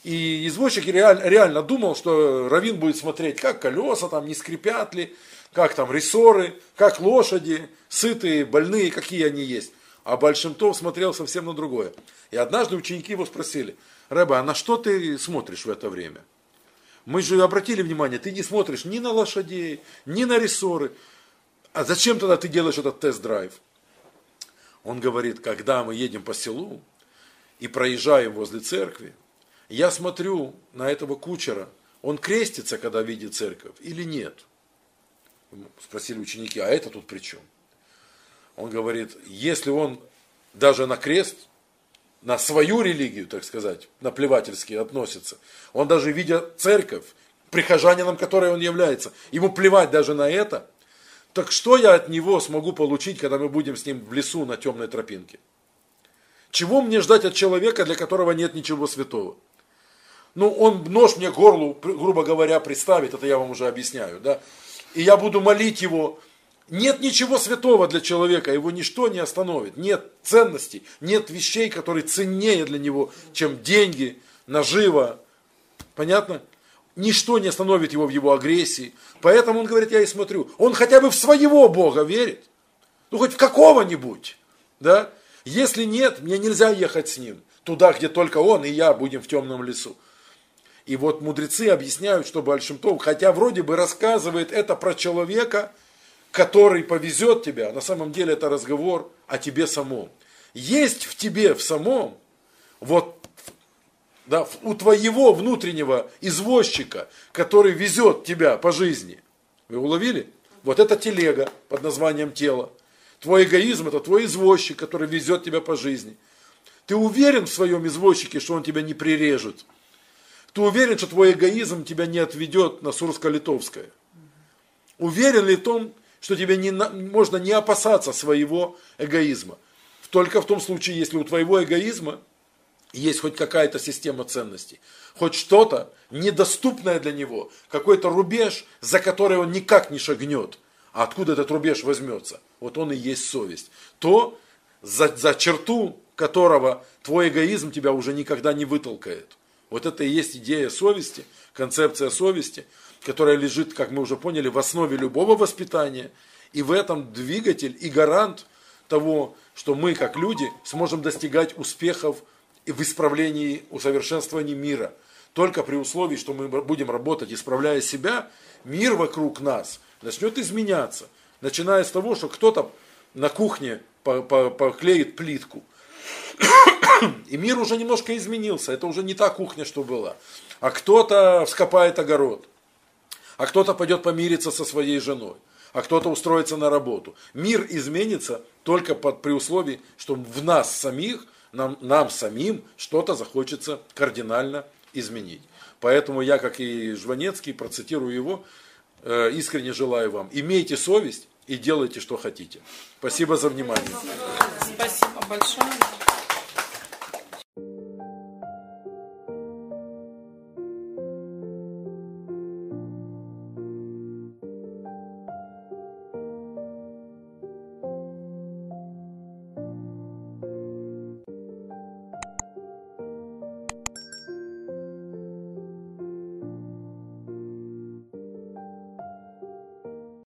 И извозчик реально, реально думал, что Равин будет смотреть, как колеса там не скрипят ли, как там рессоры, как лошади, сытые, больные, какие они есть. А Большимтов смотрел совсем на другое. И однажды ученики его спросили, Рэба, а на что ты смотришь в это время? Мы же обратили внимание, ты не смотришь ни на лошадей, ни на рессоры. А зачем тогда ты делаешь этот тест-драйв? Он говорит, когда мы едем по селу и проезжаем возле церкви, я смотрю на этого кучера, он крестится, когда видит церковь, или нет? Спросили ученики, а это тут при чем? Он говорит, если он даже на крест, на свою религию, так сказать, наплевательски относится, он даже видя церковь, прихожанином которой он является, ему плевать даже на это – так что я от него смогу получить, когда мы будем с ним в лесу на темной тропинке? Чего мне ждать от человека, для которого нет ничего святого? Ну, он нож мне горлу, грубо говоря, представит, это я вам уже объясняю, да? И я буду молить его. Нет ничего святого для человека, его ничто не остановит. Нет ценностей, нет вещей, которые ценнее для него, чем деньги, нажива. Понятно? Ничто не остановит его в его агрессии. Поэтому он говорит, я и смотрю. Он хотя бы в своего Бога верит. Ну, хоть в какого-нибудь. Да? Если нет, мне нельзя ехать с ним. Туда, где только он и я будем в темном лесу. И вот мудрецы объясняют, что Большимтов, хотя вроде бы рассказывает это про человека, который повезет тебя, на самом деле это разговор о тебе самом. Есть в тебе в самом вот да, у твоего внутреннего извозчика, который везет тебя по жизни. Вы уловили? Вот это телега под названием тело. Твой эгоизм это твой извозчик, который везет тебя по жизни. Ты уверен в своем извозчике, что он тебя не прирежет? Ты уверен, что твой эгоизм тебя не отведет на Сурско-Литовское? Уверен ли в том, что тебе не, можно не опасаться своего эгоизма? Только в том случае, если у твоего эгоизма есть хоть какая-то система ценностей, хоть что-то недоступное для него, какой-то рубеж, за который он никак не шагнет, А откуда этот рубеж возьмется? Вот он и есть совесть. То, за, за черту которого твой эгоизм тебя уже никогда не вытолкает. Вот это и есть идея совести, концепция совести, которая лежит, как мы уже поняли, в основе любого воспитания. И в этом двигатель и гарант того, что мы, как люди, сможем достигать успехов и в исправлении, усовершенствовании мира. Только при условии, что мы будем работать, исправляя себя, мир вокруг нас начнет изменяться. Начиная с того, что кто-то на кухне поклеит плитку. И мир уже немножко изменился. Это уже не та кухня, что была. А кто-то вскопает огород. А кто-то пойдет помириться со своей женой. А кто-то устроится на работу. Мир изменится только под, при условии, что в нас самих, нам, нам самим что-то захочется кардинально изменить. Поэтому я, как и Жванецкий, процитирую его, э, искренне желаю вам, имейте совесть и делайте, что хотите. Спасибо за внимание.
Спасибо большое.